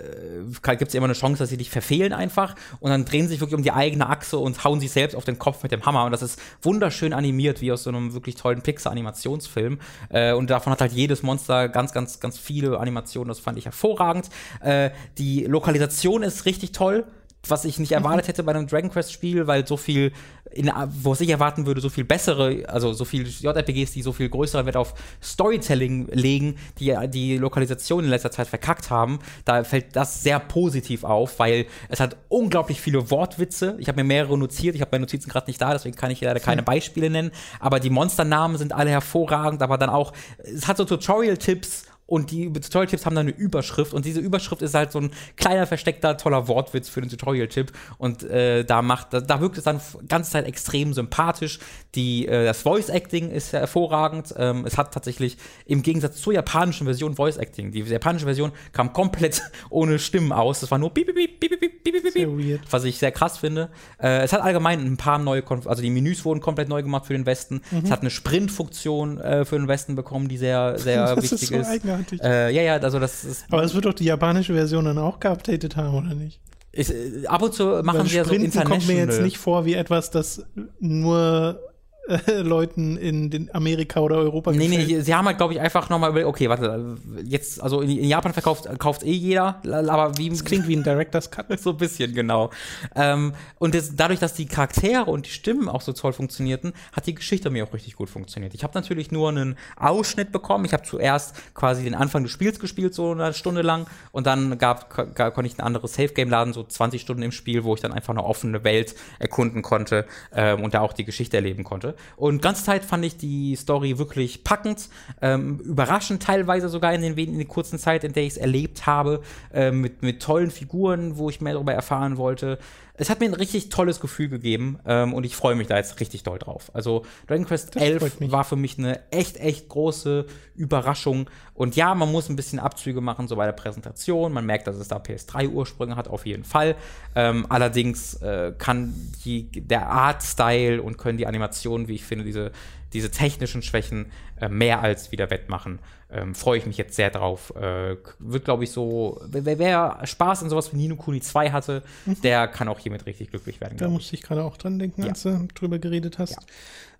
gibt es immer eine Chance, dass sie dich verfehlen einfach und dann drehen sie sich wirklich um die eigene Achse und hauen sich selbst auf den Kopf mit dem Hammer. Und das ist wunderschön animiert, wie aus so einem wirklich tollen Pixar-Animationsfilm. Äh, und davon hat halt jedes Monster ganz, ganz, ganz viele Animationen. Das fand ich hervorragend. Äh, die Lokalisation ist richtig toll was ich nicht mhm. erwartet hätte bei einem Dragon Quest Spiel, weil so viel, in, was ich erwarten würde, so viel bessere, also so viel JRPGs, die so viel größeren Wert auf Storytelling legen, die die Lokalisation in letzter Zeit verkackt haben, da fällt das sehr positiv auf, weil es hat unglaublich viele Wortwitze. Ich habe mir mehrere notiert, ich habe meine Notizen gerade nicht da, deswegen kann ich leider keine Beispiele nennen, aber die Monsternamen sind alle hervorragend, aber dann auch, es hat so Tutorial-Tipps und die Tutorial-Tipps haben dann eine Überschrift und diese Überschrift ist halt so ein kleiner, versteckter, toller Wortwitz für den Tutorial-Tipp und äh, da macht, da, da, wirkt es dann die ganze Zeit extrem sympathisch. Die, äh, das Voice-Acting ist hervorragend. Ähm, es hat tatsächlich im Gegensatz zur japanischen Version Voice-Acting. Die japanische Version kam komplett ohne Stimmen aus. Es war nur piep, piep, piep, piep, piep, piep, piep, was ich sehr krass finde. Äh, es hat allgemein ein paar neue, Konf also die Menüs wurden komplett neu gemacht für den Westen. Mhm. Es hat eine Sprint-Funktion äh, für den Westen bekommen, die sehr, sehr wichtig ist. So ist großartig. Äh, ja, ja, also das ist. Aber es wird doch die japanische Version dann auch geupdatet haben, oder nicht? Ist, äh, ab und zu machen sie ja so international. kommt mir jetzt nicht vor wie etwas, das nur äh, Leuten in den Amerika oder Europa Nee, gefällt. nee, sie haben halt, glaube ich, einfach nochmal über, okay, warte, jetzt, also in, in, Japan verkauft kauft eh jeder, aber wie. Das klingt wie ein Director's Cut. so ein bisschen, genau. Ähm, und das, dadurch, dass die Charaktere und die Stimmen auch so toll funktionierten, hat die Geschichte mir auch richtig gut funktioniert. Ich habe natürlich nur einen Ausschnitt bekommen. Ich habe zuerst quasi den Anfang des Spiels gespielt, so eine Stunde lang, und dann gab, konnte ich ein anderes Safe-Game laden, so 20 Stunden im Spiel, wo ich dann einfach eine offene Welt erkunden konnte ähm, und da auch die Geschichte erleben konnte. Und ganze Zeit fand ich die Story wirklich packend, ähm, überraschend teilweise sogar in den, in den kurzen Zeit, in der ich es erlebt habe, äh, mit, mit tollen Figuren, wo ich mehr darüber erfahren wollte es hat mir ein richtig tolles Gefühl gegeben ähm, und ich freue mich da jetzt richtig doll drauf. Also Dragon Quest 11 war für mich eine echt, echt große Überraschung. Und ja, man muss ein bisschen Abzüge machen, so bei der Präsentation. Man merkt, dass es da PS3-Ursprünge hat, auf jeden Fall. Ähm, allerdings äh, kann die, der Art-Style und können die Animationen, wie ich finde, diese, diese technischen Schwächen äh, mehr als wieder wettmachen ähm, freue ich mich jetzt sehr drauf. Äh, wird, glaube ich, so, wer, wer, Spaß an sowas wie Nino Kuni 2 hatte, mhm. der kann auch hiermit richtig glücklich werden. Da musste ich gerade auch dran denken, ja. als du drüber geredet hast.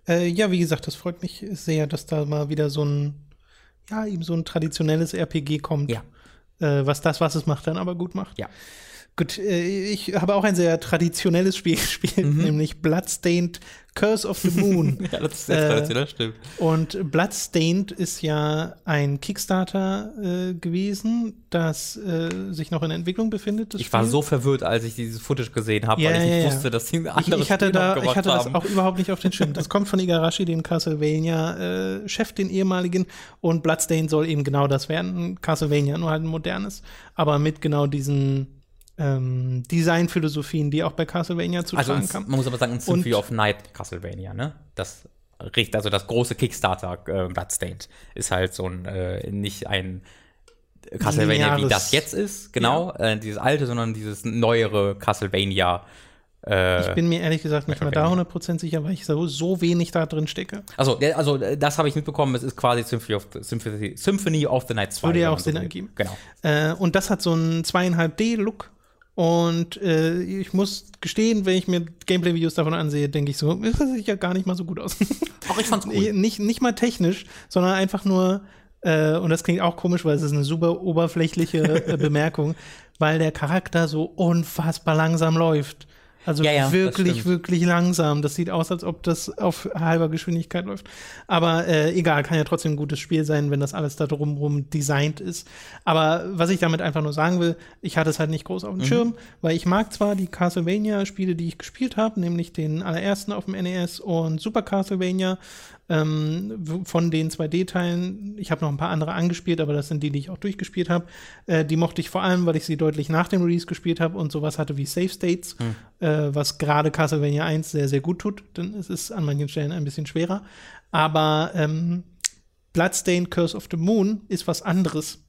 Ja. Äh, ja, wie gesagt, das freut mich sehr, dass da mal wieder so ein, ja, eben so ein traditionelles RPG kommt. Ja. Äh, was das, was es macht, dann aber gut macht. Ja. Gut, äh, ich habe auch ein sehr traditionelles Spiel gespielt, mhm. nämlich Bloodstained Curse of the Moon. ja, das ist sehr traditionell, stimmt. Und Bloodstained ist ja ein Kickstarter äh, gewesen, das äh, sich noch in Entwicklung befindet. Ich Spiel. war so verwirrt, als ich dieses Footage gesehen habe, ja, weil ich ja, nicht wusste, dass sie ein anderes ich, ich hatte Spiel da, Ich hatte haben. das auch überhaupt nicht auf den Schirm. Das kommt von Igarashi, dem Castlevania-Chef, äh, den ehemaligen. Und Bloodstained soll eben genau das werden. Castlevania, nur halt ein modernes. Aber mit genau diesen ähm, Designphilosophien, die auch bei Castlevania zu also kamen. Man muss aber sagen, ein Symphony of Night Castlevania, ne? Das riecht, also das große Kickstarter äh, Bloodstained ist halt so ein, äh, nicht ein Castlevania, wie das jetzt ist, genau, ja. äh, dieses alte, sondern dieses neuere Castlevania. Äh, ich bin mir ehrlich gesagt nicht mehr da 100% sicher, weil ich so, so wenig da drin stecke. Also, also das habe ich mitbekommen, es ist quasi Symphony of, Symphony, Symphony of the Night 2. Würde ja auch Sinn ergeben. Genau. Äh, und das hat so einen 2,5D-Look und äh, ich muss gestehen, wenn ich mir Gameplay-Videos davon ansehe, denke ich so, das sieht ja gar nicht mal so gut aus. Auch ich fand's cool. nicht, nicht mal technisch, sondern einfach nur, äh, und das klingt auch komisch, weil es ist eine super oberflächliche äh, Bemerkung, weil der Charakter so unfassbar langsam läuft. Also Ja, ja, wirklich, wirklich langsam. Das sieht aus, als ob das auf halber Geschwindigkeit läuft. Aber äh, egal, kann ja trotzdem ein gutes Spiel sein, wenn das alles da drumherum designt ist. Aber was ich damit einfach nur sagen will, ich hatte es halt nicht groß auf dem Mhm. Schirm, weil ich mag zwar die Castlevania-Spiele, die ich gespielt habe, nämlich den allerersten auf dem NES und Super Castlevania ähm, von den 2D-Teilen. Ich habe noch ein paar andere angespielt, aber das sind die, die ich auch durchgespielt habe. Äh, die mochte ich vor allem, weil ich sie deutlich nach dem Release gespielt habe und sowas hatte wie Save States, äh, was gerade Castlevania 1 sehr, sehr gut tut, denn es ist an manchen Stellen ein bisschen schwerer. Aber ähm, Bloodstained Curse of the Moon ist was anderes.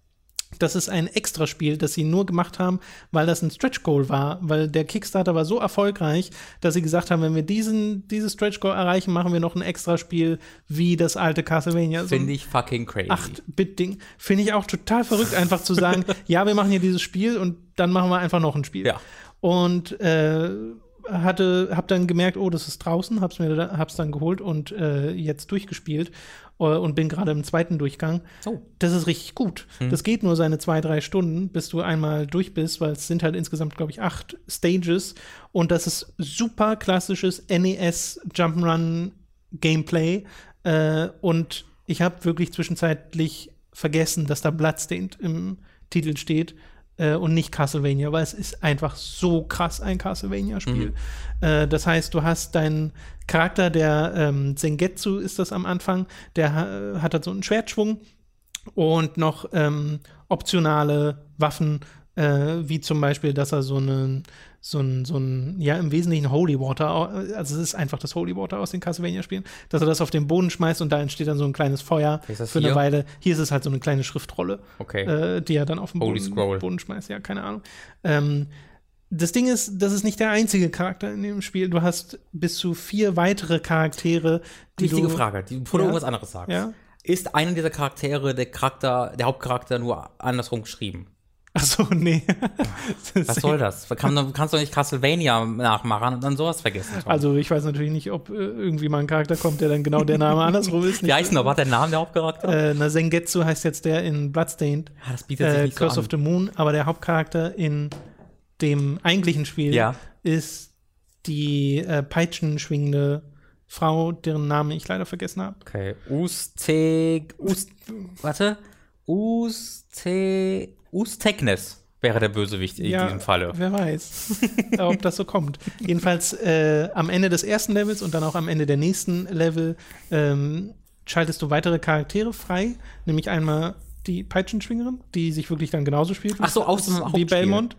Das ist ein Extraspiel, das sie nur gemacht haben, weil das ein Stretch Goal war, weil der Kickstarter war so erfolgreich, dass sie gesagt haben, wenn wir diesen, dieses Stretch Goal erreichen, machen wir noch ein Extraspiel wie das alte Castlevania. So Finde ich fucking crazy. 8-Bit-Ding. Finde ich auch total verrückt, einfach zu sagen, ja, wir machen hier dieses Spiel und dann machen wir einfach noch ein Spiel. Ja. Und äh, hatte, hab dann gemerkt, oh, das ist draußen, hab's mir da, hab's dann geholt und äh, jetzt durchgespielt äh, und bin gerade im zweiten Durchgang. Oh. Das ist richtig gut. Das geht nur seine zwei, drei Stunden, bis du einmal durch bist, weil es sind halt insgesamt, glaube ich, acht Stages und das ist super klassisches NES Jump'n'Run Gameplay äh, und ich habe wirklich zwischenzeitlich vergessen, dass da Bloodstained im Titel steht äh, und nicht Castlevania, weil es ist einfach so krass ein Castlevania-Spiel. Äh, das heißt, du hast deinen Charakter, der ähm, Sengetsu ist das am Anfang, der ha hat halt so einen Schwertschwung und noch ähm, optionale Waffen, äh, wie zum Beispiel, dass er so einen so ein, so ein, ja, im Wesentlichen Holy Water, also es ist einfach das Holy Water aus den Castlevania-Spielen, dass er das auf den Boden schmeißt und da entsteht dann so ein kleines Feuer für eine hier? Weile. Hier ist es halt so eine kleine Schriftrolle, Okay. äh, die er dann auf den Holy Boden. Boden schmeißt, ja, keine Ahnung. Ähm, das Ding ist, das ist nicht der einzige Charakter in dem Spiel. Du hast bis zu vier weitere Charaktere, die Wichtige du, Frage, die, bevor du Ja. irgendwas anderes sagst. Ja? Ist einer dieser Charaktere der Charakter, der Hauptcharakter nur andersrum geschrieben? Ach so, nee. Was soll das? Kann, du kannst doch nicht Castlevania nachmachen und dann sowas vergessen. Tom. Also ich weiß natürlich nicht, ob äh, irgendwie mal ein Charakter kommt, der dann genau der Name andersrum ist. Wie heißt denn? Was der Name der Hauptcharakter? Äh, na, Sengetsu heißt jetzt der in Bloodstained, Ah, das bietet sich äh, nicht so Curse an. of the Moon, aber der Hauptcharakter in dem eigentlichen Spiel Ja. ist die äh, peitschenschwingende Frau, deren Namen ich leider vergessen habe. Okay. Usteg. Ust. Warte. Uste. Usteknes wäre der Bösewicht in diesem Falle. Wer weiß, ob das so kommt. Jedenfalls äh, am Ende des ersten Levels und dann auch am Ende der nächsten Level ähm, schaltest du weitere Charaktere frei, nämlich einmal die Peitschenschwingerin, die sich wirklich dann genauso spielt Ach so, aus dem wie Hauptspiel. Belmont.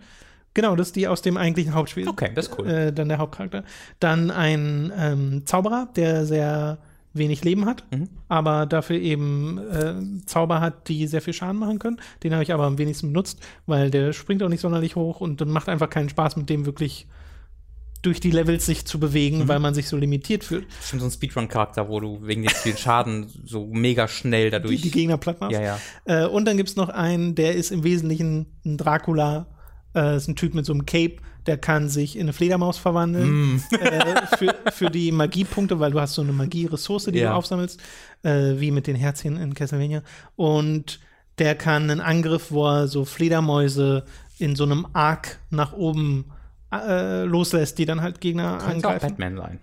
Genau, das ist die aus dem eigentlichen Hauptspiel. Okay, das ist cool. Äh, dann der Hauptcharakter. Dann ein ähm, Zauberer, der sehr wenig Leben hat, Mhm. aber dafür eben äh, Zauber hat, die sehr viel Schaden machen können. Den habe ich aber am wenigsten benutzt, weil der springt auch nicht sonderlich hoch und dann macht einfach keinen Spaß, mit dem wirklich durch die Levels sich zu bewegen, Mhm. weil man sich so limitiert fühlt. Bestimmt so ein Speedrun-Charakter, wo du wegen des vielen Schaden so mega schnell Die, dadurch. die Gegner platt machst. ja, ja. Äh, und dann gibt es noch einen, der ist im Wesentlichen ein Dracula, äh, ist ein Typ mit so einem Cape, der kann sich in eine Fledermaus verwandeln Mm. äh, für, für die Magiepunkte, weil du hast so eine Magie-Ressource, die Ja. du aufsammelst, äh, wie mit den Herzchen in Castlevania. Und der kann einen Angriff, wo er so Fledermäuse in so einem Arc nach oben äh, loslässt, die dann halt Gegner auch angreifen. Batman sein.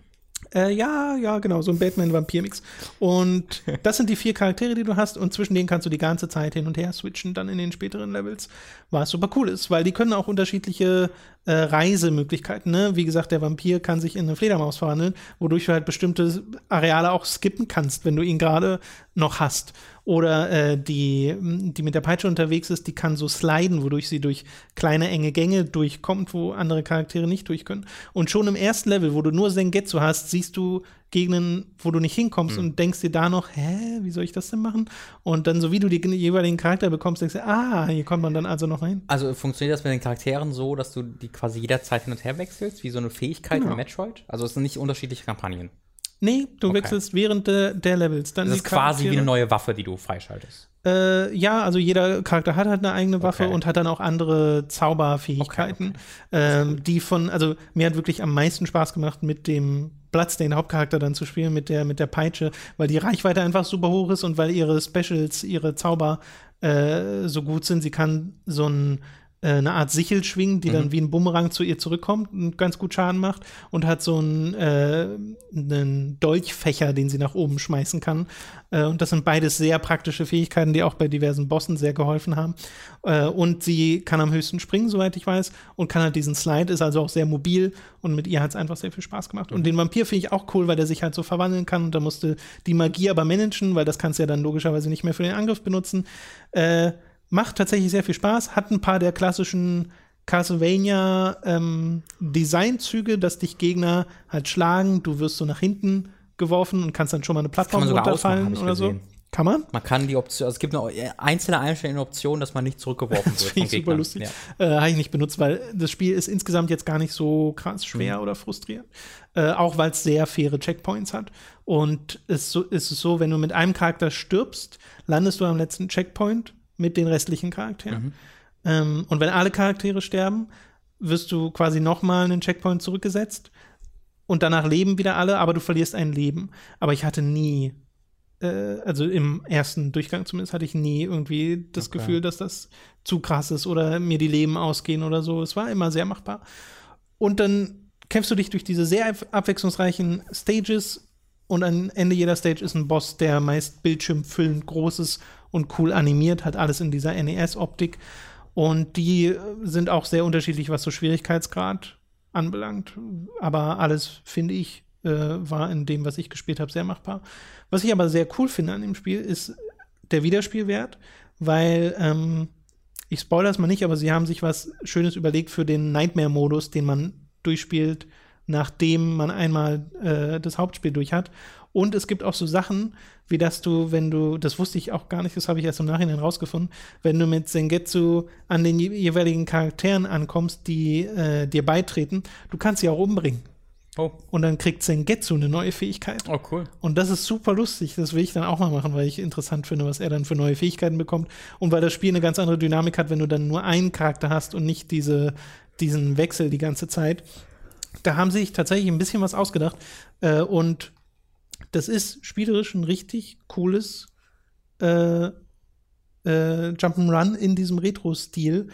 Äh, ja, ja, genau, so ein Batman-Vampir-Mix. Und das sind die vier Charaktere, die du hast, und zwischen denen kannst du die ganze Zeit hin und her switchen, dann in den späteren Levels, was super cool ist, weil die können auch unterschiedliche äh, Reisemöglichkeiten, ne? Wie gesagt, der Vampir kann sich in eine Fledermaus verwandeln, wodurch du halt bestimmte Areale auch skippen kannst, wenn du ihn gerade noch hast. Oder äh, die, die mit der Peitsche unterwegs ist, die kann so sliden, wodurch sie durch kleine enge Gänge durchkommt, wo andere Charaktere nicht durch können. Und schon im ersten Level, wo du nur Sengetsu hast, siehst du Gegenden, wo du nicht hinkommst und denkst dir da noch, hä, wie soll ich das denn machen? Und dann, so wie du den jeweiligen Charakter bekommst, denkst du, ah, hier kommt man dann also noch hin. Also funktioniert das mit den Charakteren so, dass du die quasi jederzeit hin und her wechselst, wie so eine Fähigkeit Genau. in Metroid? Also es sind nicht unterschiedliche Kampagnen. Nee, du Okay. wechselst während de, der Levels. Dann Das ist quasi wie eine neue Waffe, die du freischaltest. Äh, ja, also jeder Charakter hat halt eine eigene Waffe Okay. und hat dann auch andere Zauberfähigkeiten, Ähm, die von, also mir hat wirklich am meisten Spaß gemacht, mit dem Bloodstain Hauptcharakter dann zu spielen, mit der, mit der Peitsche, weil die Reichweite einfach super hoch ist und weil ihre Specials, ihre Zauber äh, so gut sind. Sie kann so ein eine Art Sichel schwingt, die mhm. dann wie ein Bumerang zu ihr zurückkommt und ganz gut Schaden macht und hat so einen, äh, einen Dolchfächer, den sie nach oben schmeißen kann. Äh, und das sind beides sehr praktische Fähigkeiten, die auch bei diversen Bossen sehr geholfen haben. Äh, und sie kann am höchsten springen, soweit ich weiß, und kann halt diesen Slide, ist also auch sehr mobil und mit ihr hat es einfach sehr viel Spaß gemacht. Mhm. Und den Vampir finde ich auch cool, weil der sich halt so verwandeln kann und da musste die Magie aber managen, weil das kannst du ja dann logischerweise nicht mehr für den Angriff benutzen. Äh, macht tatsächlich sehr viel Spaß, hat ein paar der klassischen Castlevania ähm, Designzüge, dass dich Gegner halt schlagen, du wirst so nach hinten geworfen und kannst dann schon mal eine Plattform runterfallen oder so. Kann man? Man kann die Option, also es gibt eine einzelne einstellende Option, dass man nicht zurückgeworfen wird. das finde ich super lustig. Ja. Äh, Habe ich nicht benutzt, weil das Spiel ist insgesamt jetzt gar nicht so krass schwer mhm. oder frustrierend. Äh, auch weil es sehr faire Checkpoints hat. Und es so, ist es so, wenn du mit einem Charakter stirbst, landest du am letzten Checkpoint mit den restlichen Charakteren. Mhm. Ähm, und wenn alle Charaktere sterben, wirst du quasi nochmal einen Checkpoint zurückgesetzt und danach leben wieder alle, aber du verlierst ein Leben. Aber ich hatte nie, äh, also im ersten Durchgang zumindest, hatte ich nie irgendwie das okay. Gefühl, dass das zu krass ist oder mir die Leben ausgehen oder so. Es war immer sehr machbar. Und dann kämpfst du dich durch diese sehr abwechslungsreichen Stages und am Ende jeder Stage ist ein Boss, der meist bildschirmfüllend groß ist und cool animiert, hat alles in dieser NES-Optik. Und die sind auch sehr unterschiedlich, was so Schwierigkeitsgrad anbelangt. Aber alles, finde ich, äh, war in dem, was ich gespielt habe, sehr machbar. Was ich aber sehr cool finde an dem Spiel, ist der Wiederspielwert, weil ähm, ich spoilere es mal nicht, aber sie haben sich was Schönes überlegt für den Nightmare-Modus, den man durchspielt, nachdem man einmal äh, das Hauptspiel durch hat. Und es gibt auch so Sachen, wie dass du, wenn du, das wusste ich auch gar nicht, das habe ich erst im Nachhinein rausgefunden, wenn du mit Sengetsu an den jeweiligen Charakteren ankommst, die äh, dir beitreten, du kannst sie auch umbringen. Oh. Und dann kriegt Sengetsu eine neue Fähigkeit. Oh, cool. Und das ist super lustig. Das will ich dann auch mal machen, weil ich interessant finde, was er dann für neue Fähigkeiten bekommt. Und weil das Spiel eine ganz andere Dynamik hat, wenn du dann nur einen Charakter hast und nicht diese, diesen Wechsel die ganze Zeit. Da haben sie sich tatsächlich ein bisschen was ausgedacht. Äh, und das ist spielerisch ein richtig cooles äh, äh, Jump'n'Run in diesem Retro-Stil,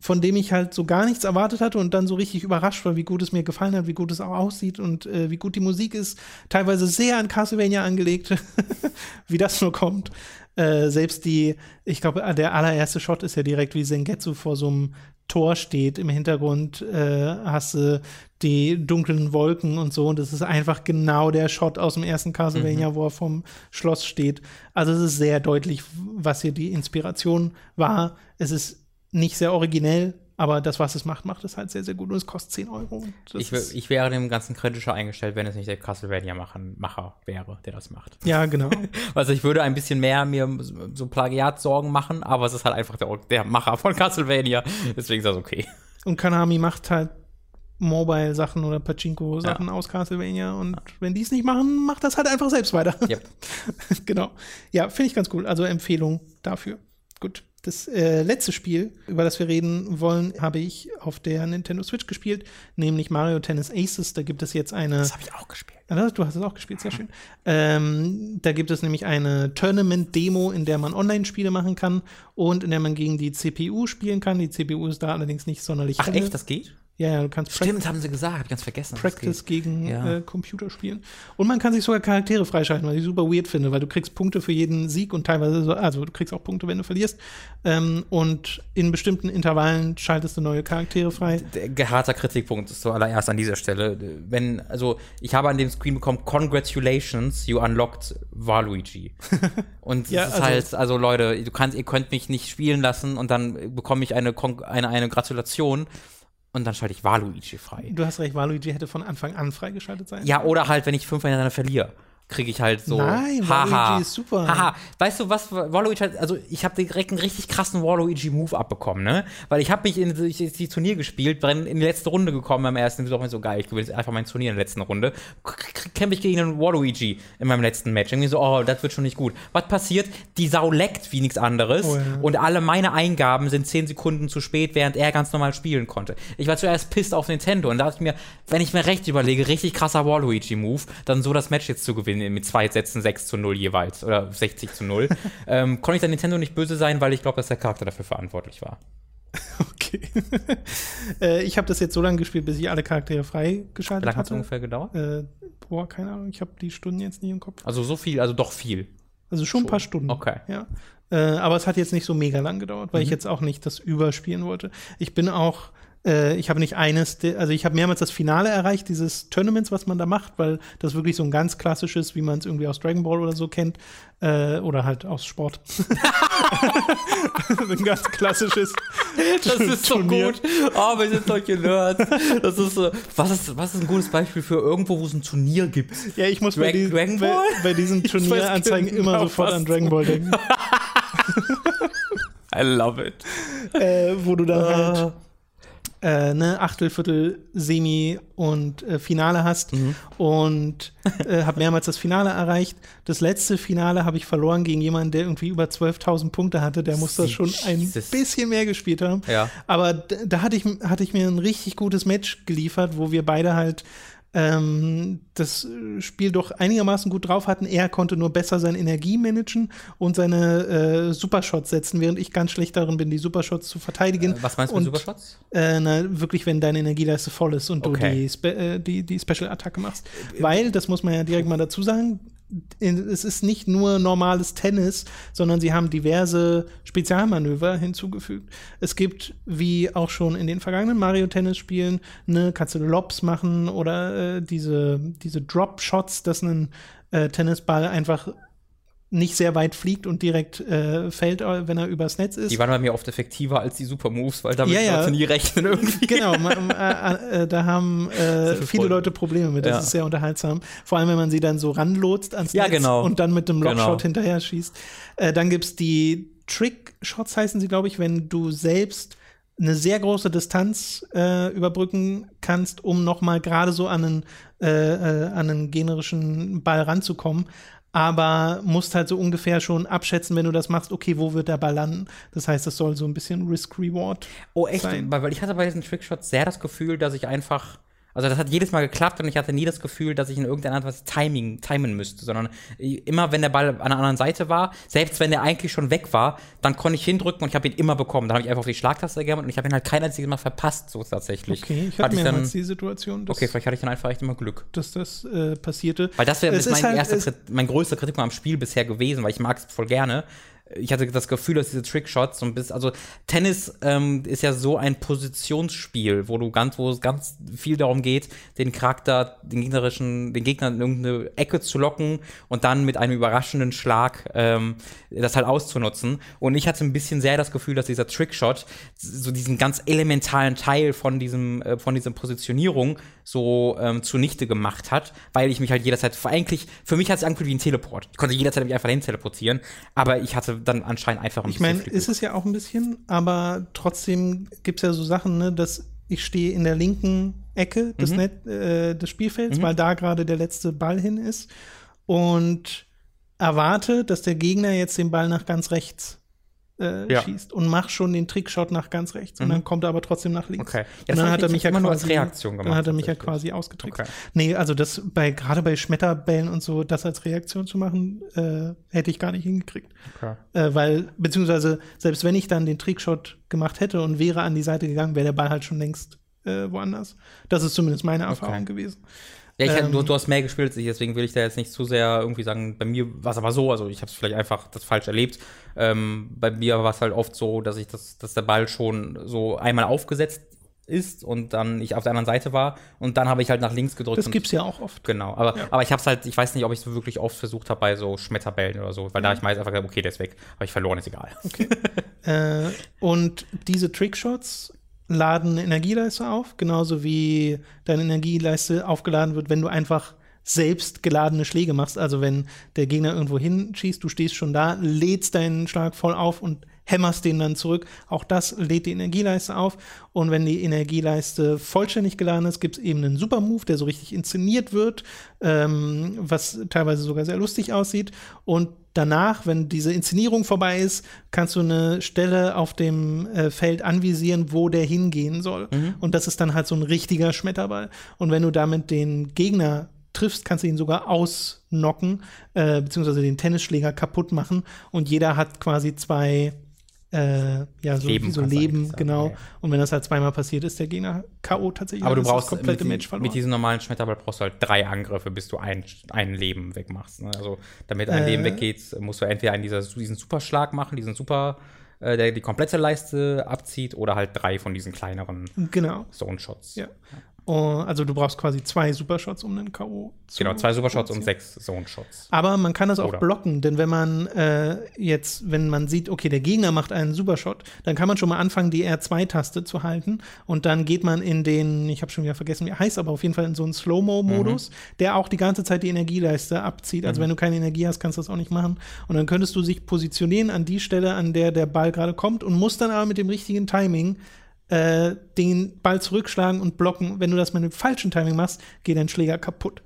von dem ich halt so gar nichts erwartet hatte und dann so richtig überrascht war, wie gut es mir gefallen hat, wie gut es auch aussieht und äh, wie gut die Musik ist. Teilweise sehr an Castlevania angelegt, wie das nur kommt. Äh, selbst die, ich glaube, der allererste Shot ist ja direkt wie Sengetsu vor so einem Tor steht. Im Hintergrund äh, hast du die dunklen Wolken und so. Und das ist einfach genau der Shot aus dem ersten Castlevania, mhm. wo er vom Schloss steht. Also es ist sehr deutlich, was hier die Inspiration war. Es ist nicht sehr originell, aber das, was es macht, macht es halt sehr, sehr gut und es kostet 10 Euro. Ich, ich, wäre dem Ganzen kritischer eingestellt, wenn es nicht der Castlevania-Macher wäre, der das macht. Ja, genau. also ich würde ein bisschen mehr mir so Plagiat-Sorgen machen, aber es ist halt einfach der, der Macher von Castlevania. Deswegen ist das okay. Und Kanami macht halt Mobile-Sachen oder Pachinko-Sachen ja. aus Castlevania. Und ja. wenn die es nicht machen, macht das halt einfach selbst weiter. Yep. genau. Ja, finde ich ganz cool. Also Empfehlung dafür. Gut. Das äh, letzte Spiel, über das wir reden wollen, habe ich auf der Nintendo Switch gespielt, nämlich Mario Tennis Aces. Da gibt es jetzt eine. Das habe ich auch gespielt. Ja, du hast es auch gespielt, sehr schön. Ähm, da gibt es nämlich eine Tournament-Demo, in der man Online-Spiele machen kann und in der man gegen die CPU spielen kann. Die CPU ist da allerdings nicht sonderlich. Ach, echt? Das geht? Ja, ja, du kannst Stimmt, haben sie gesagt, hab ich ganz vergessen. Practice gegen ja. äh, Computerspielen. Und man kann sich sogar Charaktere freischalten, was ich super weird finde, weil du kriegst Punkte für jeden Sieg und teilweise, so, also du kriegst auch Punkte, wenn du verlierst. Ähm, und in bestimmten Intervallen schaltest du neue Charaktere frei. Der harter Kritikpunkt ist zuallererst an dieser Stelle. Wenn, also ich habe an dem Screen bekommen, Congratulations, you unlocked Waluigi. und ja, ist also, halt, also Leute, du kannst, ihr könnt mich nicht spielen lassen und dann bekomme ich eine, eine, eine Gratulation und dann schalte ich Waluigi frei. Du hast recht, Waluigi hätte von Anfang an freigeschaltet sein. Ja, oder halt, wenn ich fünf hintereinander verliere kriege ich halt so. Nein, haha, Waluigi ist super. Haha, weißt du was, Waluigi hat, also ich habe direkt einen richtig krassen Waluigi-Move abbekommen, ne? Weil ich habe mich in die, die Turnier gespielt, bin in die letzte Runde gekommen beim ersten, ist auch so geil, ich gewinne jetzt einfach mein Turnier in der letzten Runde. Kämpfe ich gegen einen Waluigi in meinem letzten Match. Irgendwie so, oh, das wird schon nicht gut. Was passiert? Die Sau leckt wie nichts anderes oh, ja. und alle meine Eingaben sind 10 Sekunden zu spät, während er ganz normal spielen konnte. Ich war zuerst pisst auf Nintendo und da dachte ich mir, wenn ich mir recht überlege, richtig krasser Waluigi-Move, dann so das Match jetzt zu gewinnen mit zwei Sätzen 6 zu 0 jeweils oder 60 zu 0. ähm, konnte ich dann Nintendo nicht böse sein, weil ich glaube, dass der Charakter dafür verantwortlich war. Okay. Äh, ich habe das jetzt so lange gespielt, bis ich alle Charaktere Wie freigeschaltet lange hat es ungefähr gedauert? Äh, boah, keine Ahnung, ich habe die Stunden jetzt nicht im Kopf. Also so viel, also doch viel. Also schon ein Schon. paar Stunden. Okay. Ja. Äh, aber es hat jetzt nicht so mega lang gedauert, weil ich Mhm. jetzt auch nicht das überspielen wollte. Ich bin auch, äh, ich habe nicht eines, der, also ich habe mehrmals das Finale erreicht, dieses Tournaments, was man da macht, weil das wirklich so ein ganz klassisches, wie man es irgendwie aus Dragon Ball oder so kennt, äh, oder halt aus Sport. ein ganz klassisches. Das ist so gut. Oh, wir sind solche Nerds. Das ist so. Was ist, was ist ein gutes Beispiel für irgendwo, wo es ein Turnier gibt? Ja, ich muss bei, Drag- die, Dragon bei, Ball? bei diesen weiß Turnieranzeigen genau, immer sofort an Dragon Ball denken, I love it. äh, wo du dann halt Ah. Äh, ne, Achtel, Viertel, Semi und äh, Finale hast Mhm. und äh, habe mehrmals das Finale erreicht. Das letzte Finale habe ich verloren gegen jemanden, der irgendwie über 12.000 Punkte hatte. Der muss das schon ein bisschen mehr gespielt haben. Ja. Aber da hatte ich, hatte ich mir ein richtig gutes Match geliefert, wo wir beide halt ähm, das äh, Spiel doch einigermaßen gut drauf hatten. Er konnte nur besser seine Energie managen und seine äh, Supershots setzen, während ich ganz schlecht darin bin, die Supershots zu verteidigen. Äh, Was meinst du mit Supershots? Äh, na, wirklich, wenn deine Energieleiste voll ist und du Okay. die, Spe äh, die, die Special-Attacke machst. Weil, das muss man ja direkt mal dazu sagen, es ist nicht nur normales Tennis, sondern sie haben diverse Spezialmanöver hinzugefügt. Es gibt, wie auch schon in den vergangenen Mario-Tennis-Spielen, ne, kannst du Lobs machen oder äh, diese, diese Drop-Shots, dass ein äh, Tennisball einfach nicht sehr weit fliegt und direkt äh, fällt, äh, wenn er übers Netz ist. Die waren bei mir oft effektiver als die Supermoves, weil damit Ja, ja. Nie rechnen irgendwie. Genau, man, äh, äh, da haben äh, viele. Leute Probleme mit. Das Ja. ist sehr unterhaltsam. Vor allem, wenn man sie dann so ranlotst ans Ja, Netz genau. und dann mit dem Lockshot Genau. hinterher schießt. Äh, dann gibt's die Trick-Shots, heißen sie, glaube ich, wenn du selbst eine sehr große Distanz äh, überbrücken kannst, um noch mal gerade so an einen, äh, äh, an einen generischen Ball ranzukommen. Aber musst halt so ungefähr schon abschätzen, wenn du das machst, okay, wo wird der Ball landen? Das heißt, das soll so ein bisschen Risk-Reward Oh, echt? sein. Weil weil ich hatte bei diesen Trickshots sehr das Gefühl, dass ich einfach. Also das hat jedes Mal geklappt und ich hatte nie das Gefühl, dass ich in irgendeiner Art was Timing, timen müsste, sondern immer wenn der Ball an der anderen Seite war, selbst wenn der eigentlich schon weg war, dann konnte ich hindrücken und ich habe ihn immer bekommen. Dann habe ich einfach auf die Schlagtaste gegeben und ich habe ihn halt kein einziges Mal verpasst, so tatsächlich. Okay, ich hatte dann, mehrmals die Situation, dass, Okay, vielleicht hatte ich dann einfach echt immer Glück. dass das äh, passierte. Weil das wäre mein halt- erster mein größter Kritikpunkt am Spiel bisher gewesen, weil ich mag es voll gerne. Ich hatte das Gefühl, dass diese Trickshots so ein bisschen, also Tennis ähm, ist ja so ein Positionsspiel, wo du ganz, wo es ganz viel darum geht, den Charakter, den gegnerischen, den Gegner in irgendeine Ecke zu locken und dann mit einem überraschenden Schlag ähm, das halt auszunutzen. Und ich hatte ein bisschen sehr das Gefühl, dass dieser Trickshot so diesen ganz elementalen Teil von diesem, äh, von dieser Positionierung so ähm, zunichte gemacht hat, weil ich mich halt jederzeit, eigentlich, für mich hat es angefühlt wie ein Teleport. Ich konnte jederzeit mich einfach hin teleportieren, aber ich hatte dann anscheinend einfach ein Ich meine, Glück. ist es ja auch ein bisschen, aber trotzdem gibt es ja so Sachen, ne, dass ich stehe in der linken Ecke des, Mhm. Net, äh, des Spielfelds, weil da gerade der letzte Ball hin ist und erwarte, dass der Gegner jetzt den Ball nach ganz rechts äh, Ja. schießt und mach schon den Trickshot nach ganz rechts und Mhm. dann kommt er aber trotzdem nach links. Okay. Ja, und dann hat er ich mich ja quasi, Reaktion gemacht, Dann hat er mich ja quasi ausgetrickst. Okay. Nee, also das bei gerade bei Schmetterbällen und so, das als Reaktion zu machen, äh, hätte ich gar nicht hingekriegt. Okay. Äh, weil, beziehungsweise, selbst wenn ich dann den Trickshot gemacht hätte und wäre an die Seite gegangen, wäre der Ball halt schon längst äh, woanders. Das ist zumindest meine Erfahrung Okay. gewesen. Ja, ich, Ähm, du, du hast mehr gespielt als ich, deswegen will ich da jetzt nicht zu sehr irgendwie sagen, bei mir war es aber so, also ich habe es vielleicht einfach das falsch erlebt. Ähm, bei mir war es halt oft so, dass ich das, dass der Ball schon so einmal aufgesetzt ist und dann ich auf der anderen Seite war und dann habe ich halt nach links gedrückt. Das und- gibt's ja auch oft. Genau, aber, aber ich habe es halt, ich weiß nicht, ob ich es wirklich oft versucht habe bei so Schmetterbällen oder so, weil da hab ich meist einfach gesagt, okay, der ist weg, habe ich verloren, ist egal. Äh, und diese Trickshots laden Energieleiste auf, genauso wie deine Energieleiste aufgeladen wird, wenn du einfach selbst geladene Schläge machst. Also wenn der Gegner irgendwo hinschießt, du stehst schon da, lädst deinen Schlag voll auf und hämmerst den dann zurück. Auch das lädt die Energieleiste auf. Und wenn die Energieleiste vollständig geladen ist, gibt es eben einen Super-Move, der so richtig inszeniert wird, ähm, was teilweise sogar sehr lustig aussieht. Und danach, wenn diese Inszenierung vorbei ist, kannst du eine Stelle auf dem äh, Feld anvisieren, wo der hingehen soll. Und das ist dann halt so ein richtiger Schmetterball. Und wenn du damit den Gegner triffst, kannst du ihn sogar ausnocken, äh, beziehungsweise den Tennisschläger kaputt machen. Und jeder hat quasi zwei äh, ja, so Leben wie so Leben, genau. ja. Und wenn das halt zweimal passiert, ist der Gegner K.O. tatsächlich. Aber du brauchst komplette mit, Match verloren. mit diesem normalen Schmetterball brauchst du halt drei Angriffe, bis du ein, ein Leben wegmachst. Ne? Also damit ein Äh. Leben weggeht, musst du entweder einen dieser, diesen Superschlag machen, diesen Super, äh, der die komplette Leiste abzieht, oder halt drei von diesen kleineren genau. Zone-Shots. Ja. Also du brauchst quasi zwei Supershots, um einen K.O. zu Genau, zwei Supershots und sechs Zone-Shots. Aber man kann das auch Oder? blocken, denn wenn man äh, jetzt, wenn man sieht, okay, der Gegner macht einen Supershot, dann kann man schon mal anfangen, die R2-Taste zu halten und dann geht man in den, ich habe schon wieder vergessen, wie er heißt, aber auf jeden Fall in so einen Slow-Mo-Modus, der auch die ganze Zeit die Energieleiste abzieht. Also wenn du keine Energie hast, kannst du das auch nicht machen. Und dann könntest du sich positionieren an die Stelle, an der der Ball gerade kommt und musst dann aber mit dem richtigen Timing äh, den Ball zurückschlagen und blocken. Wenn du das mit dem falschen Timing machst, geht dein Schläger kaputt.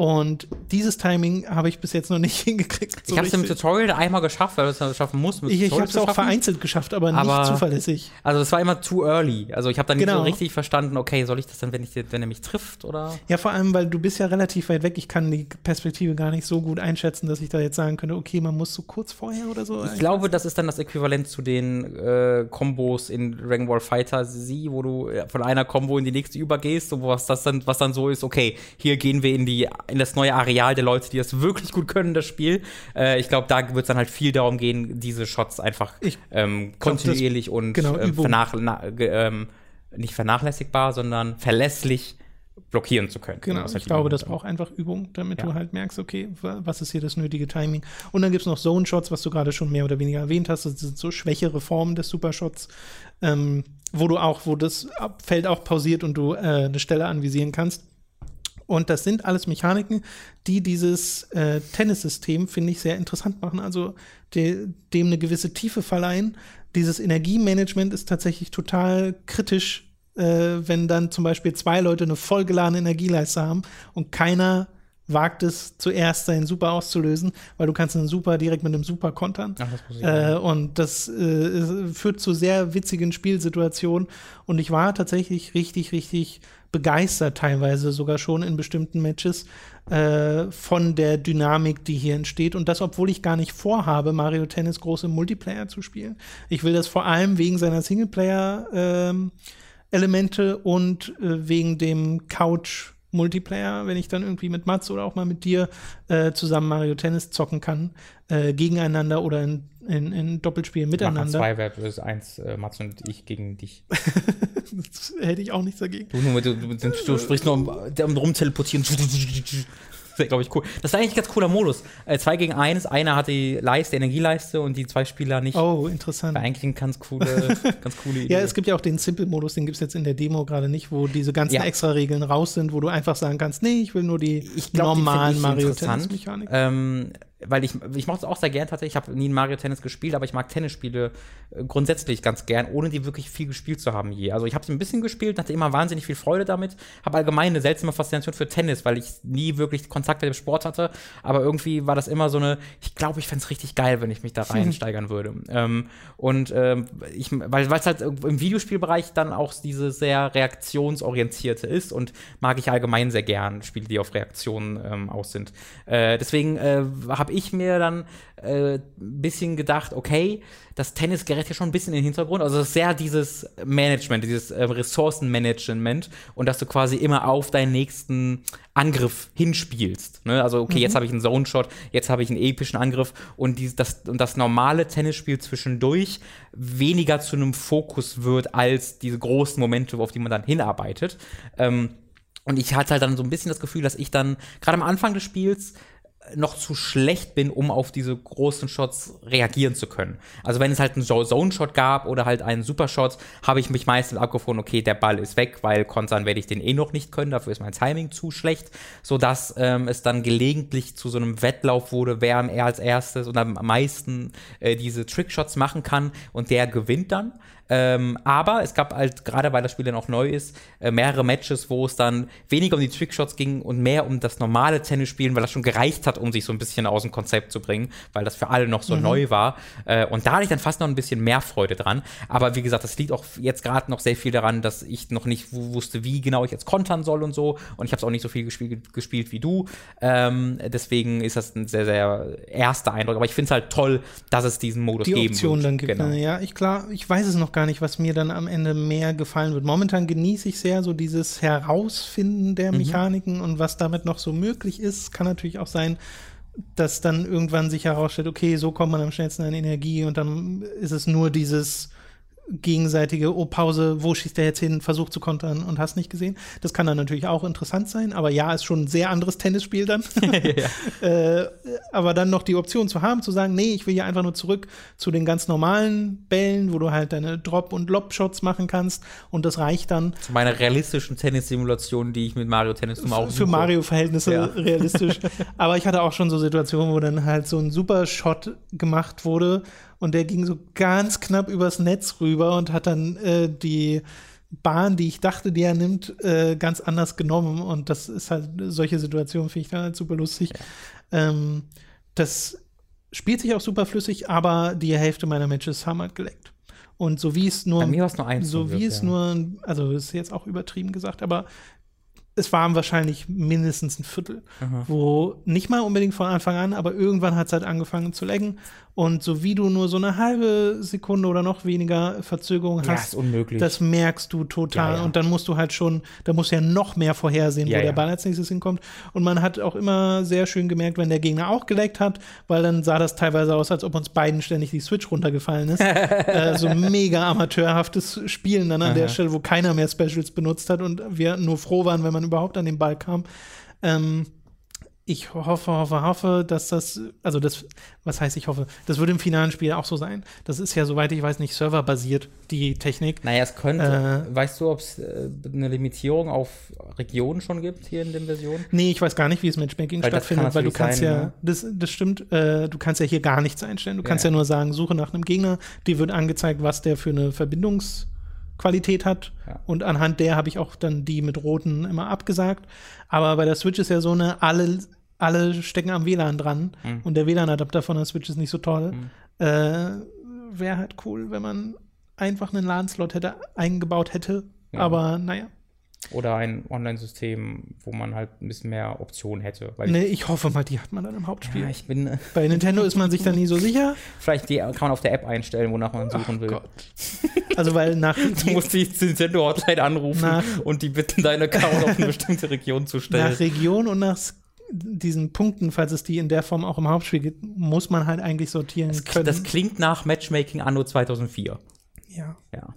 Und dieses Timing habe ich bis jetzt noch nicht hingekriegt. so ich habe es im. Tutorial einmal geschafft, weil du es schaffen musst. mit Ich, ich habe es auch vereinzelt geschafft, aber, Aber- nicht zuverlässig. Also es war immer too early. Also ich habe dann nicht Genau. so richtig verstanden, okay, soll ich das dann, wenn, ich, wenn er mich trifft oder? Ja, vor allem, weil du bist ja relativ weit weg. Ich kann die Perspektive gar nicht so gut einschätzen, dass ich da jetzt sagen könnte, okay, man muss so kurz vorher oder so. Ich glaube, das ist dann das Äquivalent zu den äh, Kombos in Dragon Ball Fighter Z, wo du äh, von einer Combo in die nächste übergehst, und was das dann, was dann so ist, okay, hier gehen wir in die in das neue Areal der Leute, die das wirklich gut können, das Spiel. Äh, ich glaube, da wird es dann halt viel darum gehen, diese Shots einfach ähm, glaub, das- kontinuierlich und genau, Übung. vernach, na, ähm, nicht vernachlässigbar, sondern verlässlich blockieren zu können. Genau, halt ich glaube, das braucht einfach Übung, damit Ja. du halt merkst, okay, wa- was ist hier das nötige Timing. Und dann gibt es noch Zone-Shots, was du gerade schon mehr oder weniger erwähnt hast. Das sind so schwächere Formen des Supershots, ähm, wo du auch, wo das Feld auch pausiert und du äh, eine Stelle anvisieren kannst. Und das sind alles Mechaniken, die dieses äh, Tennissystem, finde ich, sehr interessant machen. Also de, dem eine gewisse Tiefe verleihen. Dieses Energiemanagement ist tatsächlich total kritisch, äh, wenn dann zum Beispiel zwei Leute eine vollgeladene Energieleiste haben und keiner wagt es zuerst seinen Super auszulösen, weil du kannst einen Super direkt mit einem Super kontern. Ach, das Äh, und das äh, führt zu sehr witzigen Spielsituationen. Und ich war tatsächlich richtig, richtig begeistert, teilweise sogar schon in bestimmten Matches, äh, von der Dynamik, die hier entsteht. Und das, obwohl ich gar nicht vorhabe, Mario Tennis große Multiplayer zu spielen. Ich will das vor allem wegen seiner Singleplayer-Elemente und äh, wegen dem Couch. Multiplayer, wenn ich dann irgendwie mit Mats oder auch mal mit dir äh, zusammen Mario Tennis zocken kann, äh, gegeneinander oder in, in, in Doppelspielen miteinander. zwei versus eins, äh, Mats und ich gegen dich. Das hätte ich auch nichts dagegen. Du, du, du, du sprichst nur um, um rumteleportieren. Das wäre, glaube ich, cool. Das ist eigentlich ein ganz cooler Modus. Äh, zwei gegen eins, einer hat die Leiste, Energieleiste und die zwei Spieler nicht. Oh, interessant. War eigentlich eine ganz coole, ganz coole Idee. Ja, es gibt ja auch den Simple-Modus, den gibt es jetzt in der Demo gerade nicht, wo diese ganzen Ja. Extra-Regeln raus sind, wo du einfach sagen kannst, nee, ich will nur die ich glaub, die normalen ich Mario interessant, Tennis-Mechaniken. Ähm, weil ich, ich mochte es auch sehr gern tatsächlich. Ich habe nie ein Mario Tennis gespielt, aber ich mag Tennisspiele äh, grundsätzlich ganz gern, ohne die wirklich viel gespielt zu haben je. Also ich habe es ein bisschen gespielt, hatte immer wahnsinnig viel Freude damit, habe allgemein eine seltsame Faszination für Tennis, weil ich nie wirklich Kontakt mit dem Sport hatte. Aber irgendwie war das immer so eine, ich glaube, ich fände es richtig geil, wenn ich mich da reinsteigern würde. Ähm, und ähm, ich, weil es halt im Videospielbereich dann auch diese sehr reaktionsorientierte ist und mag ich allgemein sehr gern Spiele, die auf Reaktionen ähm, aus sind. Äh, deswegen äh, habe ich mir dann äh, ein bisschen gedacht, okay, das Tennis gerät ja schon ein bisschen in den Hintergrund. Also es ist sehr dieses Management, dieses äh, Ressourcenmanagement und dass du quasi immer auf deinen nächsten Angriff hinspielst. Ne? Also, okay, jetzt habe ich einen Zone-Shot, jetzt habe ich einen epischen Angriff und, dies, das, und das normale Tennisspiel zwischendurch weniger zu einem Fokus wird als diese großen Momente, auf die man dann hinarbeitet. Ähm, und ich hatte halt dann so ein bisschen das Gefühl, dass ich dann gerade am Anfang des Spiels noch zu schlecht bin, um auf diese großen Shots reagieren zu können. Also wenn es halt einen Zone-Shot gab oder halt einen Super-Shot, habe ich mich meistens abgefunden, okay, der Ball ist weg, weil kontern werde ich den eh noch nicht können, dafür ist mein Timing zu schlecht, sodass ähm, es dann gelegentlich zu so einem Wettlauf wurde, wer er als erstes und am meisten äh, diese Trickshots machen kann und der gewinnt dann. Ähm, aber es gab halt, gerade weil das Spiel dann auch neu ist, äh, mehrere Matches, wo es dann weniger um die Trickshots ging und mehr um das normale Tennisspielen, weil das schon gereicht hat, um sich so ein bisschen aus dem Konzept zu bringen, weil das für alle noch so neu war. Äh, und da hatte ich dann fast noch ein bisschen mehr Freude dran. Aber wie gesagt, das liegt auch jetzt gerade noch sehr viel daran, dass ich noch nicht wu- wusste, wie genau ich jetzt kontern soll und so. Und ich habe es auch nicht so viel gespielt, gespielt wie du. Ähm, deswegen ist das ein sehr, sehr erster Eindruck. Aber ich finde es halt toll, dass es diesen Modus die geben Option wird. dann gibt. Genau. ne? Ja, ich klar, ich weiß es noch gar nicht, was mir dann am Ende mehr gefallen wird. Momentan genieße ich sehr so dieses Herausfinden Mhm. der Mechaniken und was damit noch so möglich ist. Kann natürlich auch sein, dass dann irgendwann sich herausstellt, okay, so kommt man am schnellsten an Energie und dann ist es nur dieses gegenseitige, oh Pause, wo schießt der jetzt hin, versucht zu kontern und hast nicht gesehen. Das kann dann natürlich auch interessant sein, aber ja, ist schon ein sehr anderes Tennisspiel dann. äh, aber dann noch die Option zu haben, zu sagen, nee, ich will hier einfach nur zurück zu den ganz normalen Bällen, wo du halt deine Drop- und Lob-Shots machen kannst und das reicht dann Zu meiner realistischen Tennissimulation, die ich mit Mario Tennis nun auch für. Mario-Verhältnisse Ja. realistisch. Aber ich hatte auch schon so Situationen, wo dann halt so ein super Shot gemacht wurde und der ging so ganz knapp übers Netz rüber und hat dann äh, die Bahn, die ich dachte, die er nimmt, äh, ganz anders genommen. Und das ist halt, solche Situationen finde ich dann halt super lustig. Ähm, das spielt sich auch super flüssig, aber die Hälfte meiner Matches haben halt geleckt. Und so wie es nur Bei mir war es nur eins. so wie Glück, es ja. nur, also das ist jetzt auch übertrieben gesagt, aber es waren wahrscheinlich mindestens ein Viertel, wo nicht mal unbedingt von Anfang an, aber irgendwann hat es halt angefangen zu laggen. Und so wie du nur so eine halbe Sekunde oder noch weniger Verzögerung Ja, hast, das merkst du total. Ja, ja. Und dann musst du halt schon, da musst du ja noch mehr vorhersehen, wo der. Ball als nächstes hinkommt. Und man hat auch immer sehr schön gemerkt, wenn der Gegner auch geleckt hat, weil dann sah das teilweise aus, als ob uns beiden ständig die Switch runtergefallen ist. äh, so mega amateurhaftes Spielen dann an der Stelle, wo keiner mehr Specials benutzt hat und wir nur froh waren, wenn man überhaupt an den Ball kam. Ähm, ich hoffe, hoffe, hoffe, dass das, also das, was heißt ich hoffe, das wird im finalen Spiel auch so sein. Das ist ja, soweit ich weiß, nicht serverbasiert, die Technik. Naja, es könnte. Äh, weißt du, ob es äh, eine Limitierung auf Regionen schon gibt hier in den Versionen? Nee, ich weiß gar nicht, wie es Matchmaking Weil stattfindet, weil du kannst sein, ja, ne? das, das stimmt, äh, du kannst ja hier gar nichts einstellen. Du kannst ja, Ja. nur sagen, suche nach einem Gegner, die wird angezeigt, was der für eine Verbindungsqualität hat. Ja. Und anhand der habe ich auch dann die mit roten immer abgesagt. Aber bei der Switch ist ja so eine, alle, alle stecken am WLAN dran Mhm. und der WLAN-Adapter von der Switch ist nicht so toll. Äh, Wäre halt cool, wenn man einfach einen LAN-Slot hätte eingebaut hätte. Ja. Aber naja. Oder ein Online-System, wo man halt ein bisschen mehr Optionen hätte. Weil Nee, ich hoffe mal, die hat man dann im Hauptspiel. ja, ich bin. äh, Bei Nintendo ist man sich da nie so sicher. Vielleicht die kann man auf der App einstellen, wonach man suchen will. Gott. Also, weil nach, Du musst die Nintendo Hotline anrufen und die bitten, deinen Account auf eine bestimmte Region zu stellen. nach Region und nach diesen Punkten, falls es die in der Form auch im Hauptspiel gibt, muss man halt eigentlich sortieren Das, können. das klingt nach Matchmaking Anno 2004. ja, Ja.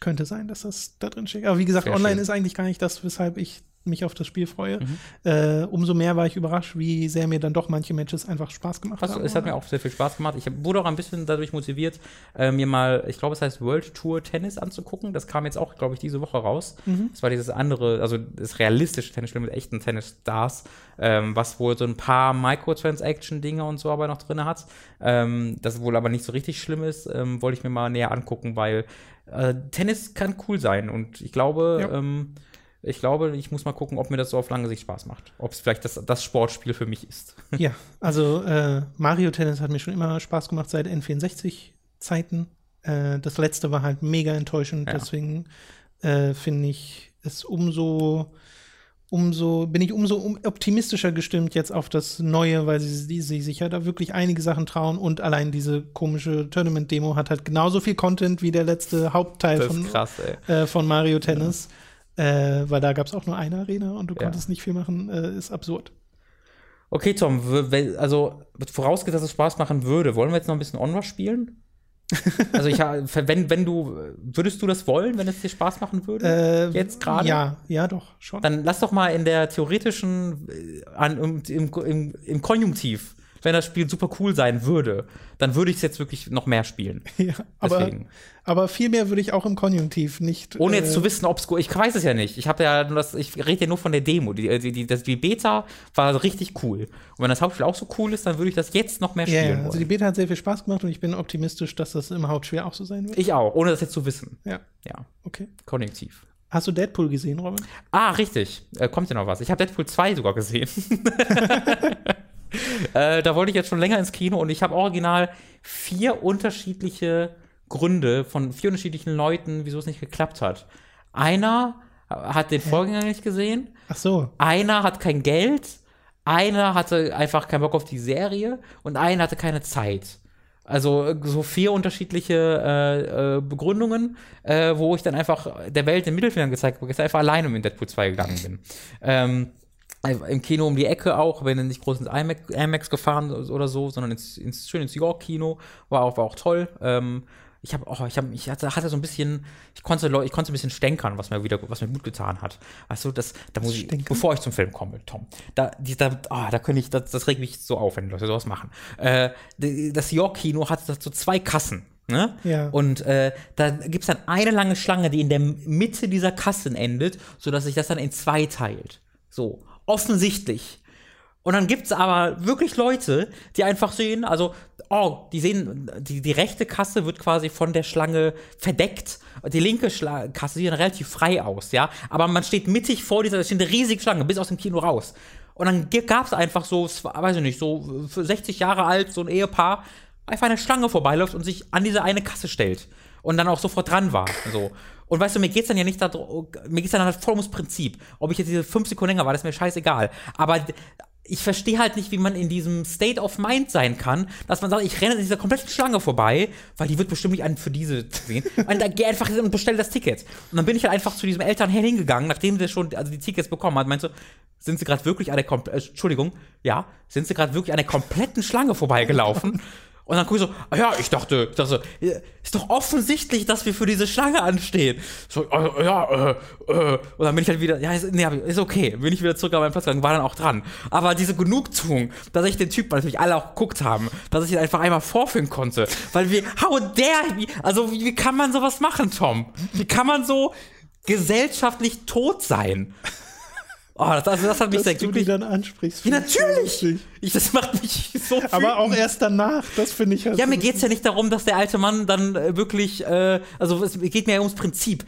könnte sein, dass das da drin steckt. Aber wie gesagt, Sehr online schön. ist eigentlich gar nicht das, weshalb ich mich auf das Spiel freue. Mhm. Äh, umso mehr war ich überrascht, wie sehr mir dann doch manche Matches einfach Spaß gemacht Also, haben. es hat mir auch sehr viel Spaß gemacht. Ich wurde auch ein bisschen dadurch motiviert, äh, mir mal, ich glaube, es heißt World Tour Tennis anzugucken. Das kam jetzt auch, glaube ich, diese Woche raus. Mhm. Das war dieses andere, also das realistische Tennisspiel mit echten Tennisstars, ähm, was wohl so ein paar Microtransaction-Dinge und so aber noch drin hat. Ähm, das wohl aber nicht so richtig schlimm ist, ähm, wollte ich mir mal näher angucken, weil äh, Tennis kann cool sein und ich glaube, Ja. ähm, ich glaube, ich muss mal gucken, ob mir das so auf lange Sicht Spaß macht. Ob es vielleicht das, das Sportspiel für mich ist. Ja, also äh, Mario Tennis hat mir schon immer Spaß gemacht seit N64-Zeiten. Äh, das letzte war halt mega enttäuschend, Ja. deswegen äh, finde ich es umso, umso, bin ich umso um, optimistischer gestimmt jetzt auf das Neue, weil sie, sie, sich ja da wirklich einige Sachen trauen und allein diese komische Tournament-Demo hat halt genauso viel Content wie der letzte Hauptteil von, krass, äh, von Mario Tennis. Äh, weil da gab es auch nur eine Arena und du Ja. konntest nicht viel machen, äh, ist absurd. Okay, Tom, also vorausgesetzt, dass es Spaß machen würde, wollen wir jetzt noch ein bisschen Onrush spielen? Also ich wenn, wenn du, würdest du das wollen, wenn es dir Spaß machen würde? Äh, Jetzt gerade? Ja, ja, doch, schon. Dann lass doch mal in der theoretischen, äh, an, im, im, im Konjunktiv, wenn das Spiel super cool sein würde, dann würde ich es jetzt wirklich noch mehr spielen. Ja, aber, Deswegen. aber viel mehr würde ich auch im Konjunktiv nicht. Ohne äh, jetzt zu wissen, ob es ich weiß es ja nicht. Ich habe ja nur das, ich rede ja nur von der Demo. Die, die, die, das, die Beta war richtig cool. Und wenn das Hauptspiel auch so cool ist, dann würde ich das jetzt noch mehr Ja, spielen. ja, also die. Beta hat sehr viel Spaß gemacht und ich bin optimistisch, dass das im Hauptspiel auch so sein wird. Ich auch, ohne das jetzt zu wissen. Ja, Ja, okay. konjunktiv. Hast du Deadpool gesehen, Robin? Ah, richtig. Äh, kommt ja noch was. Ich habe Deadpool 2 sogar gesehen. äh, da wollte ich jetzt schon länger ins Kino und ich habe original vier unterschiedliche Gründe von vier unterschiedlichen Leuten, wieso es nicht geklappt hat. Einer hat den Vorgänger nicht gesehen, Ach so. einer hat kein Geld, einer hatte einfach keinen Bock auf die Serie und einer hatte keine Zeit. Also so vier unterschiedliche äh, äh, Begründungen, äh, wo ich dann einfach der Welt den Mittelfinger gezeigt habe, jetzt einfach alleine mit Deadpool 2 gegangen bin. Ähm, Im Kino um die Ecke auch, bin nicht groß ins IMAX, IMAX gefahren oder so, sondern ins, ins schön ins York-Kino, war auch, war auch toll. Ähm, ich habe oh, ich habe ich hatte, hatte so ein bisschen ich konnte ich konnte ein bisschen stänkern, was mir wieder was mir gut getan hat. Weißt du, das da muss ich Stänkern? bevor ich zum Film komme, Tom. Da die, da ah, da könnte ich das, das regt mich so auf, wenn Leute sowas machen. Äh, das York Kino hat so zwei Kassen. Ne? Ja. Und äh, da gibt es dann eine lange Schlange, die in der Mitte dieser Kassen endet, sodass sich das dann in zwei teilt. So, offensichtlich. Und dann gibt's aber wirklich Leute, die einfach sehen, also, oh, die sehen, die, die rechte Kasse wird quasi von der Schlange verdeckt. Die linke Schla Kasse sieht dann relativ frei aus, ja. Aber man steht mittig vor dieser, da steht eine riesige Schlange, bis aus dem Kino raus. Und dann gab's einfach so, es weiß ich nicht, so für 60 Jahre alt, so ein Ehepaar, einfach eine Schlange vorbeiläuft und sich an diese eine Kasse stellt. Und dann auch sofort dran war. So. Und weißt du, mir geht's dann ja nicht darum, mir geht's dann halt voll ums Prinzip. Ob ich jetzt diese fünf Sekunden länger war, das ist mir scheißegal. Aber ich verstehe halt nicht, wie man in diesem State of Mind sein kann, dass man sagt, ich renne an dieser kompletten Schlange vorbei, weil die wird bestimmt nicht an für diese sehen. Und dann geh einfach hin und bestell das Ticket. Und dann bin ich halt einfach zu diesem Elternherrn hingegangen, nachdem der schon also die Tickets bekommen hat. Meinst du, sind sie gerade wirklich an der Kom äh, Entschuldigung, ja, sind sie gerade wirklich an der kompletten Schlange vorbeigelaufen? Und dann guck ich so, ah ja, ich dachte, ich dachte ist doch offensichtlich, dass wir für diese Schlange anstehen. So, äh, ja, äh, äh. Und dann bin ich halt wieder, ja, ist, nee, ist okay. Bin ich wieder zurück an meinen Platz gegangen, war dann auch dran. Aber diese Genugtuung, dass ich den Typen, weil natürlich alle auch geguckt haben, dass ich ihn einfach einmal vorführen konnte. Weil wir, how dare, wie, also wie, wie kann man sowas machen, Tom? Wie kann man so gesellschaftlich tot sein? Oh, das, also das hat mich Dass sehr du die glücklich. dann ansprichst. Ja, natürlich. Ich, das macht mich so Aber auch wütend. erst danach, das finde ich halt Ja, mir geht's ja nicht darum, dass der alte Mann dann äh, wirklich, äh, also es geht mir ja ums Prinzip.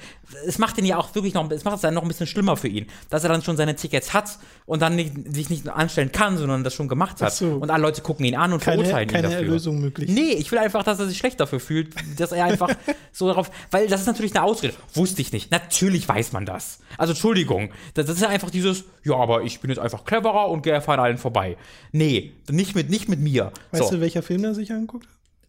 Es macht ihn ja auch wirklich noch, es macht es dann noch ein bisschen schlimmer für ihn, dass er dann schon seine Tickets hat und dann nicht, sich nicht anstellen kann, sondern das schon gemacht hat. So. Und alle Leute gucken ihn an und keine, verurteilen ihn keine dafür. Erlösung möglich. Nee, ich will einfach, dass er sich schlecht dafür fühlt, dass er einfach so darauf, weil das ist natürlich eine Ausrede. Wusste ich nicht. Natürlich weiß man das. Also Entschuldigung, das, das ist ja einfach dieses, ja, aber ich bin jetzt einfach cleverer und gehe einfach an allen vorbei. Nee, nicht mit, nicht mit mir. Weißt so. du, welcher Film er sich anguckt?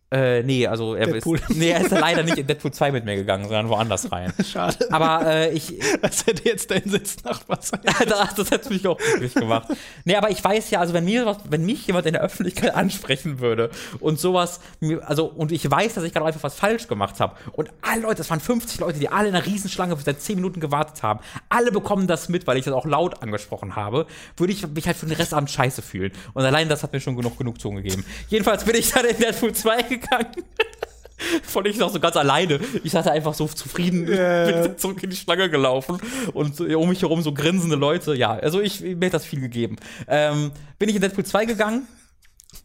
Äh, nee, also er Deadpool. ist, nee, er ist leider nicht in Deadpool 2 mit mir gegangen, sondern woanders rein. Schade. Aber äh, ich, Als hätte jetzt dein Sitznachbar sein. das, das hat mich auch glücklich gemacht. Nee, aber ich weiß ja, also wenn mir was, wenn mich jemand in der Öffentlichkeit ansprechen würde und sowas, also und ich weiß, dass ich gerade einfach was falsch gemacht habe und alle Leute, das waren 50 Leute, die alle in einer Riesenschlange seit 10 Minuten gewartet haben, alle bekommen das mit, weil ich das auch laut angesprochen habe, würde ich mich halt für den Restabend scheiße fühlen. Und allein das hat mir schon genug genug gegeben. Jedenfalls bin ich dann in Deadpool 2 gegangen. Von ich noch so ganz alleine. Ich hatte einfach so zufrieden, Ja. bin zurück in die Schlange gelaufen und um mich herum so grinsende Leute. Ja, also ich, mir hat das viel gegeben. Ähm, bin ich in Deadpool 2 gegangen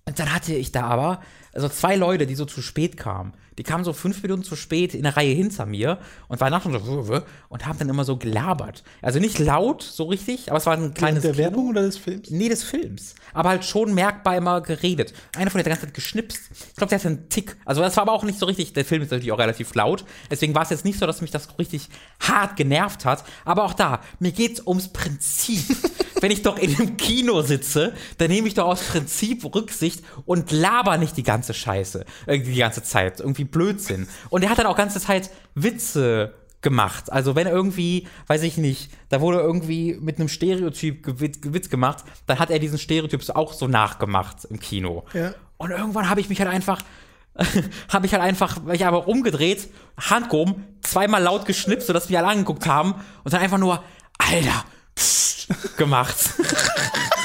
und dann hatte ich da aber also zwei Leute, die so zu spät kamen. Die kamen so fünf Minuten zu spät in der Reihe hinter mir und waren nachher so "Wuh, wuh", und haben dann immer so gelabert. Also nicht laut, so richtig, aber es war ein kleines der Kino. Werbung oder des Films? Nee, des Films. Aber halt schon merkbar immer geredet. Einer von denen hat die ganze Zeit geschnipst. Ich glaube, der hatte einen Tick. Also das war aber auch nicht so richtig, der Film ist natürlich auch relativ laut. Deswegen war es jetzt nicht so, dass mich das richtig hart genervt hat. Aber auch da, mir geht's ums Prinzip. Wenn ich doch in einem Kino sitze, dann nehme ich doch aus Prinzip Rücksicht und laber nicht die ganze Scheiße. Äh, die ganze Zeit. Irgendwie Blödsinn. Und er hat dann auch ganze Zeit Witze gemacht. Also wenn irgendwie, weiß ich nicht, da wurde irgendwie mit einem Stereotyp Witz gemacht, dann hat er diesen Stereotyp auch so nachgemacht im Kino. Ja. Und irgendwann habe ich mich halt einfach, habe ich halt einfach, weil ich aber umgedreht, Hand gehoben, zweimal laut geschnipst, sodass wir alle angeguckt haben und dann einfach nur, Alter, psst, gemacht.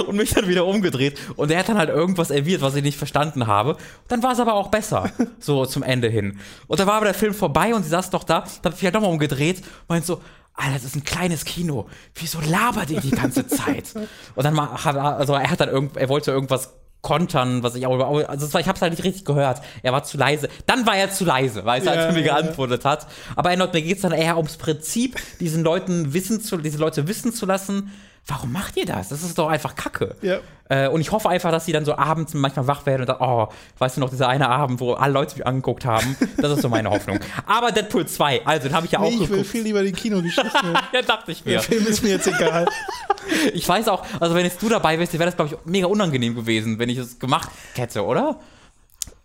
und mich dann wieder umgedreht. Und er hat dann halt irgendwas erwidert, was ich nicht verstanden habe. Dann war es aber auch besser, so zum Ende hin. Und dann war aber der Film vorbei und sie saß doch da, dann hab ich mich halt nochmal umgedreht und meint so, Alter, das ist ein kleines Kino. Wieso labert ihr die ganze Zeit? Und dann mal, hat er, also er hat dann irgend, er wollte irgendwas kontern, was ich auch, also ich hab's halt nicht richtig gehört. Er war zu leise. Dann war er zu leise, weil er, als er mir geantwortet hat. Aber erneut, mir geht's dann eher ums Prinzip, diesen Leuten wissen zu, diese Leute wissen zu lassen, warum macht ihr das? Das ist doch einfach Kacke. Ja. Äh, und ich hoffe einfach, dass sie dann so abends manchmal wach werden und sagen, oh, weißt du noch, dieser eine Abend, wo alle Leute mich angeguckt haben. Das ist so meine Hoffnung. Aber Deadpool 2, also den habe ich ja Nee, auch ich will geguckt. viel lieber die Kinogeschichte. ja, dachte ich mir. Der Film ist mir jetzt egal. Ich weiß auch, also wenn jetzt du dabei wärst, wäre das, glaube ich, mega unangenehm gewesen, wenn ich es gemacht hätte, oder?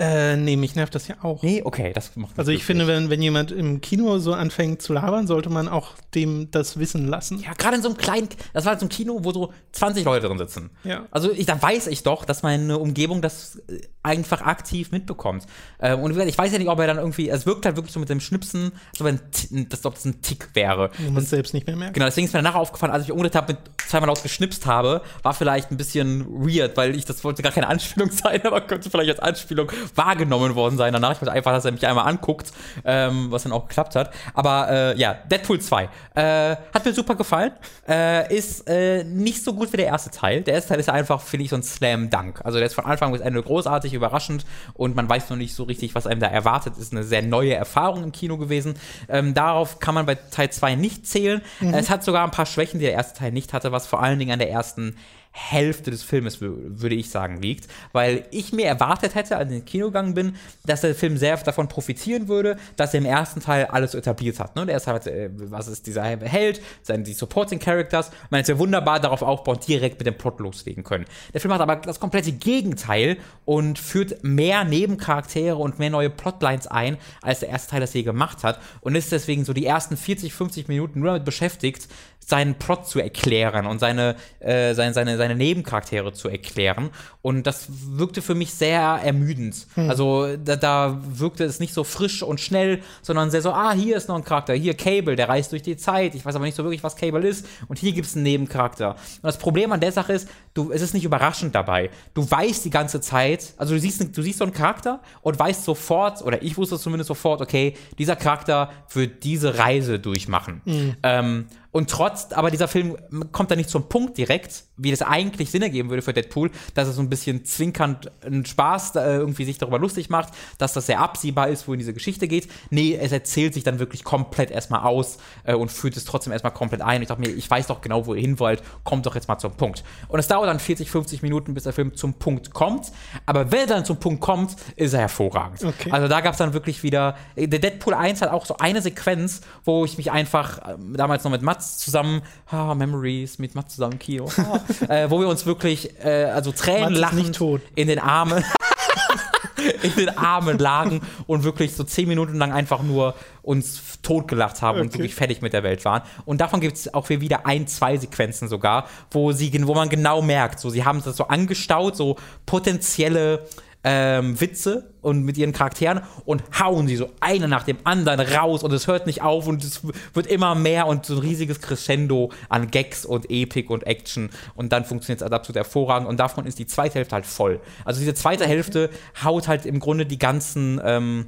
Äh, nee, mich nervt das ja auch. Nee, okay, das macht Also ich finde, wenn, wenn jemand im Kino so anfängt zu labern, sollte man auch dem das wissen lassen. Ja, gerade in so einem kleinen, das war halt so ein Kino, wo so 20 Leute drin sitzen. Ja. Also ich, da weiß ich doch, dass meine Umgebung das äh, einfach aktiv mitbekommt. Ähm, und ich weiß ja nicht, ob er dann irgendwie, es wirkt halt wirklich so mit dem Schnipsen, als ob, ein, dass, ob das ein Tick wäre. Wo man es selbst nicht mehr merkt. Genau, deswegen ist mir danach aufgefallen, als ich umgedreht habe, mit zweimal laut geschnipst habe, war vielleicht ein bisschen weird, weil ich, das wollte gar keine Anspielung sein, aber könnte vielleicht als Anspielung wahrgenommen worden sein. Danach, ich wollte einfach, dass er mich einmal anguckt, ähm, was dann auch geklappt hat. Aber äh, ja, Deadpool 2. Äh, hat mir super gefallen. Äh, ist äh, nicht so gut wie der erste Teil. Der erste Teil ist einfach, finde ich, so ein Slam-Dunk. Also der ist von Anfang bis Ende großartig, überraschend und man weiß noch nicht so richtig, was einem da erwartet. Ist eine sehr neue Erfahrung im Kino gewesen. Ähm, darauf kann man bei Teil 2 nicht zählen. Es hat sogar ein paar Schwächen, die der erste Teil nicht hatte, was vor allen Dingen an der ersten Hälfte des Filmes, wü- würde ich sagen, liegt. Weil ich mir erwartet hätte, als ich in den Kino gegangen bin, dass der Film sehr davon profitieren würde, dass er im ersten Teil alles etabliert hat. Ne? Der erste hat, äh, was ist dieser Held, seine, die Supporting Characters. Man hätte wunderbar darauf aufbauen, direkt mit dem Plot loslegen können. Der Film hat aber das komplette Gegenteil und führt mehr Nebencharaktere und mehr neue Plotlines ein, als der erste Teil das je gemacht hat. Und ist deswegen so die ersten 40, 50 Minuten nur damit beschäftigt, seinen Plot zu erklären und seine, äh, seine, seine, seine Nebencharaktere zu erklären. Und das wirkte für mich sehr ermüdend. Also da, da wirkte es nicht so frisch und schnell, sondern sehr so, ah, hier ist noch ein Charakter, hier Cable, der reist durch die Zeit. Ich weiß aber nicht so wirklich, was Cable ist. Und hier gibt es einen Nebencharakter. Und das Problem an der Sache ist, du, es ist nicht überraschend dabei. Du weißt die ganze Zeit, also du siehst, du siehst so einen Charakter und weißt sofort, oder ich wusste zumindest sofort, okay, dieser Charakter wird diese Reise durchmachen. Ähm, und trotz, aber dieser Film kommt da nicht zum Punkt direkt, wie das eigentlich Sinn ergeben würde für Deadpool, dass er so ein bisschen zwinkernd einen Spaß äh, irgendwie sich darüber lustig macht, dass das sehr absehbar ist, wohin diese Geschichte geht. Nee, es erzählt sich dann wirklich komplett erstmal aus äh, und führt es trotzdem erstmal komplett ein. Ich dachte mir, ich weiß doch genau, wo ihr hin wollt, kommt doch jetzt mal zum Punkt. Und es dauert dann 40, 50 Minuten, bis der Film zum Punkt kommt. Aber wenn er dann zum Punkt kommt, ist er hervorragend. Okay. Also da gab es dann wirklich wieder. Der Deadpool 1 hat auch so eine Sequenz, wo ich mich einfach ähm, damals noch mit Mats zusammen, ah, Memories mit Mats zusammen im Kino, ah, äh, wo wir uns wirklich, äh, also Tränen tot. in den Armen. in den Armen lagen und wirklich so zehn Minuten lang einfach nur uns totgelacht haben und Okay. wirklich fertig mit der Welt waren. Und davon gibt es auch hier wieder ein, zwei Sequenzen sogar, wo sie, wo man genau merkt, so sie haben das so angestaut, so potenzielle ähm, Witze und mit ihren Charakteren und hauen sie so eine nach dem anderen raus und es hört nicht auf und es wird immer mehr und so ein riesiges Crescendo an Gags und Epik und Action und dann funktioniert es absolut hervorragend und davon ist die zweite Hälfte halt voll. Also diese zweite Hälfte haut halt im Grunde die ganzen ähm,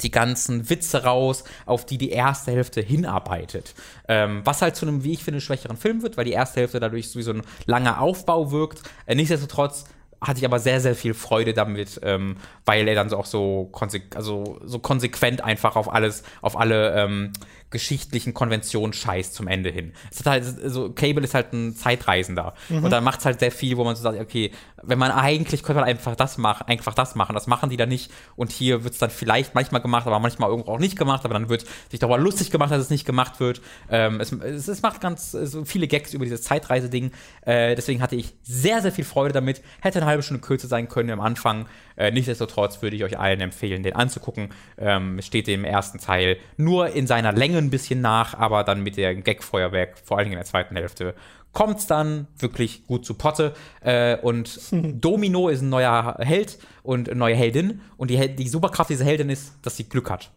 die ganzen Witze raus, auf die die erste Hälfte hinarbeitet. Ähm, was halt zu einem, wie ich finde, schwächeren Film wird, weil die erste Hälfte dadurch sowieso ein langer Aufbau wirkt. Äh, nichtsdestotrotz hatte ich aber sehr, sehr viel Freude damit, ähm, weil er dann so auch so, konse also so konsequent einfach auf alles, auf alle ähm, geschichtlichen Konventionen scheißt zum Ende hin. Es hat halt, so, Cable ist halt ein Zeitreisender. Und dann macht es halt sehr viel, wo man so sagt, okay, wenn man eigentlich könnte man einfach das machen, einfach das machen. Das machen die dann nicht. Und hier wird es dann vielleicht manchmal gemacht, aber manchmal irgendwo auch nicht gemacht. Aber dann wird sich darüber lustig gemacht, dass es nicht gemacht wird. Ähm, es, es, es macht ganz so viele Gags über dieses Zeitreise-Ding. Äh, deswegen hatte ich sehr, sehr viel Freude damit. Hätte eine halbe Stunde kürzer sein können am Anfang. Äh, nichtsdestotrotz würde ich euch allen empfehlen, den anzugucken. Ähm, es steht dem ersten Teil nur in seiner Länge ein bisschen nach, aber dann mit dem Gag-Feuerwerk, vor allen Dingen in der zweiten Hälfte, kommt es dann wirklich gut zu Potte. Äh, und Domino ist ein neuer Held und eine neue Heldin. Und die, Hel- die Superkraft dieser Heldin ist, dass sie Glück hat.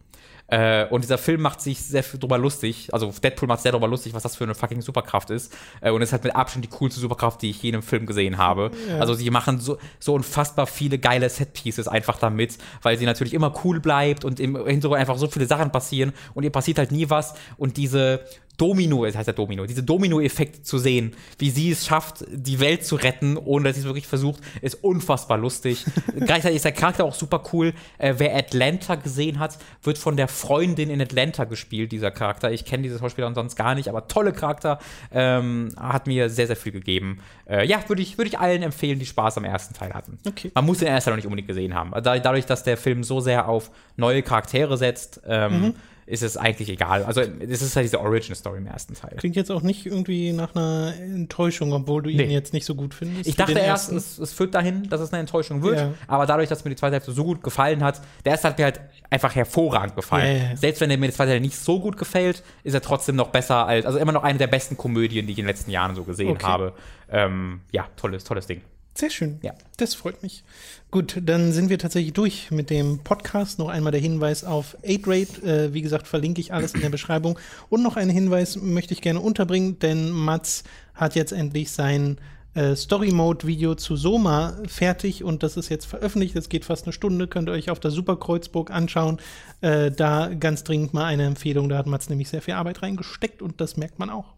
Äh, und dieser Film macht sich sehr viel drüber lustig. Also Deadpool macht sehr drüber lustig, was das für eine fucking Superkraft ist. Äh, und ist halt mit Abstand die coolste Superkraft, die ich je in einem Film gesehen habe. Ja. Also sie machen so, so unfassbar viele geile Setpieces einfach damit, weil sie natürlich immer cool bleibt und im Hintergrund einfach so viele Sachen passieren und ihr passiert halt nie was. Und diese Domino, es heißt ja Domino, diese Domino-Effekt zu sehen, wie sie es schafft, die Welt zu retten, ohne dass sie es wirklich versucht, ist unfassbar lustig. Gleichzeitig ist der Charakter auch super cool. Äh, wer Atlanta gesehen hat, wird von der Freundin in Atlanta gespielt, dieser Charakter. Ich kenne diese Schauspieler sonst gar nicht, aber tolle Charakter. Ähm, hat mir sehr, sehr viel gegeben. Äh, ja, würde ich, würd ich allen empfehlen, die Spaß am ersten Teil hatten. Okay. Man muss den ersten Teil noch nicht unbedingt gesehen haben. Da- dadurch, dass der Film so sehr auf neue Charaktere setzt, ähm, Mhm. Ist es eigentlich egal. Also es ist halt diese Origin-Story im ersten Teil. Klingt jetzt auch nicht irgendwie nach einer Enttäuschung, obwohl du ihn Nee. jetzt nicht so gut findest. Ich dachte erst, es, es führt dahin, dass es eine Enttäuschung wird. Ja. Aber dadurch, dass mir die zweite Hälfte so gut gefallen hat, der erste hat mir halt einfach hervorragend gefallen. Ja. Selbst wenn der mir die zweite Hälfte nicht so gut gefällt, ist er trotzdem noch besser als, also immer noch eine der besten Komödien, die ich in den letzten Jahren so gesehen Okay. habe. Ähm, ja, tolles, tolles Ding. Sehr schön. Ja. Das freut mich. Gut, dann sind wir tatsächlich durch mit dem Podcast. Noch einmal der Hinweis auf 8Rate. Äh, wie gesagt, verlinke ich alles in der Beschreibung. Und noch einen Hinweis möchte ich gerne unterbringen, denn Mats hat jetzt endlich sein äh, Story-Mode-Video zu Soma fertig und das ist jetzt veröffentlicht. Das geht fast eine Stunde. Könnt ihr euch auf der Super Kreuzburg anschauen. Äh, da ganz dringend mal eine Empfehlung. Da hat Mats nämlich sehr viel Arbeit reingesteckt und das merkt man auch.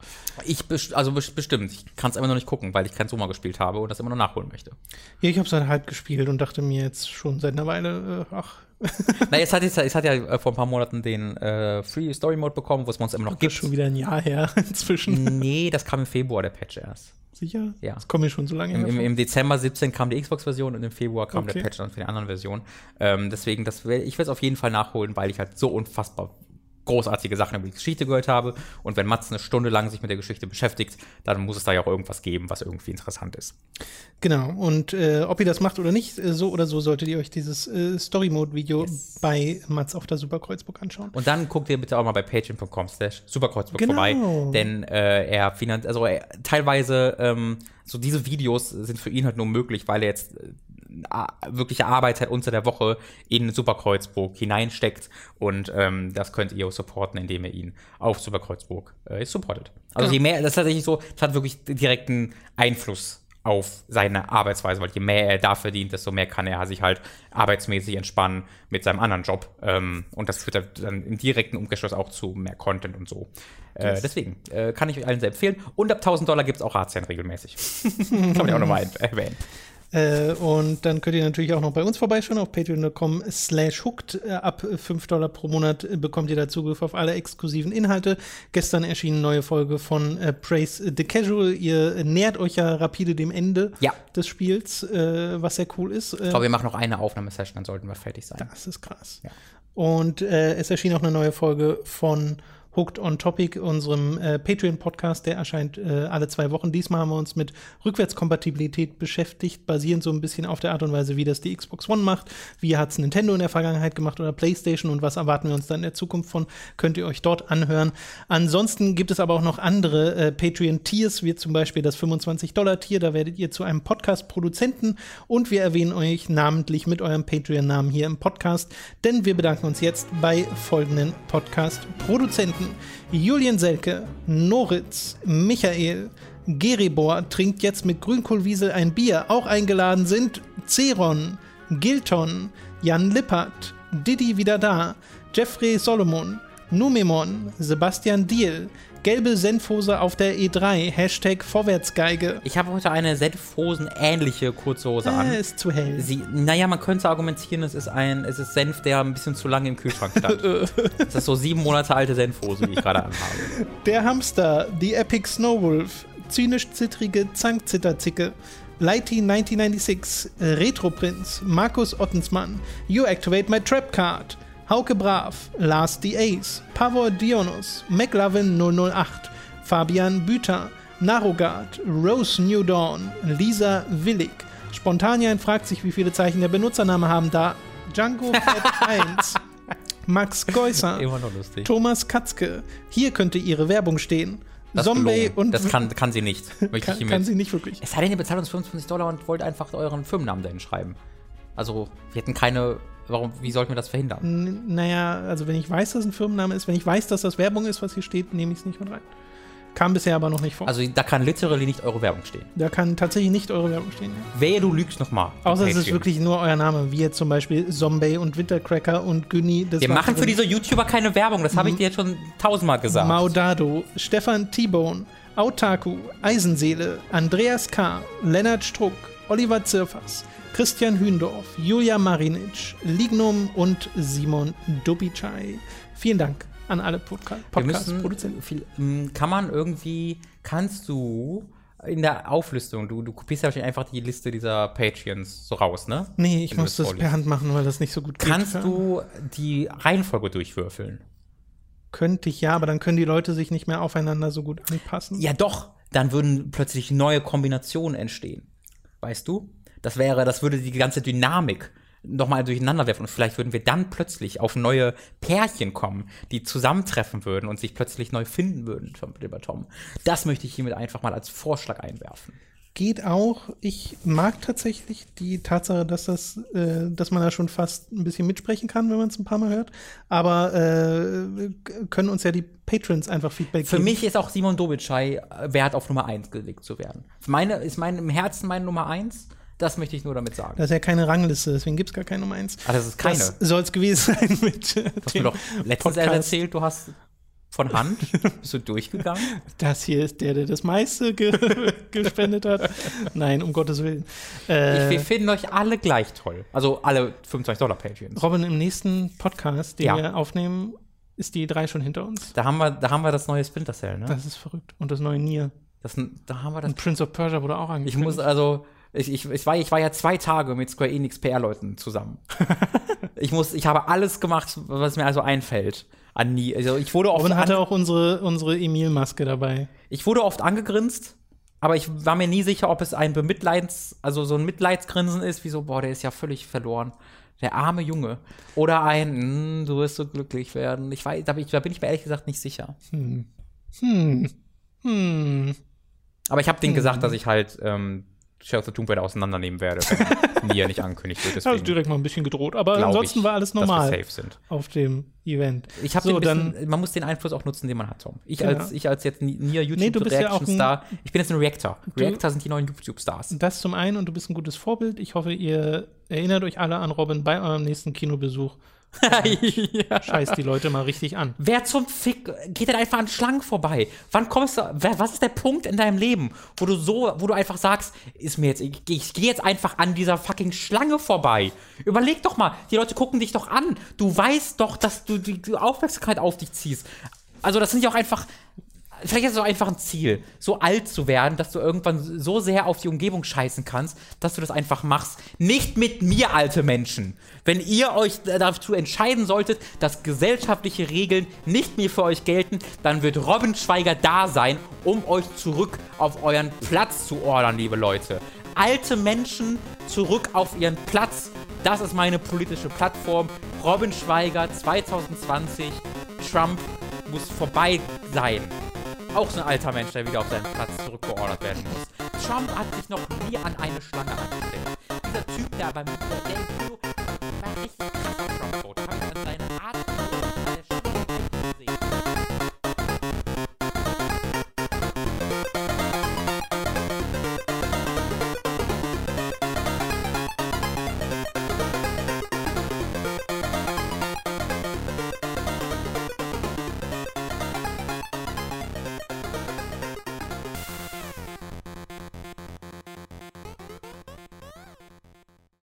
Ich, best- also best- bestimmt. Ich kann es immer noch nicht gucken, weil ich kein Soma gespielt habe und das immer noch nachholen möchte. Ja, ich habe es halt halb gespielt und dachte mir jetzt schon seit einer Weile, äh, ach, Na, jetzt hat, jetzt, es hat ja äh, vor ein paar Monaten den äh, Free Story Mode bekommen, wo es uns immer noch das gibt. ist schon wieder ein Jahr her inzwischen. Nee, das kam im Februar, der Patch erst. Sicher? Ja. Das kommt mir schon so lange Im, im. Im Dezember 17 kam die Xbox-Version und im Februar kam Okay. der Patch dann für die anderen Versionen. Ähm, deswegen, das ich werde es auf jeden Fall nachholen, weil ich halt so unfassbar großartige Sachen über die Geschichte gehört habe. Und wenn Mats eine Stunde lang sich mit der Geschichte beschäftigt, dann muss es da ja auch irgendwas geben, was irgendwie interessant ist. Genau. Und äh, ob ihr das macht oder nicht, äh, so oder so solltet ihr euch dieses äh, Story-Mode-Video bei Mats auf der Superkreuzburg anschauen. Und dann guckt ihr bitte auch mal bei patreon.com slash superkreuzburg Genau. vorbei, denn äh, er finanziert, also er, teilweise ähm, so diese Videos sind für ihn halt nur möglich, weil er jetzt äh, wirkliche Arbeitszeit unter der Woche in Superkreuzburg hineinsteckt und ähm, das könnt ihr supporten, indem ihr ihn auf Superkreuzburg äh, supportet. Also Genau. je mehr, das ist tatsächlich so, das hat wirklich direkten Einfluss auf seine Arbeitsweise, weil je mehr er da verdient, desto mehr kann er sich halt arbeitsmäßig entspannen mit seinem anderen Job. Ähm, und das führt halt dann im direkten Umkehrschluss auch zu mehr Content und so. Äh, deswegen äh, kann ich euch allen sehr empfehlen. Und ab 1000 Dollar gibt es auch Razzien regelmäßig. kann man ja auch nochmal erwähnen. Äh, und dann könnt ihr natürlich auch noch bei uns vorbeischauen auf patreon.com slash hooked. Äh, ab 5 Dollar pro Monat äh, bekommt ihr da Zugriff auf alle exklusiven Inhalte. Gestern erschien eine neue Folge von äh, Praise the Casual. Ihr äh, nähert euch ja rapide dem Ende Ja. des Spiels, äh, was sehr cool ist. Ich glaube, wir machen noch eine Aufnahmesession, dann sollten wir fertig sein. Das ist krass. Ja. Und es erschien auch eine neue Folge von Hooked on Topic, unserem äh, Patreon-Podcast, der erscheint äh, alle zwei Wochen. Diesmal haben wir uns mit Rückwärtskompatibilität beschäftigt, basierend so ein bisschen auf der Art und Weise, wie das die Xbox One macht. Wie hat es Nintendo in der Vergangenheit gemacht oder PlayStation und was erwarten wir uns dann in der Zukunft von, könnt ihr euch dort anhören. Ansonsten gibt es aber auch noch andere äh, Patreon-Tiers, wie zum Beispiel das 25-Dollar-Tier. Da werdet ihr zu einem Podcast-Produzenten und wir erwähnen euch namentlich mit eurem Patreon-Namen hier im Podcast, denn wir bedanken uns jetzt bei folgenden Podcast-Produzenten. Julian Selke, Noritz, Michael, Geribor trinkt jetzt mit Grünkohlwiesel ein Bier. Auch eingeladen sind Zeron, Gilton, Jan Lippert, Didi wieder da, Jeffrey Solomon, Numemon, Sebastian Diel, gelbe Senfhose auf der E3, Hashtag Vorwärtsgeige. Ich habe heute eine Senfhosen-ähnliche kurze Hose an. Äh, ist zu hell. Sie, naja, man könnte argumentieren, es ist ein, es ist Senf, der ein bisschen zu lange im Kühlschrank stand. das ist so sieben Monate alte Senfhose, die ich gerade anhabe. Der Hamster, die Epic Snowwolf, zynisch-zittrige Zankzitterzicke, Lighty 1996, Retro-Prinz, Markus Ottensmann, You Activate My Trap Card, Hauke Brav, Lars the Ace, Pavor Dionus, McLovin 008, Fabian Büter, Narogard, Rose New Dawn, Lisa Willig. Spontanien fragt sich, wie viele Zeichen der Benutzername haben da. Django Fett 1, Max Geusser, Immer noch lustig. Thomas Katzke. Hier könnte ihre Werbung stehen. Das Zombie und Das kann, kann sie nicht. Kann, kann sie nicht wirklich. Es sei denn, ihr bezahlt uns 25 Dollar und wollt einfach euren Firmennamen dahin schreiben. Also, wir hätten keine Warum, wie sollten wir das verhindern? N naja, also wenn ich weiß, dass es ein Firmenname ist, wenn ich weiß, dass das Werbung ist, was hier steht, nehme ich es nicht mit rein. Kam bisher aber noch nicht vor. Also da kann literally nicht eure Werbung stehen. da kann tatsächlich nicht eure Werbung stehen. Wehe, du lügst nochmal. Außer es ist wirklich nur euer Name, wie jetzt zum Beispiel Zombie und Wintercracker und Günni. Wir machen für diese YouTuber keine Werbung, das habe ich dir jetzt schon tausendmal gesagt. Maudado, Stefan T-Bone, Autaku, Eisenseele, Andreas K., Lennart Struck, Oliver Zirfers, Christian Hündorf, Julia Marinic, Lignum und Simon Dubicai. Vielen Dank an alle Podca Podcast-Produzenten. viel, m, kann man irgendwie, kannst du in der Auflistung, du, du kopierst ja wahrscheinlich einfach die Liste dieser Patreons so raus, ne? Nee, ich Wenn muss das vorliest. per Hand machen, weil das nicht so gut geht. Kannst für- du die Reihenfolge durchwürfeln? Könnte ich ja, aber dann können die Leute sich nicht mehr aufeinander so gut anpassen. Ja, doch. Dann würden plötzlich neue Kombinationen entstehen. Weißt du? Das wäre, das würde die ganze Dynamik nochmal durcheinander werfen und vielleicht würden wir dann plötzlich auf neue Pärchen kommen, die zusammentreffen würden und sich plötzlich neu finden würden, lieber Tom. Das möchte ich hiermit einfach mal als Vorschlag einwerfen. Geht auch. Ich mag tatsächlich die Tatsache, dass das, äh, dass man da schon fast ein bisschen mitsprechen kann, wenn man es ein paar Mal hört. Aber äh, können uns ja die Patrons einfach Feedback Für geben. mich ist auch Simon Dobitschei äh, wert, auf Nummer 1 gelegt zu werden. Meine, ist mein, im Herzen meine Nummer 1. Das möchte ich nur damit sagen. Das ist ja keine Rangliste, deswegen gibt es gar keine Nummer 1. Ah, das ist keine. Das soll es gewesen sein mit äh, hast du dem doch letztens Podcast. erzählt, du hast von Hand, bist du durchgegangen? Das hier ist der, der das meiste ge gespendet hat. Nein, um Gottes Willen. Äh, wir finden euch alle gleich toll. Also alle 25 Dollar Patreons. Robin, im nächsten Podcast, den Ja. wir aufnehmen, ist die drei schon hinter uns. Da haben wir, da haben wir das neue Splinter Cell, ne? Das ist verrückt. Und das neue Nier. Das, da haben wir das. Und Prince of Persia wurde auch Ich angekündigt. muss also, ich, ich, ich, war, ich war ja zwei Tage mit Square Enix PR-Leuten zusammen. ich muss, ich habe alles gemacht, was mir also einfällt. An nie. Also ich wurde oft, Robin hatte auch unsere, unsere Emil-Maske dabei. ich wurde oft angegrinst, aber ich war mir nie sicher, ob es ein Bemitleidens, also so ein Mitleidsgrinsen ist, wie so, boah, der ist ja völlig verloren. Der arme Junge. Oder ein, "Hm, du wirst so glücklich werden. Ich weiß, da bin ich, da bin ich mir ehrlich gesagt nicht sicher. Hm. Hm. Aber ich habe denen gesagt, dass ich halt ähm, The Tomb Raider auseinandernehmen werde, wenn Nier nicht angekündigt wird. Deswegen direkt mal ein bisschen gedroht. Aber ansonsten ich, war alles normal safe sind. auf dem Event. Ich habe so, bisschen, dann. man muss den Einfluss auch nutzen, den man hat, Tom. Ich Ja. als ich als jetzt Nier YouTube Nee, du ja Reaction Star, ich bin jetzt ein Reactor. Reactor sind die neuen YouTube Stars. Das zum einen und du bist ein gutes Vorbild. Ich hoffe, ihr erinnert euch alle an Robin bei eurem nächsten Kinobesuch. ja. Scheißt die Leute mal richtig an. Wer zum Fick geht denn einfach an Schlangen vorbei? Wann kommst du, wer, was ist der Punkt in deinem Leben, wo du so, wo du einfach sagst, ist mir jetzt, ich, ich gehe jetzt einfach an dieser fucking Schlange vorbei. Überleg doch mal, die Leute gucken dich doch an. Du weißt doch, dass du die, die Aufmerksamkeit auf dich ziehst. Also das sind ja auch einfach, vielleicht ist es auch einfach ein Ziel, so alt zu werden, dass du irgendwann so sehr auf die Umgebung scheißen kannst, dass du das einfach machst. Nicht mit mir, alte Menschen. Wenn ihr euch dazu entscheiden solltet, dass gesellschaftliche Regeln nicht mehr für euch gelten, dann wird Robin Schweiger da sein, um euch zurück auf euren Platz zu ordern, liebe Leute. Alte Menschen zurück auf ihren Platz. Das ist meine politische Plattform. Robin Schweiger 2020. Trump muss vorbei sein auch so ein alter Mensch, der wieder auf seinen Platz zurückgeordert werden muss. Trump hat sich noch nie an eine Schlange angestellt. Dieser Typ, der beim der, der Kino war richtig krass